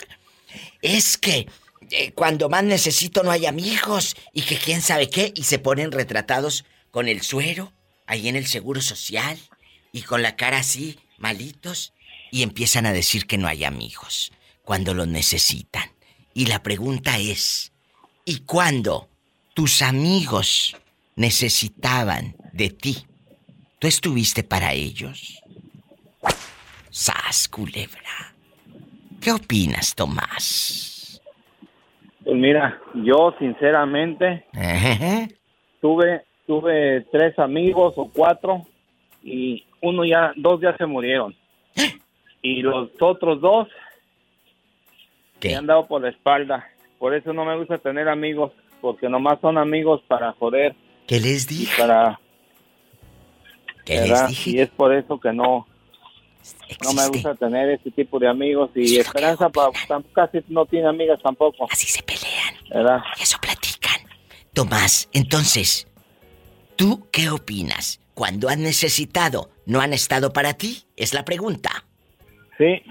Es que eh, cuando más necesito no hay amigos y que quién sabe qué, y se ponen retratados con el suero, ahí en el seguro social, y con la cara así, malitos, y empiezan a decir que no hay amigos cuando los necesitan. Y la pregunta es, ¿y cuándo tus amigos necesitaban de ti? ¿Tú estuviste para ellos? Sas, culebra. ¿Qué opinas, Tomás? Pues mira, yo sinceramente tuve tuve tres amigos o cuatro y uno ya dos ya se murieron y los otros dos me han dado por la espalda. Por eso no me gusta tener amigos porque nomás son amigos para joder. ¿Qué les dije? Para ¿Qué les ¿verdad? dije? Y es por eso que no no me gusta tener ese tipo de amigos y Esperanza pa- casi no tiene amigas tampoco. Así se pelean. ¿Verdad? Eso platican. Tomás, entonces, ¿tú qué opinas? Cuando han necesitado, ¿no han estado para ti? Es la pregunta. Sí,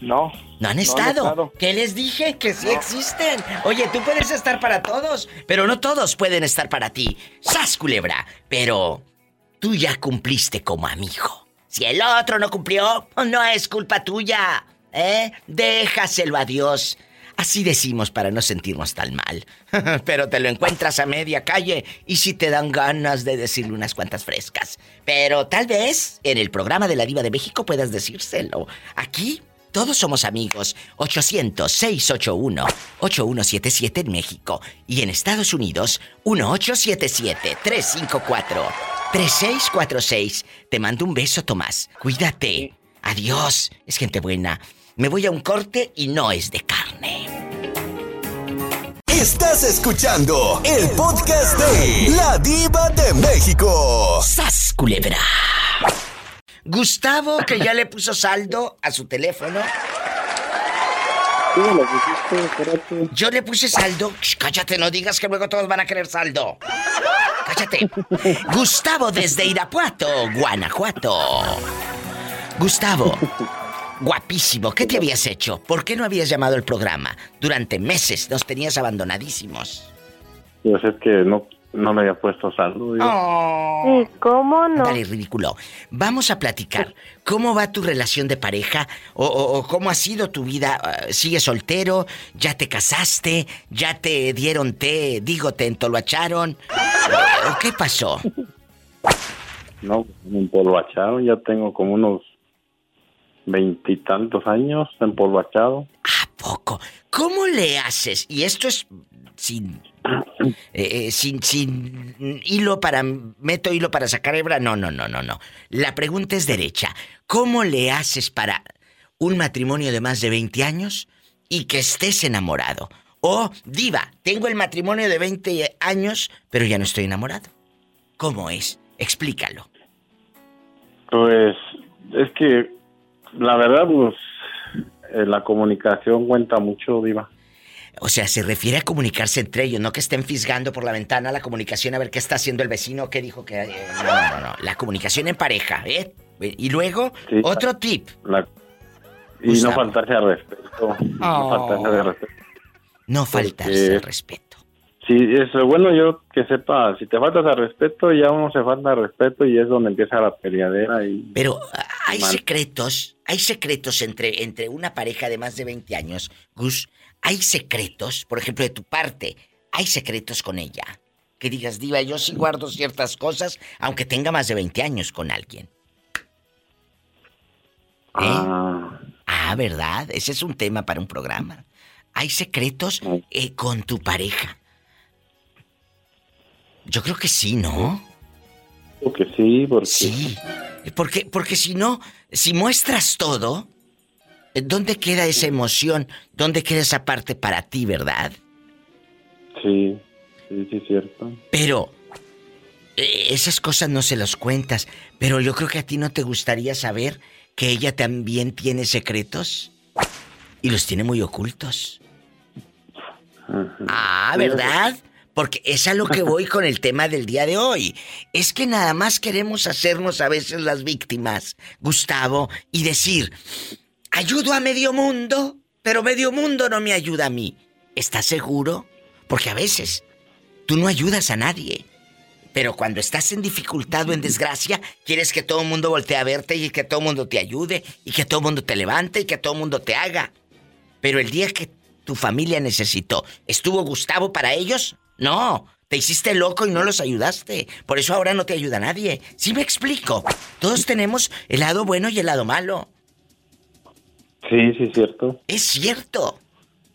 no. ¿No han No estado? ¿Qué les dije? Que sí existen. Oye, tú puedes estar para todos, pero no todos pueden estar para ti. ¡Sas, culebra! Pero tú ya cumpliste como amigo. Si el otro no cumplió, no es culpa tuya. ¿Eh? Déjaselo a Dios. Así decimos para no sentirnos tan mal. Pero te lo encuentras a media calle y si te dan ganas de decirle unas cuantas frescas. Pero tal vez en el programa de la Diva de México puedas decírselo. Aquí todos somos amigos. 800-681-8177 en México. Y en Estados Unidos, 1877-354-3646. Te mando un beso, Tomás. Cuídate. Adiós. Es gente buena. Me voy a un corte y no es de carne. Estás escuchando el podcast de La Diva de México. ¡Sas, culebra! Gustavo, que ya le puso saldo a su teléfono. Yo le puse saldo. Shh, cállate, no digas que luego todos van a querer saldo. Cállate. Gustavo desde Irapuato, Guanajuato. Gustavo, guapísimo, ¿qué te habías hecho? ¿Por qué no habías llamado al programa? Durante meses nos tenías abandonadísimos. Pues es que no, no me había puesto saldo. digo. Sí, ¿cómo no? Dale, ridículo. Vamos a platicar. ¿Cómo va tu relación de pareja? ¿O, o- o cómo ha sido tu vida? Ah, ¿Sigues soltero? ¿Ya te casaste? ¿Ya te dieron té? Digo, te entoloacharon. ¿O qué pasó? No, me empolvacharon, ya tengo como unos veintitantos años empolvachado. ¿Cómo le haces? Y esto es sin. Eh, eh, sin, hilo para. Meto hilo para sacar hebra. No, no, no, no, no. La pregunta es derecha. ¿Cómo le haces para un matrimonio de más de 20 años y que estés enamorado? O, Diva, tengo el matrimonio de 20 años, pero ya no estoy enamorado. ¿Cómo es? Explícalo. Pues es que la verdad, pues eh, la comunicación cuenta mucho, Diva. O sea, se refiere a comunicarse entre ellos, no que estén fisgando por la ventana la comunicación a ver qué está haciendo el vecino, qué dijo que... Eh, no, no, no, la comunicación en pareja, ¿eh? Y luego, otro tip. y no faltarse al respeto. No Oh. faltarse al respeto. No faltarse al respeto. Sí, es bueno yo que sepa, si te faltas al respeto, ya uno se falta al respeto y es donde empieza la peleadera y... Pero ah, hay Mal. secretos, hay secretos entre, entre una pareja de más de 20 años, Gus. Hay secretos, por ejemplo, de tu parte, hay secretos con ella. Que digas, Diva, yo sí guardo ciertas cosas, aunque tenga más de 20 años con alguien. Ah, Ah, ¿verdad? Ese es un tema para un programa. Hay secretos eh, con tu pareja. Yo creo que sí, ¿no? creo que sí, porque... Sí. Porque, porque si no, si muestras todo, eh, ¿dónde queda esa emoción? ¿Dónde queda esa parte para ti, verdad? Sí, sí, sí, es cierto. Pero eh, esas cosas no se las cuentas. Pero yo creo que a ti no te gustaría saber que ella también tiene secretos y los tiene muy ocultos. Ah, ¿verdad? Porque es a lo que voy con el tema del día de hoy. Es que nada más queremos hacernos a veces las víctimas, Gustavo, y decir, ayudo a medio mundo, pero medio mundo no me ayuda a mí. ¿Estás seguro? Porque a veces tú no ayudas a nadie. Pero cuando estás en dificultad o en desgracia, quieres que todo el mundo voltee a verte y que todo el mundo te ayude y que todo el mundo te levante y que todo el mundo te haga. Pero el día que tu familia necesitó, ¿estuvo Gustavo para ellos? No, te hiciste loco y no los ayudaste. Por eso ahora no te ayuda nadie. ¿Sí me explico? Todos tenemos el lado bueno y el lado malo. Sí, sí, es cierto. Es cierto.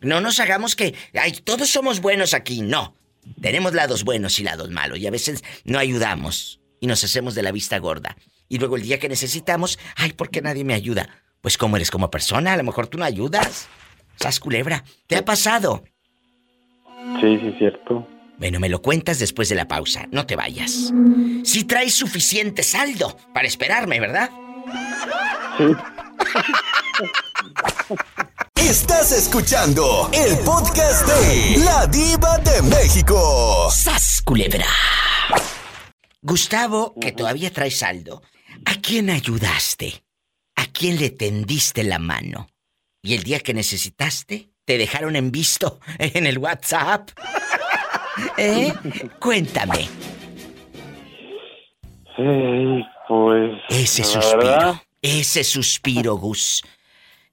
No nos hagamos que, ay, todos somos buenos aquí. No. Tenemos lados buenos y lados malos. Y a veces no ayudamos. Y nos hacemos de la vista gorda. Y luego el día que necesitamos, ay, ¿por qué nadie me ayuda? Pues como eres como persona, a lo mejor tú no ayudas. ¿Sas culebra? ¿Te ha pasado? Sí, sí, es cierto. Bueno, me lo cuentas después de la pausa. No te vayas. Si traes suficiente saldo para esperarme, ¿verdad? Estás escuchando el podcast de La Diva de México. ¡Sas, culebra! Gustavo, que todavía trae saldo, ¿a quién ayudaste? ¿A quién le tendiste la mano? Y el día que necesitaste, te dejaron en visto en el WhatsApp. ¿Eh? Cuéntame. Sí, pues... Ese suspiro. verdad, Ese suspiro, Gus.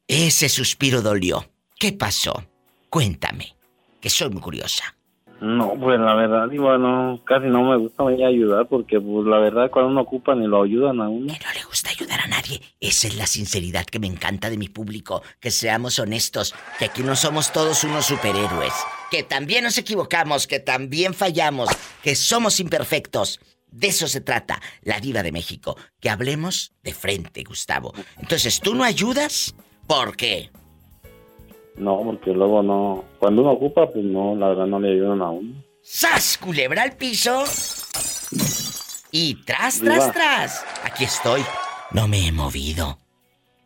Ese suspiro dolió. ¿Qué pasó? Cuéntame, que soy muy curiosa. No, pues la verdad, Diva, no, casi no me gusta venir a ayudar porque, pues la verdad, cuando uno ocupa ni lo ayudan a uno. no le gusta ayudar a nadie. Esa es la sinceridad que me encanta de mi público. Que seamos honestos, que aquí no somos todos unos superhéroes. Que también nos equivocamos, que también fallamos, que somos imperfectos. De eso se trata la diva de México. Que hablemos de frente, Gustavo. Entonces, ¿tú no ayudas? ¿Por qué? No, porque luego no. Cuando uno ocupa, pues no, la verdad no le ayudan a uno. ¡Sas! Culebra al piso. Y tras, Diva. tras, tras. Aquí estoy. No me he movido.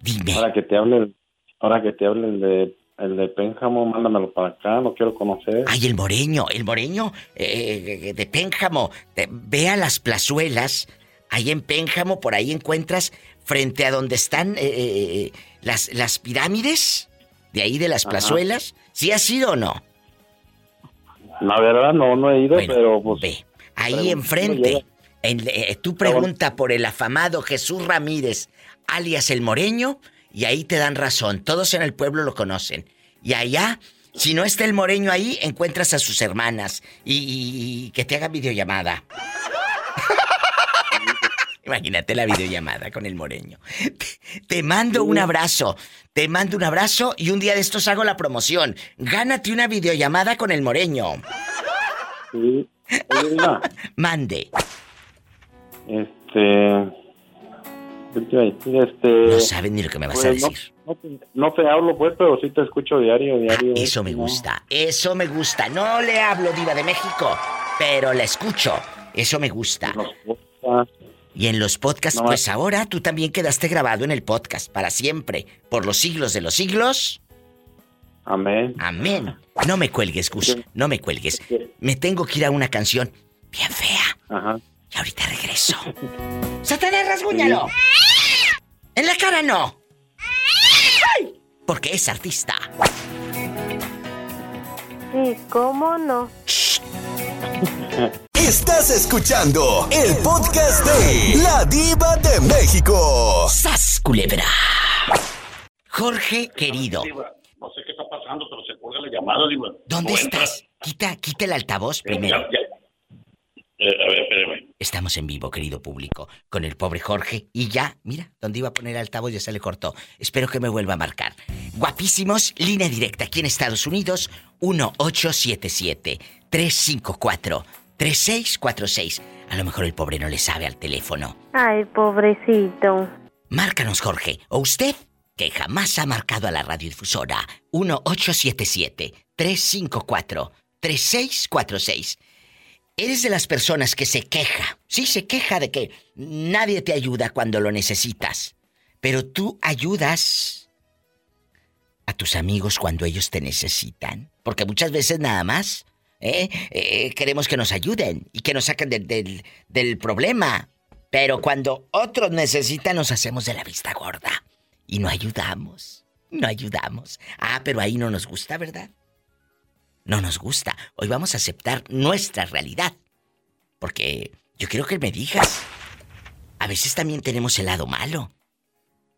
Dime. Ahora que te hable, ahora que te hable el de, el de Pénjamo, mándamelo para acá, lo quiero conocer. Ay, el moreño, el moreño eh, de Pénjamo. Ve a las plazuelas. Ahí en Pénjamo, por ahí encuentras frente a donde están eh, eh, las, las pirámides. De ahí de las Ajá. plazuelas. ¿Sí has ido o no? La verdad no, no he ido, pero pues... Ahí Pregunto, enfrente. En- eh, tú pregunta por el afamado Jesús Ramírez, alias el Moreño, y ahí te dan razón. Todos en el pueblo lo conocen. Y allá, si no está el Moreño ahí, encuentras a sus hermanas y, y- y que te hagan videollamada. Imagínate la videollamada con el Moreño. Te, te mando un abrazo. Te mando un abrazo y un día de estos hago la promoción. Gánate una videollamada con el Moreño. Sí. Mande. este... ¿qué te iba a decir? Este... No saben ni lo que me vas a pues, decir. No, te, no te hablo, pues, pero sí te escucho diario, diario. Eso me No. gusta, eso me gusta. No le hablo, Diva de México, pero la escucho. Eso me gusta. Y en los podcasts, pues ahora tú también quedaste grabado en el podcast para siempre, por los siglos de los siglos. Amén. Amén. No me cuelgues, Gus, no me cuelgues. Me tengo que ir a una canción bien fea. Ajá. Y ahorita regreso. ¡Satanás, rasguñalo! En la cara no. Porque es artista. Sí, ¿cómo no? Estás escuchando el podcast de La Diva de México. ¡Sas, culebra! Jorge, querido. No sé qué está pasando, pero se cuelga la llamada, Diva. ¿Dónde estás? Quita, quita el altavoz primero. Eh, a ver, espérame. Estamos en vivo, querido público, con el pobre Jorge. Y ya, mira, donde iba a poner altavoz ya se le cortó. Espero que me vuelva a marcar. Guapísimos, línea directa aquí en Estados Unidos, 1877-354-3646. A lo mejor el pobre no le sabe al teléfono. Ay, pobrecito. Márcanos, Jorge. O usted, que jamás ha marcado a la radiodifusora, 1877-354-3646. Eres de las personas que se queja. Sí, se queja de que nadie te ayuda cuando lo necesitas. Pero tú ayudas a tus amigos cuando ellos te necesitan. Porque muchas veces nada más ¿eh? Eh, queremos que nos ayuden y que nos saquen del, del, del problema. Pero cuando otros necesitan nos hacemos de la vista gorda. Y no ayudamos. No ayudamos. Ah, pero ahí no nos gusta, ¿verdad? No nos gusta. Hoy vamos a aceptar nuestra realidad. Porque yo quiero que me digas. A veces también tenemos el lado malo.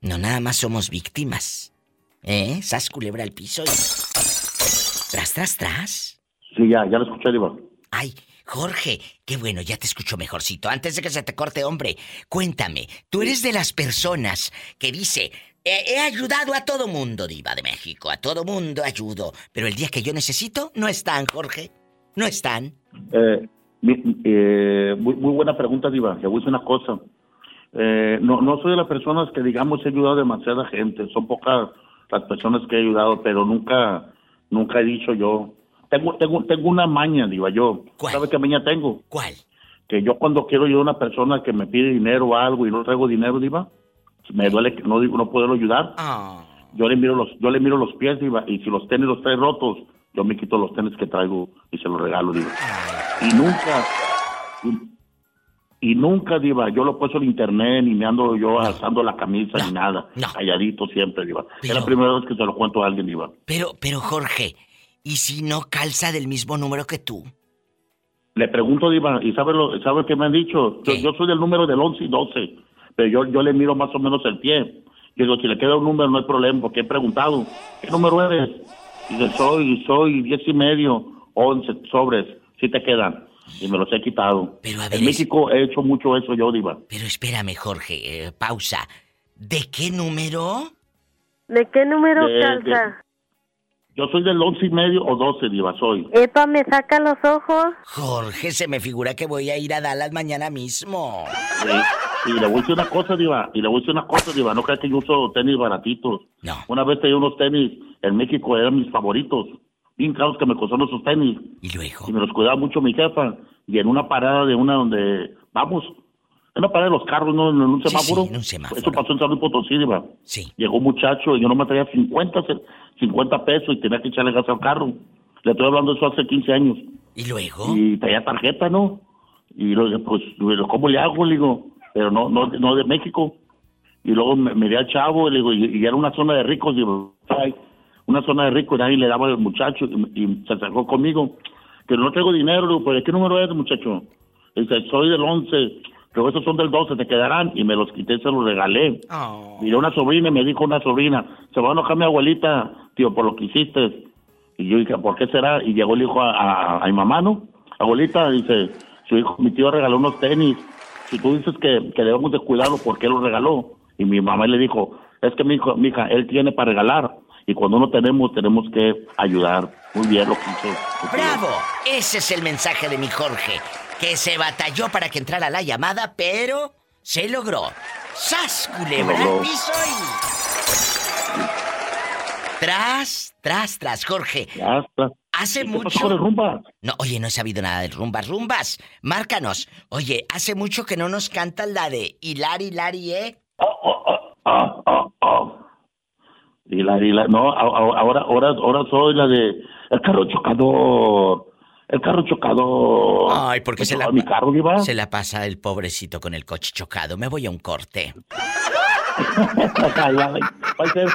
No nada más somos víctimas. ¿Eh? Sas culebra al piso y... Tras, tras, tras. Sí, ya, ya lo escuché, Diva. Ay, Jorge, qué bueno, ya te escucho mejorcito. Antes de que se te corte, hombre, cuéntame, tú eres de las personas que dice, he, he ayudado a todo mundo, diva de México, a todo mundo ayudo, pero el día que yo necesito, no están, Jorge, no están. Eh, eh, muy, muy buena pregunta, Diva. Le voy a decir una cosa. Eh, no, no soy de las personas que, digamos, he ayudado a demasiada gente. Son pocas las personas que he ayudado, pero nunca, nunca he dicho yo. Tengo, tengo, tengo una maña, Diva, yo. ¿Sabe qué maña tengo? ¿Cuál? Que yo cuando quiero yo a una persona que me pide dinero o algo y no traigo dinero, Diva, me duele que no, digo, no poderlo ayudar. Ah. Yo le miro los, yo le miro los pies, Diva, y si los tenis los trae rotos, yo me quito los tenis que traigo y se los regalo, Diva. Y nunca, y, y nunca, Diva, yo lo puesto en internet, ni me ando yo alzando la camisa, ni nada. Calladito siempre, Diva. Es la primera vez que se lo cuento a alguien, Diva. Pero, pero Jorge, ¿y si no calza del mismo número que tú? Le pregunto, Diva, ¿y sabe, lo, sabe qué me han dicho? Yo, yo soy del número del 11 y 12, pero yo, yo le miro más o menos el pie. Yo digo, si le queda un número no hay problema, porque he preguntado, ¿qué número eres? Dice, soy, soy 10 y medio, 11 sobres, si te quedan. Y me los he quitado. Pero a ver, en es- México he hecho mucho eso yo, Diva. Pero espérame, Jorge, eh, pausa. ¿De qué número? ¿De qué número De- calza? Yo soy del 11 y medio o 12, Diva, soy. Epa, me saca los ojos. Jorge, se me figura que voy a ir a Dallas mañana mismo. Sí. Y le voy a decir una cosa, Diva, y le voy a decir una cosa, Diva, no creas que yo uso tenis baratitos. No. Una vez tenía unos tenis en México, eran mis favoritos. Bien caros que me costaron esos tenis. Y luego. Y me los cuidaba mucho mi jefa. Y en una parada de una donde, vamos, en una parada de los carros, ¿no? En un Sí, sí, semáforo. en un semáforo. Eso pasó en San Luis Potosí, Diva. Sí. Llegó un muchacho y yo no me traía 50, ce- 50 pesos y tenía que echarle gas al carro. Le estoy hablando de eso hace 15 años. ¿Y luego? Y traía tarjeta, ¿no? Y luego, pues, ¿cómo le hago? Le digo, pero no, no, no de México. Y luego me miré al chavo, le digo, y, y era una zona de ricos, digo, ay, una zona de ricos, y nadie le daba al muchacho, y, y se acercó conmigo. Que no traigo dinero, digo, pues, ¿de qué número eres, muchacho? Y dice, soy del 11, pero esos son del 12, te quedarán. Y me los quité, se los regalé. Miré una sobrina y me dijo una sobrina, se va a enojar mi abuelita, tío, por lo que hiciste. Y yo dije, ¿por qué será? Y llegó el hijo a, a, a mi mamá, ¿no? Abuelita, dice, su hijo, mi tío regaló unos tenis. Si tú dices que, que debemos de cuidarlo, ¿por qué los regaló? Y mi mamá le dijo, es que mi hijo, mi hija, él tiene para regalar. Y cuando no tenemos, tenemos que ayudar. Muy bien lo que hizo. ¡Bravo! Ese es el mensaje de mi Jorge, que se batalló para que entrara la llamada, pero se logró. ¡Sas, culebra logró. piso y... Tras, tras, tras, Jorge. Ya está. Hace mucho. el rumba? No, oye, no he sabido nada del rumbas. Rumbas, márcanos. Oye, hace mucho que no nos cantan la de Hilari, Hilari, ¿eh? Ah, ah, ah. Y la, y la, no, ahora, ahora, ahora soy la de el carro chocador. El carro chocador. Ay, porque se la, mi carro, se la pasa el pobrecito con el coche chocado. Me voy a un corte. Ay, ay, va a ser-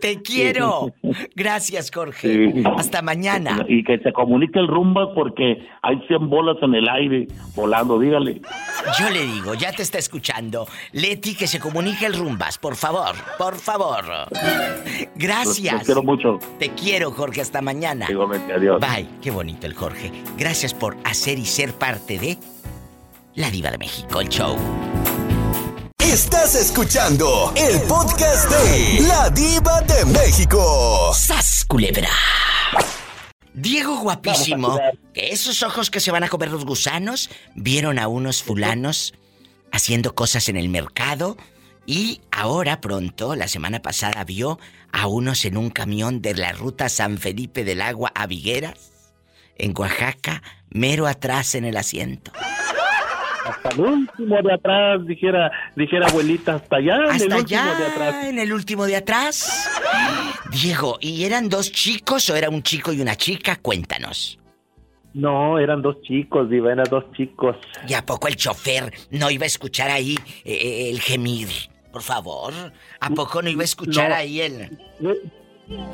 Te quiero. Gracias, Jorge. Sí. Hasta mañana. Y que se comunique el rumba porque hay 100 bolas en el aire volando, dígale. Yo le digo, ya te está escuchando. Leti, que se comunique el rumbas, por favor, por favor. Gracias. Los quiero mucho. Te quiero, Jorge, hasta mañana. Igualmente, adiós. Bye. Qué bonito el Jorge. Gracias por hacer y ser parte de La Diva de México, el show. Estás escuchando el podcast de La Diva de México. ¡Sas, culebra! Diego guapísimo, que esos ojos que se van a comer los gusanos, vieron a unos fulanos haciendo cosas en el mercado y ahora pronto, la semana pasada, vio a unos en un camión de la ruta San Felipe del Agua a Vigueras, en Oaxaca, mero atrás en el asiento. Hasta el último de atrás, dijera, dijera abuelita, hasta allá, en el Hasta último allá, de atrás. en el último de atrás. Diego, ¿y eran dos chicos o era un chico y una chica? Cuéntanos. No, eran dos chicos, Diva, eran dos chicos. ¿Y a poco el chofer no iba a escuchar ahí eh, eh, el gemir? Por favor. ¿A poco no iba a escuchar No. ahí el...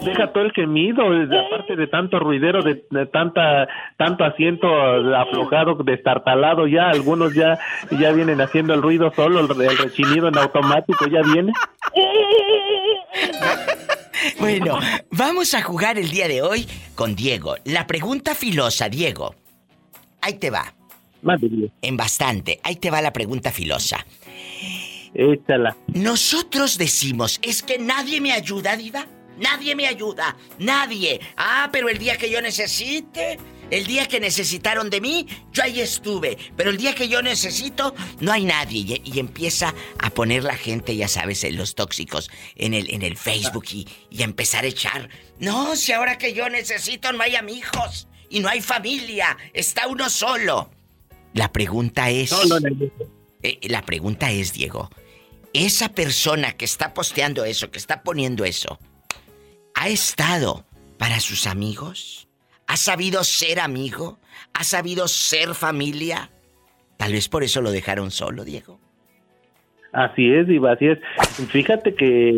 Deja todo el gemido, de- aparte de tanto ruidero, de, de tanta tanto asiento aflojado, destartalado ya, algunos ya ya vienen haciendo el ruido solo, el, el rechinido en automático ya viene. Bueno, vamos a jugar el día de hoy con Diego. La pregunta filosa, Diego. Ahí te va. En bastante. Ahí te va la pregunta filosa. Échala. Nosotros decimos, es que nadie me ayuda, Diva. Nadie me ayuda. Nadie. Ah, pero el día que yo necesite, el día que necesitaron de mí, yo ahí estuve. Pero el día que yo necesito, no hay nadie. Y, y empieza a poner la gente, ya sabes, en los tóxicos, en el, en el Facebook y, y a empezar a echar. No, si ahora que yo necesito no hay amigos y no hay familia, está uno solo. La pregunta es. Eh, la pregunta es, Diego, esa persona que está posteando eso, que está poniendo eso, ¿ha estado para sus amigos? ¿Ha sabido ser amigo? ¿Ha sabido ser familia? Tal vez por eso lo dejaron solo, Diego. Así es, Diva, así es. Fíjate que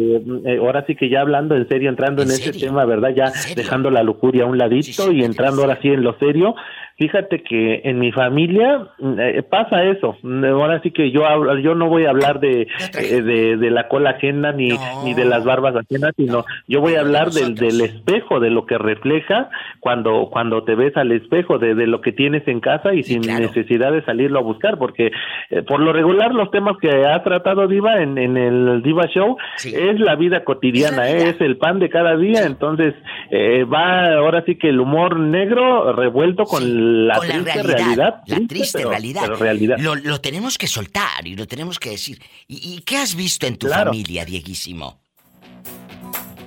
eh, ahora sí que ya hablando en serio, entrando en, ese tema, ¿verdad? Ya dejando la lujuria a un ladito y entrando ahora sí en lo serio. Fíjate que en mi familia mm, eh, pasa eso. Mm, Ahora sí que yo hablo- yo no voy a hablar de, eh, de, de la cola ajena ni, ni de las barbas ajenas, sino yo voy a hablar del, del espejo, de lo que refleja cuando, cuando te ves al espejo, de, de lo que tienes en casa y sin necesidad de salirlo a buscar, porque eh, por lo regular los temas que ha tratado Diva en, en el Diva Show es la vida cotidiana, ¿eh? es el pan de cada día, entonces eh, va ahora sí que el humor negro revuelto con la Con la triste realidad, realidad, la triste, triste pero- realidad. pero realidad. Lo, lo tenemos que soltar y lo tenemos que decir. ¿Y, y qué has visto en tu Claro. familia, Dieguísimo?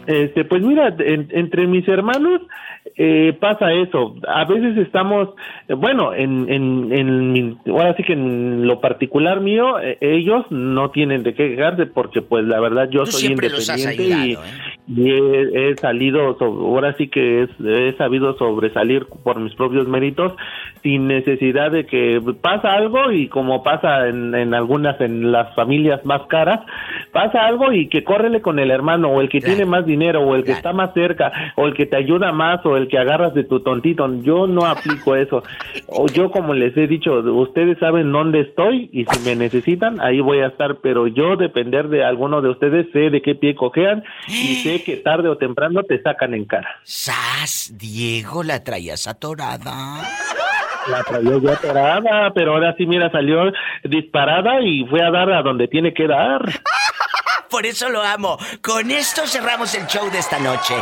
Este, pues mira, en- entre mis hermanos eh, pasa eso. A veces estamos, eh, bueno, en, en, en mi- ahora sí que en lo particular mío, eh, ellos no tienen de qué quejarse porque pues la verdad yo Tú soy independiente y, ayudado, ¿eh? y he, he salido, ahora sí que he sabido sobresalir por mis propios méritos sin necesidad de que pasa algo y como pasa en, en algunas, en las familias más caras, pasa algo y que córrele con el hermano o el que tiene más dinero o el que está más cerca o el que te ayuda más o el que agarras de tu tontito. Yo no aplico eso. O yo como les he dicho, ustedes saben dónde estoy y si me necesitan, ahí voy a estar, pero yo depender de alguno de ustedes, sé de qué pie cojean y sé que tarde o temprano te sacan en cara. ¡Sas! Diego, la traías atorada. La traía ya atorada, pero ahora sí, mira, salió disparada y fue a dar a donde tiene que dar. Por eso lo amo. Con esto cerramos el show de esta noche.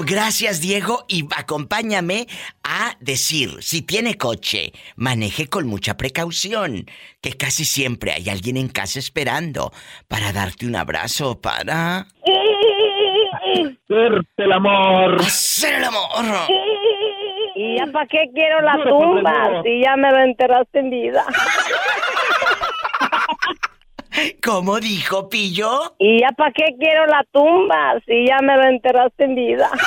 Gracias, Diego, y acompáñame a decir, si tiene coche, maneje con mucha precaución, que casi siempre hay alguien en casa esperando para darte un abrazo, para... Hacerte el amor. Hacer el amor. ¿Y ya para qué quiero la tumba si ya me lo enterraste en vida? ¿Cómo dijo Pillo? ¿Y ya para qué quiero la tumba si ya me lo enterraste en vida?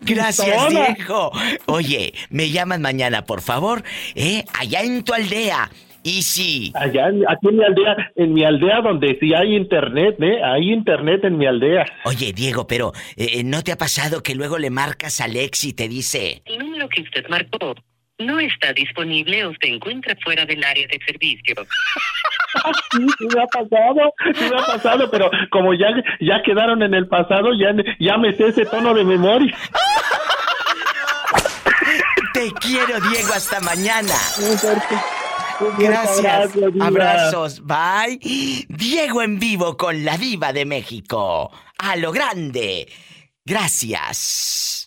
Gracias, Diego. Oye, me llaman mañana, por favor, ¿eh? Allá en tu aldea. Y sí. Allá, aquí en mi aldea, en mi aldea donde sí hay internet, ¿eh? Hay internet en mi aldea. Oye, Diego, pero eh, ¿no te ha pasado que luego le marcas a Alex y te dice... El número que usted marcó no está disponible o se encuentra fuera del área de servicio. Sí, sí me ha pasado, sí me ha pasado, pero como ya, ya quedaron en el pasado, ya, ya me sé ese tono de memoria. Te quiero, Diego, hasta mañana. Gracias. Abrazos. Bye. Diego en vivo con la diva de México. A lo grande. Gracias.